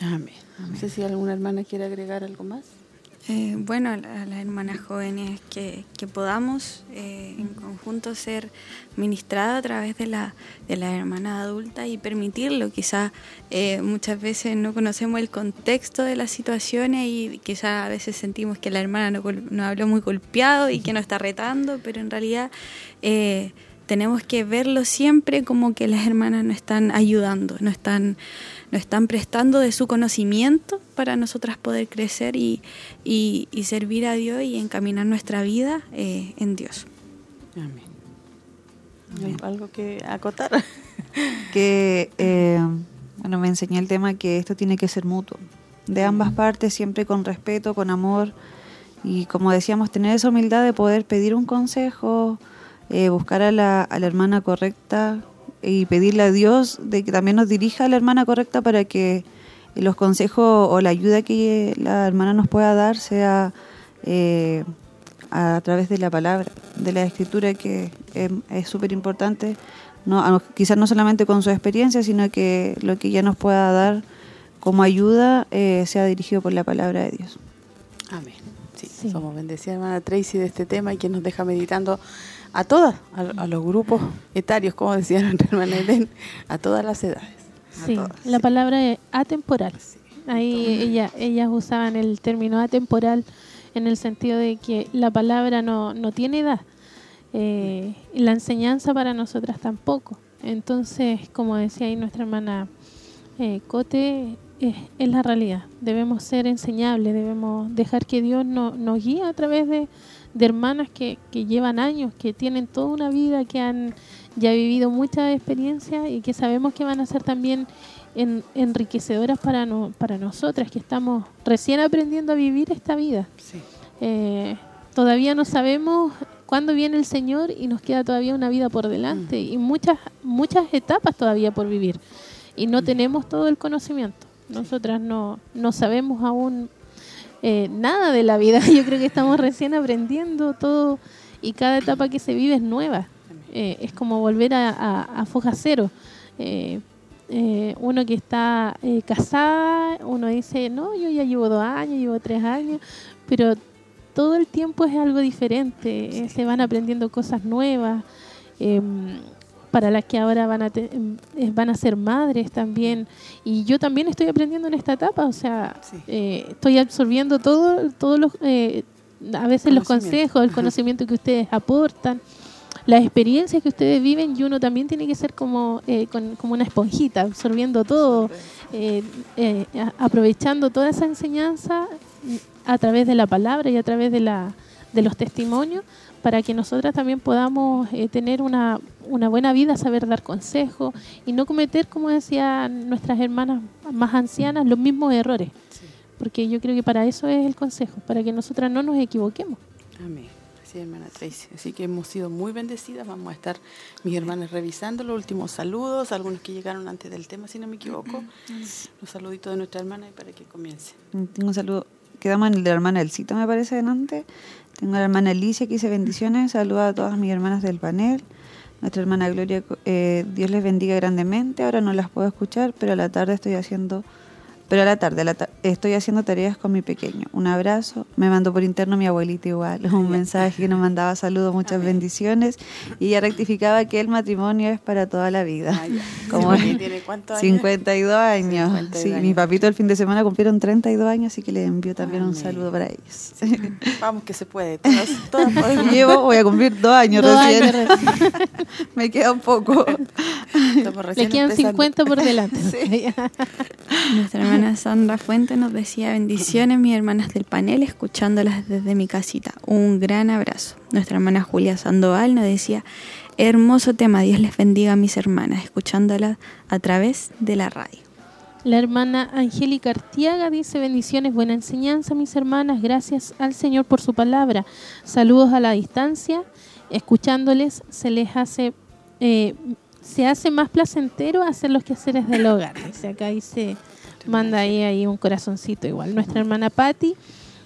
Amén. No sé si alguna hermana quiere agregar algo más. Eh, bueno, a las hermanas jóvenes que, que podamos eh, en conjunto ser ministradas a través de la, de la hermana adulta y permitirlo. Quizá eh, muchas veces no conocemos el contexto de las situaciones y quizá a veces sentimos que la hermana nos no habló muy golpeado y que nos está retando, pero en realidad tenemos que verlo siempre como que las hermanas nos están ayudando, nos están nos están prestando de su conocimiento para nosotras poder crecer y, y, y servir a Dios y encaminar nuestra vida eh, en Dios. Amén. Amén. ¿Algo que acotar? (laughs) que, eh, bueno, me enseñé el tema que esto tiene que ser mutuo, de ambas partes, siempre con respeto, con amor y como decíamos, tener esa humildad de poder pedir un consejo, eh, buscar a la, a la hermana correcta y pedirle a Dios de que también nos dirija a la hermana correcta para que los consejos o la ayuda que la hermana nos pueda dar sea eh, a través de la palabra, de la escritura, que es súper importante, no, quizás no solamente con su experiencia, sino que lo que ella nos pueda dar como ayuda eh, sea dirigido por la palabra de Dios. Amén. Sí, sí. somos bendecidas, hermana Tracy, de este tema y que nos deja meditando a todas, a, a, los grupos etarios, como decía nuestra hermana Eden, a todas las edades. Sí, todas. la palabra es atemporal. Sí. Ahí ella, ellas usaban el término atemporal en el sentido de que la palabra no, no tiene edad. Eh, la enseñanza para nosotras tampoco. Entonces, como decía ahí nuestra hermana eh, Cote, es, es, la realidad. Debemos ser enseñables, debemos dejar que Dios no, nos guíe a través de, de hermanas que, que llevan años, que tienen toda una vida, que han ya vivido mucha experiencia y que sabemos que van a ser también en, enriquecedoras para, no, para nosotras, que estamos recién aprendiendo a vivir esta vida. Eh, todavía no sabemos cuándo viene el Señor y nos queda todavía una vida por delante mm. y muchas, muchas etapas todavía por vivir. Y no mm. tenemos todo el conocimiento. Nosotras no, no sabemos aún eh, nada de la vida. (laughs) Yo creo que estamos recién aprendiendo todo y cada etapa que se vive es nueva. Eh, es como volver a, a, foja cero. Eh, uno que está casada, uno dice, no, yo ya llevo dos años, llevo tres años, pero todo el tiempo es algo diferente, se van aprendiendo cosas nuevas, em, para las que ahora van a, em, van a ser madres también, y yo también estoy aprendiendo en esta etapa, o sea, estoy absorbiendo todo, todos los, a veces los consejos, el conocimiento que ustedes aportan las experiencias que ustedes viven y uno también tiene que ser como, eh, como una esponjita, absorbiendo todo, eh, eh, aprovechando toda esa enseñanza a través de la palabra y a través de, la, de los testimonios para que nosotras también podamos tener una, una buena vida, saber dar consejos y no cometer, como decían nuestras hermanas más ancianas, los mismos errores. Porque yo creo que para eso es el consejo, para que nosotras no nos equivoquemos. Amén hermana Tracy. Así que hemos sido muy bendecidas. Vamos a estar mis hermanas revisando los últimos saludos, algunos que llegaron antes del tema, si no me equivoco. Un saludito de nuestra hermana y para que comience. Tengo un saludo. Quedamos en el de la hermana Elcita, me parece, delante. Tengo a la hermana Alicia que dice bendiciones. Saluda a todas mis hermanas del panel. Nuestra hermana Gloria, eh, Dios les bendiga grandemente. Ahora no las puedo escuchar, pero a la tarde estoy haciendo pero a la tarde, estoy haciendo tareas con mi pequeño. Un abrazo. Me mandó por interno mi abuelita igual, (laughs) un mensaje que nos mandaba saludos, muchas bendiciones. Y ella rectificaba que el matrimonio es para toda la vida. (laughs) Como ¿Tiene cuántos años? 52 años. sí, mi papito el fin de semana cumplieron 32 años, así que le envío también un saludo para ellos. (laughs) Vamos que se puede. Todas, todas Llevo, voy a cumplir dos años recién. Me queda un poco. Le quedan 50 por delante. Nuestra hermana Sandra Fuente nos decía bendiciones, mis hermanas del panel, escuchándolas desde mi casita. Un gran abrazo. Nuestra hermana Julia Sandoval nos decía, hermoso tema, Dios les bendiga a mis hermanas, escuchándolas a través de la radio. La hermana Angélica Artiaga dice bendiciones, buena enseñanza, mis hermanas, gracias al Señor por su palabra. Saludos a la distancia, escuchándoles se les hace eh, se hace más placentero hacer los quehaceres del hogar. Acá dice manda ahí, ahí un corazoncito igual. Nuestra hermana Patti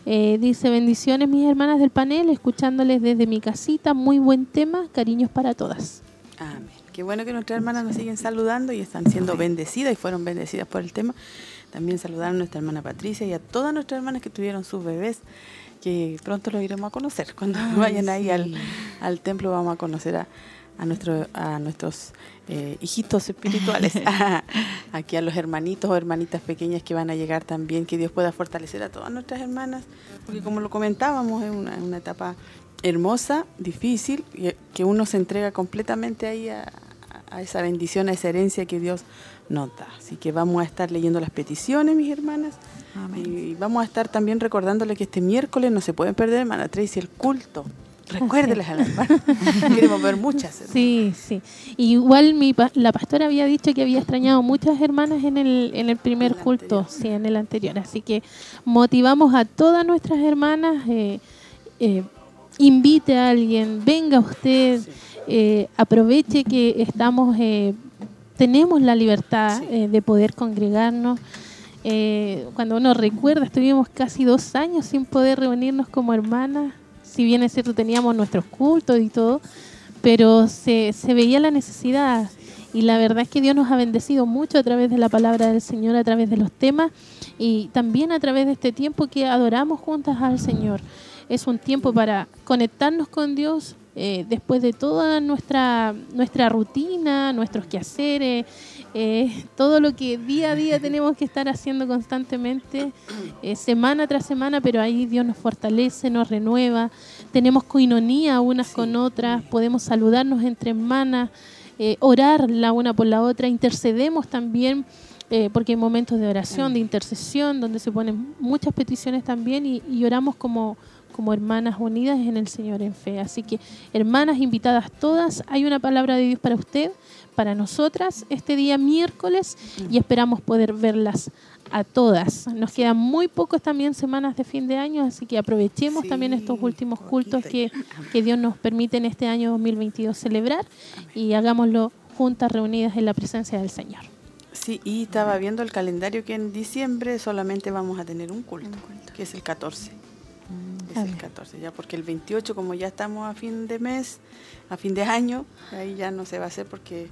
eh, dice bendiciones mis hermanas del panel, escuchándoles desde mi casita, muy buen tema, cariños para todas. Amén. Qué bueno que nuestras hermanas nos siguen saludando y están siendo bendecidas y fueron bendecidas por el tema. También saludar a nuestra hermana Patricia y a todas nuestras hermanas que tuvieron sus bebés, que pronto los iremos a conocer. Cuando vayan ahí al, al templo vamos a conocer a, a, nuestro, a nuestros eh, hijitos espirituales, (laughs) (laughs) aquí a los hermanitos o hermanitas pequeñas que van a llegar también, que Dios pueda fortalecer a todas nuestras hermanas, porque como lo comentábamos, es una, una etapa hermosa, difícil, y que uno se entrega completamente ahí a, a esa bendición, a esa herencia que Dios nos da. Así que vamos a estar leyendo las peticiones, mis hermanas. Y vamos a estar también recordándole que este miércoles no se pueden perder, hermana Tracy, el culto Recuérdelas a las hermanas. (laughs) Queremos ver muchas. Sí, sí. Igual mi, la pastora había dicho que había extrañado muchas hermanas en el, en el primer culto, sí, en el anterior. Así que motivamos a todas nuestras hermanas, eh, eh, invite a alguien, venga usted, eh, aproveche que estamos, tenemos la libertad de poder congregarnos. cuando uno recuerda, estuvimos casi dos años sin poder reunirnos como hermanas si bien es cierto teníamos nuestros cultos y todo, pero se, se veía la necesidad y la verdad es que Dios nos ha bendecido mucho a través de la palabra del Señor, a través de los temas y también a través de este tiempo que adoramos juntas al Señor. Es un tiempo para conectarnos con Dios eh, después de toda nuestra, nuestra rutina, nuestros quehaceres, eh, todo lo que día a día tenemos que estar haciendo constantemente, eh, semana tras semana, pero ahí Dios nos fortalece, nos renueva, tenemos coinonía unas con otras, podemos saludarnos entre hermanas, eh, orar la una por la otra, intercedemos también. porque hay momentos de oración, de intercesión, donde se ponen muchas peticiones también y, oramos como, como hermanas unidas en el Señor en fe. Así que, hermanas invitadas todas, hay una palabra de Dios para usted, para nosotras, este día miércoles, y esperamos poder verlas a todas. Nos quedan muy pocos también semanas de fin de año, así que aprovechemos también estos últimos cultos que, que Dios nos permite en este año 2022 celebrar y hagámoslo juntas, reunidas en la presencia del Señor. Sí, y estaba viendo el calendario que en diciembre solamente vamos a tener un culto, que es el 14. Es el 14, ya porque el 28, como ya estamos a fin de mes, a fin de año, ahí ya no se va a hacer porque,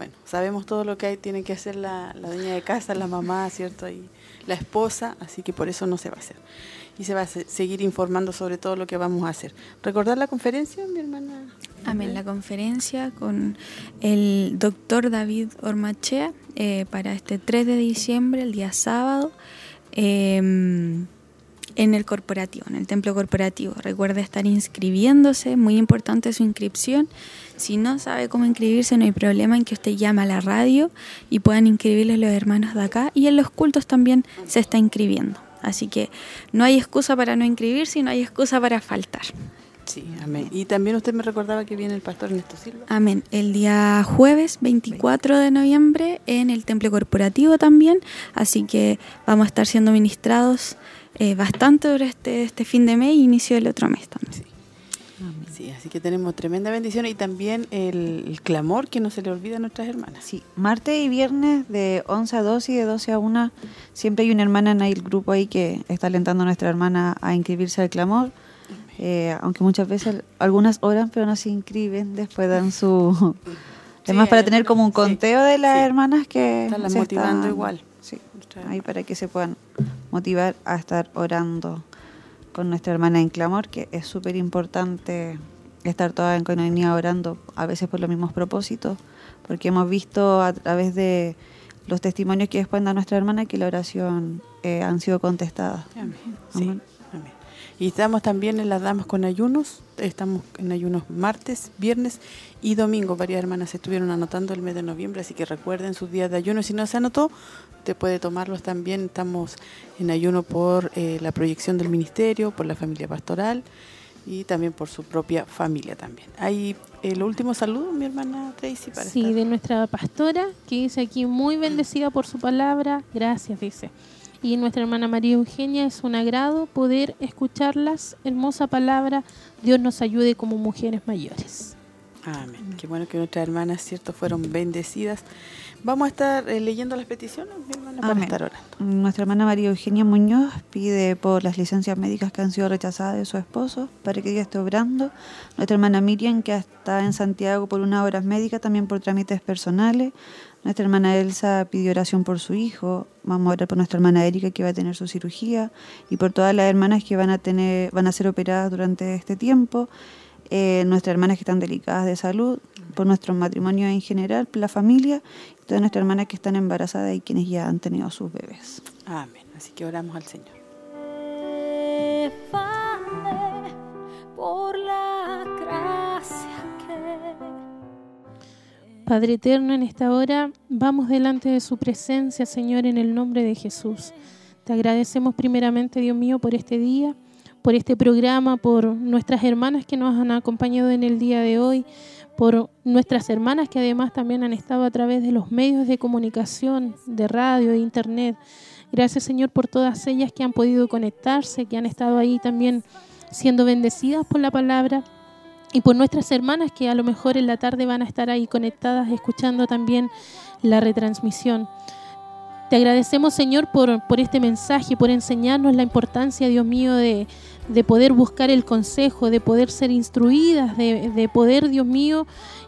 bueno, sabemos todo lo que hay, tiene que hacer la, la dueña de casa, la mamá, ¿cierto? Y la esposa, así que por eso no se va a hacer. Y se va a se- seguir informando sobre todo lo que vamos a hacer. ¿Recordar la conferencia, mi hermana? Amén. La conferencia con el doctor David Ormachea eh, para este 3 de diciembre, el día sábado, eh, en el corporativo, en el templo corporativo. Recuerde estar inscribiéndose, muy importante su inscripción. Si no sabe cómo inscribirse, no hay problema en que usted llame a la radio y puedan inscribirles los hermanos de acá. Y en los cultos también se está inscribiendo. Así que no hay excusa para no inscribirse y no hay excusa para faltar. Sí, amén. Y también usted me recordaba que viene el pastor Ernesto Silva. Amén. El día jueves 24 de noviembre en el templo corporativo también. Así que vamos a estar siendo ministrados eh, bastante durante este fin de mes y inicio del otro mes también. Sí, así que tenemos tremenda bendición y también el, el clamor que no se le olvida a nuestras hermanas. Sí, martes y viernes de 11 a 12 y de 12 a 1 siempre hay una hermana en el grupo ahí que está alentando a nuestra hermana a inscribirse al clamor. Eh, aunque muchas veces algunas oran pero no se inscriben, después dan su... (laughs) Sí, Además para tener como un sí, conteo de las sí. hermanas que Estarlas se motivando están- igual. Ahí para que se puedan motivar a estar orando con nuestra hermana en clamor, que es súper importante estar toda en coinonía orando, a veces por los mismos propósitos, porque hemos visto a través de los testimonios que después da nuestra hermana que la oración eh, han sido contestadas. Amén. Sí, Amén. Y estamos también en las damas con ayunos. Estamos en ayunos martes, viernes y domingo. Varias hermanas estuvieron anotando el mes de noviembre, así que recuerden sus días de ayuno. Si no se anotó, te puede tomarlos también. Estamos en ayuno por eh, la proyección del ministerio, por la familia pastoral y también por su propia familia también. Hay el último saludo, mi hermana Tracy, para Sí, estar- de nuestra pastora, que dice aquí muy bendecida por su palabra, gracias, dice. Y nuestra hermana María Eugenia, es un agrado poder escucharlas, hermosa palabra, Dios nos ayude como mujeres mayores. Amén. Qué bueno que nuestras hermanas, cierto, fueron bendecidas. Vamos a estar eh, leyendo las peticiones, mi hermana, para Amén. estar orando. Nuestra hermana María Eugenia Muñoz pide por las licencias médicas que han sido rechazadas de su esposo para que ella esté obrando. Nuestra hermana Miriam, que está en Santiago por unas horas médicas, también por trámites personales. Nuestra hermana Elsa pidió oración por su hijo. Vamos a orar por nuestra hermana Erika, que va a tener su cirugía. Y por todas las hermanas que van a, tener, van a ser operadas durante este tiempo. Eh, nuestras hermanas que están delicadas de salud, por nuestro matrimonio en general, por la familia, y todas nuestras hermanas que están embarazadas y quienes ya han tenido sus bebés. Amén. Así que oramos al Señor. Efane, por la gracia que Padre eterno, en esta hora vamos delante de su presencia, Señor, en el nombre de Jesús. Te agradecemos primeramente, Dios mío, por este día, por este programa, por nuestras hermanas que nos han acompañado en el día de hoy, por nuestras hermanas que además también han estado a través de los medios de comunicación, de radio, de internet. Gracias, Señor, por todas ellas que han podido conectarse, que han estado ahí también siendo bendecidas por la palabra y por nuestras hermanas que a lo mejor en la tarde van a estar ahí conectadas escuchando también la retransmisión. Te agradecemos, Señor, por, por este mensaje, por enseñarnos la importancia, Dios mío, de, de poder buscar el consejo, de poder ser instruidas, de, de poder, Dios mío,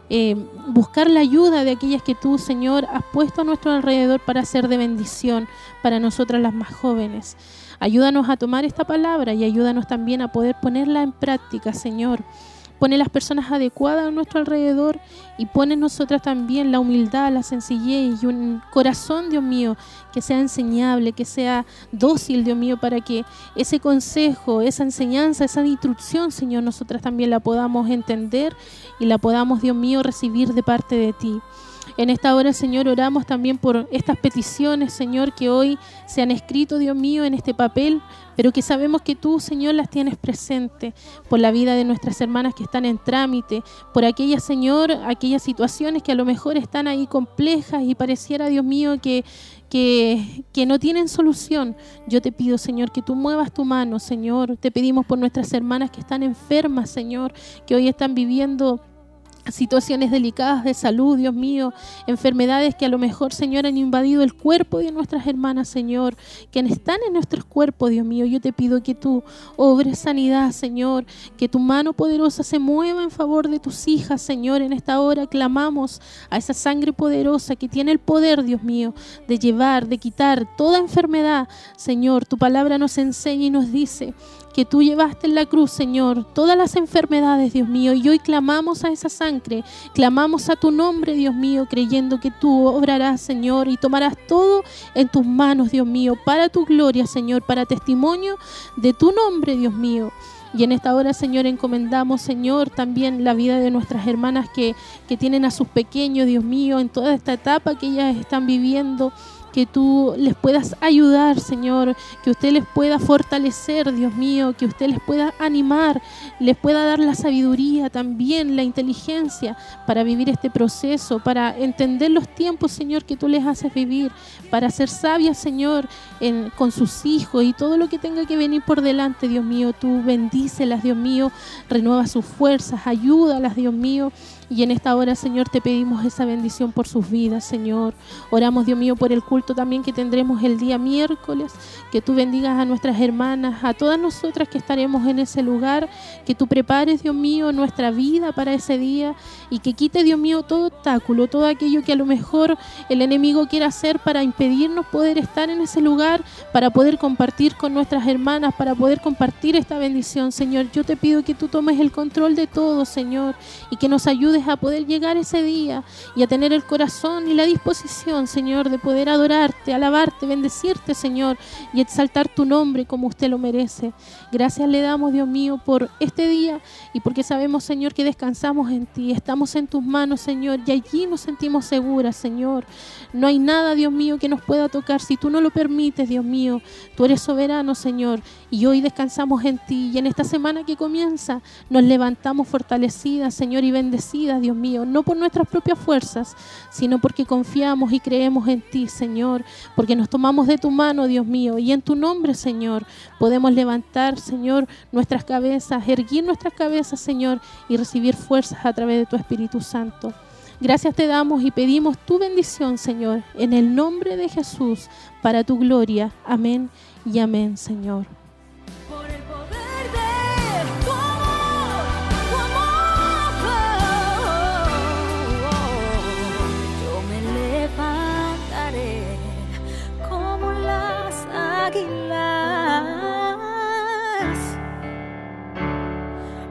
eh, buscar la ayuda de aquellas que tú, Señor, has puesto a nuestro alrededor para ser de bendición para nosotras las más jóvenes. Ayúdanos a tomar esta palabra y ayúdanos también a poder ponerla en práctica, Señor. Pone las personas adecuadas a nuestro alrededor y pone nosotras también la humildad, la sencillez y un corazón, Dios mío, que sea enseñable, que sea dócil, Dios mío, para que ese consejo, esa enseñanza, esa instrucción, Señor, nosotras también la podamos entender y la podamos, Dios mío, recibir de parte de ti. En esta hora, Señor, oramos también por estas peticiones, Señor, que hoy se han escrito, Dios mío, en este papel, pero que sabemos que tú, Señor, las tienes presente por la vida de nuestras hermanas que están en trámite, por aquellas, Señor, aquellas situaciones que a lo mejor están ahí complejas y pareciera, Dios mío, que, que, que, no tienen solución. Yo te pido, Señor, que tú muevas tu mano, Señor. Te pedimos por nuestras hermanas que están enfermas, Señor, que hoy están viviendo situaciones delicadas de salud, Dios mío, enfermedades que a lo mejor, Señor, han invadido el cuerpo de nuestras hermanas, Señor, que están en nuestros cuerpos, Dios mío. Yo te pido que tú obres sanidad, Señor, que tu mano poderosa se mueva en favor de tus hijas, Señor. En esta hora clamamos a esa sangre poderosa que tiene el poder, Dios mío, de llevar, de quitar toda enfermedad, Señor. Tu palabra nos enseña y nos dice que tú llevaste en la cruz, Señor, todas las enfermedades, Dios mío, y hoy clamamos a esa sangre, clamamos a tu nombre, Dios mío, creyendo que tú obrarás, Señor, y tomarás todo en tus manos, Dios mío, para tu gloria, Señor, para testimonio de tu nombre, Dios mío. Y en esta hora, Señor, encomendamos, Señor, también la vida de nuestras hermanas que, que tienen a sus pequeños, Dios mío, en toda esta etapa que ellas están viviendo que tú les puedas ayudar, Señor, que usted les pueda fortalecer, Dios mío, que usted les pueda animar, les pueda dar la sabiduría también, la inteligencia para vivir este proceso, para entender los tiempos, Señor, que tú les haces vivir, para ser sabias, Señor, en, con sus hijos y todo lo que tenga que venir por delante, Dios mío, tú bendícelas, Dios mío, renueva sus fuerzas, ayúdalas, Dios mío, y en esta hora, Señor, te pedimos esa bendición por sus vidas, Señor. Oramos, Dios mío, por el culto también que tendremos el día miércoles. Que tú bendigas a nuestras hermanas, a todas nosotras que estaremos en ese lugar. Que tú prepares, Dios mío, nuestra vida para ese día. Y que quite, Dios mío, todo obstáculo, todo aquello que a lo mejor el enemigo quiera hacer para impedirnos poder estar en ese lugar, para poder compartir con nuestras hermanas, para poder compartir esta bendición, Señor. Yo te pido que tú tomes el control de todo, Señor, y que nos ayudes a poder llegar ese día y a tener el corazón y la disposición, Señor, de poder adorarte, alabarte, bendecirte, Señor, y exaltar tu nombre como usted lo merece. Gracias le damos, Dios mío, por este día y porque sabemos, Señor, que descansamos en ti, estamos en tus manos, Señor, y allí nos sentimos seguras, Señor. No hay nada, Dios mío, que nos pueda tocar si tú no lo permites, Dios mío. Tú eres soberano, Señor, y hoy descansamos en ti y en esta semana que comienza nos levantamos fortalecidas, Señor, y bendecidas Dios mío, no por nuestras propias fuerzas, sino porque confiamos y creemos en ti, Señor, porque nos tomamos de tu mano, Dios mío, y en tu nombre, Señor, podemos levantar, Señor, nuestras cabezas, erguir nuestras cabezas, Señor, y recibir fuerzas a través de tu Espíritu Santo. Gracias te damos y pedimos tu bendición, Señor, en el nombre de Jesús, para tu gloria. Amén y amén, Señor.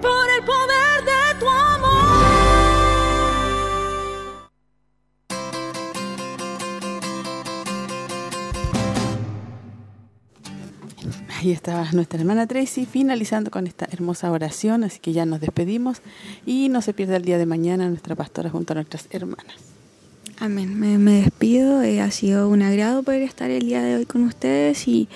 Por el poder de tu amor. Ahí está nuestra hermana Tracy finalizando con esta hermosa oración, así que ya nos despedimos y no se pierda el día de mañana nuestra pastora junto a nuestras hermanas. Amén. Me, me despido. Eh, ha sido un agrado poder estar el día de hoy con ustedes y,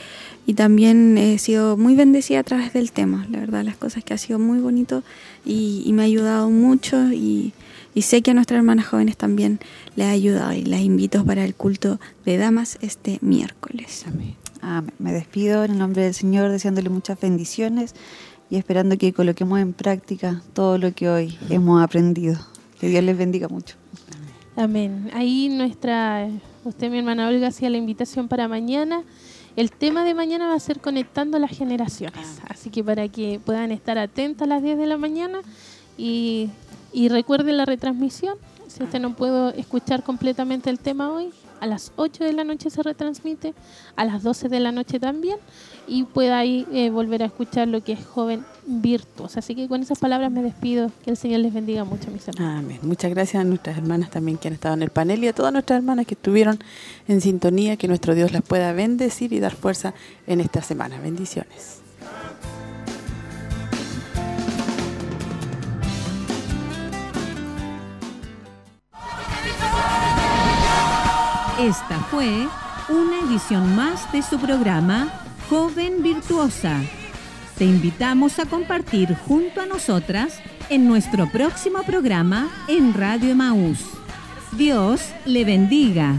y, también he sido muy bendecida a través del tema. La verdad, las cosas que ha sido muy bonito y, y me ha ayudado mucho y, y, sé que a nuestras hermanas jóvenes también les ha ayudado y las invito para el culto de damas este miércoles. Amén. Amén. Me despido en el nombre del Señor deseándole muchas bendiciones y esperando que coloquemos en práctica todo lo que hoy hemos aprendido. Que Dios les bendiga mucho. Amén. Ahí nuestra, usted mi hermana Olga hacía la invitación para mañana. El tema de mañana va a ser conectando las generaciones. Así que para que puedan estar atentos a las 10 de la mañana y, y recuerden la retransmisión. Si usted no puedo escuchar completamente el tema hoy, a las 8 de la noche se retransmite, a las 12 de la noche también, y pueda ahí eh, volver a escuchar lo que es joven virtuosa. Así que con esas palabras me despido. Que el Señor les bendiga mucho, mis hermanos. Amén. Muchas gracias a nuestras hermanas también que han estado en el panel y a todas nuestras hermanas que estuvieron en sintonía. Que nuestro Dios las pueda bendecir y dar fuerza en esta semana. Bendiciones. Esta fue una edición más de su programa Joven Virtuosa. Te invitamos a compartir junto a nosotras en nuestro próximo programa en Radio Emaús. Dios le bendiga.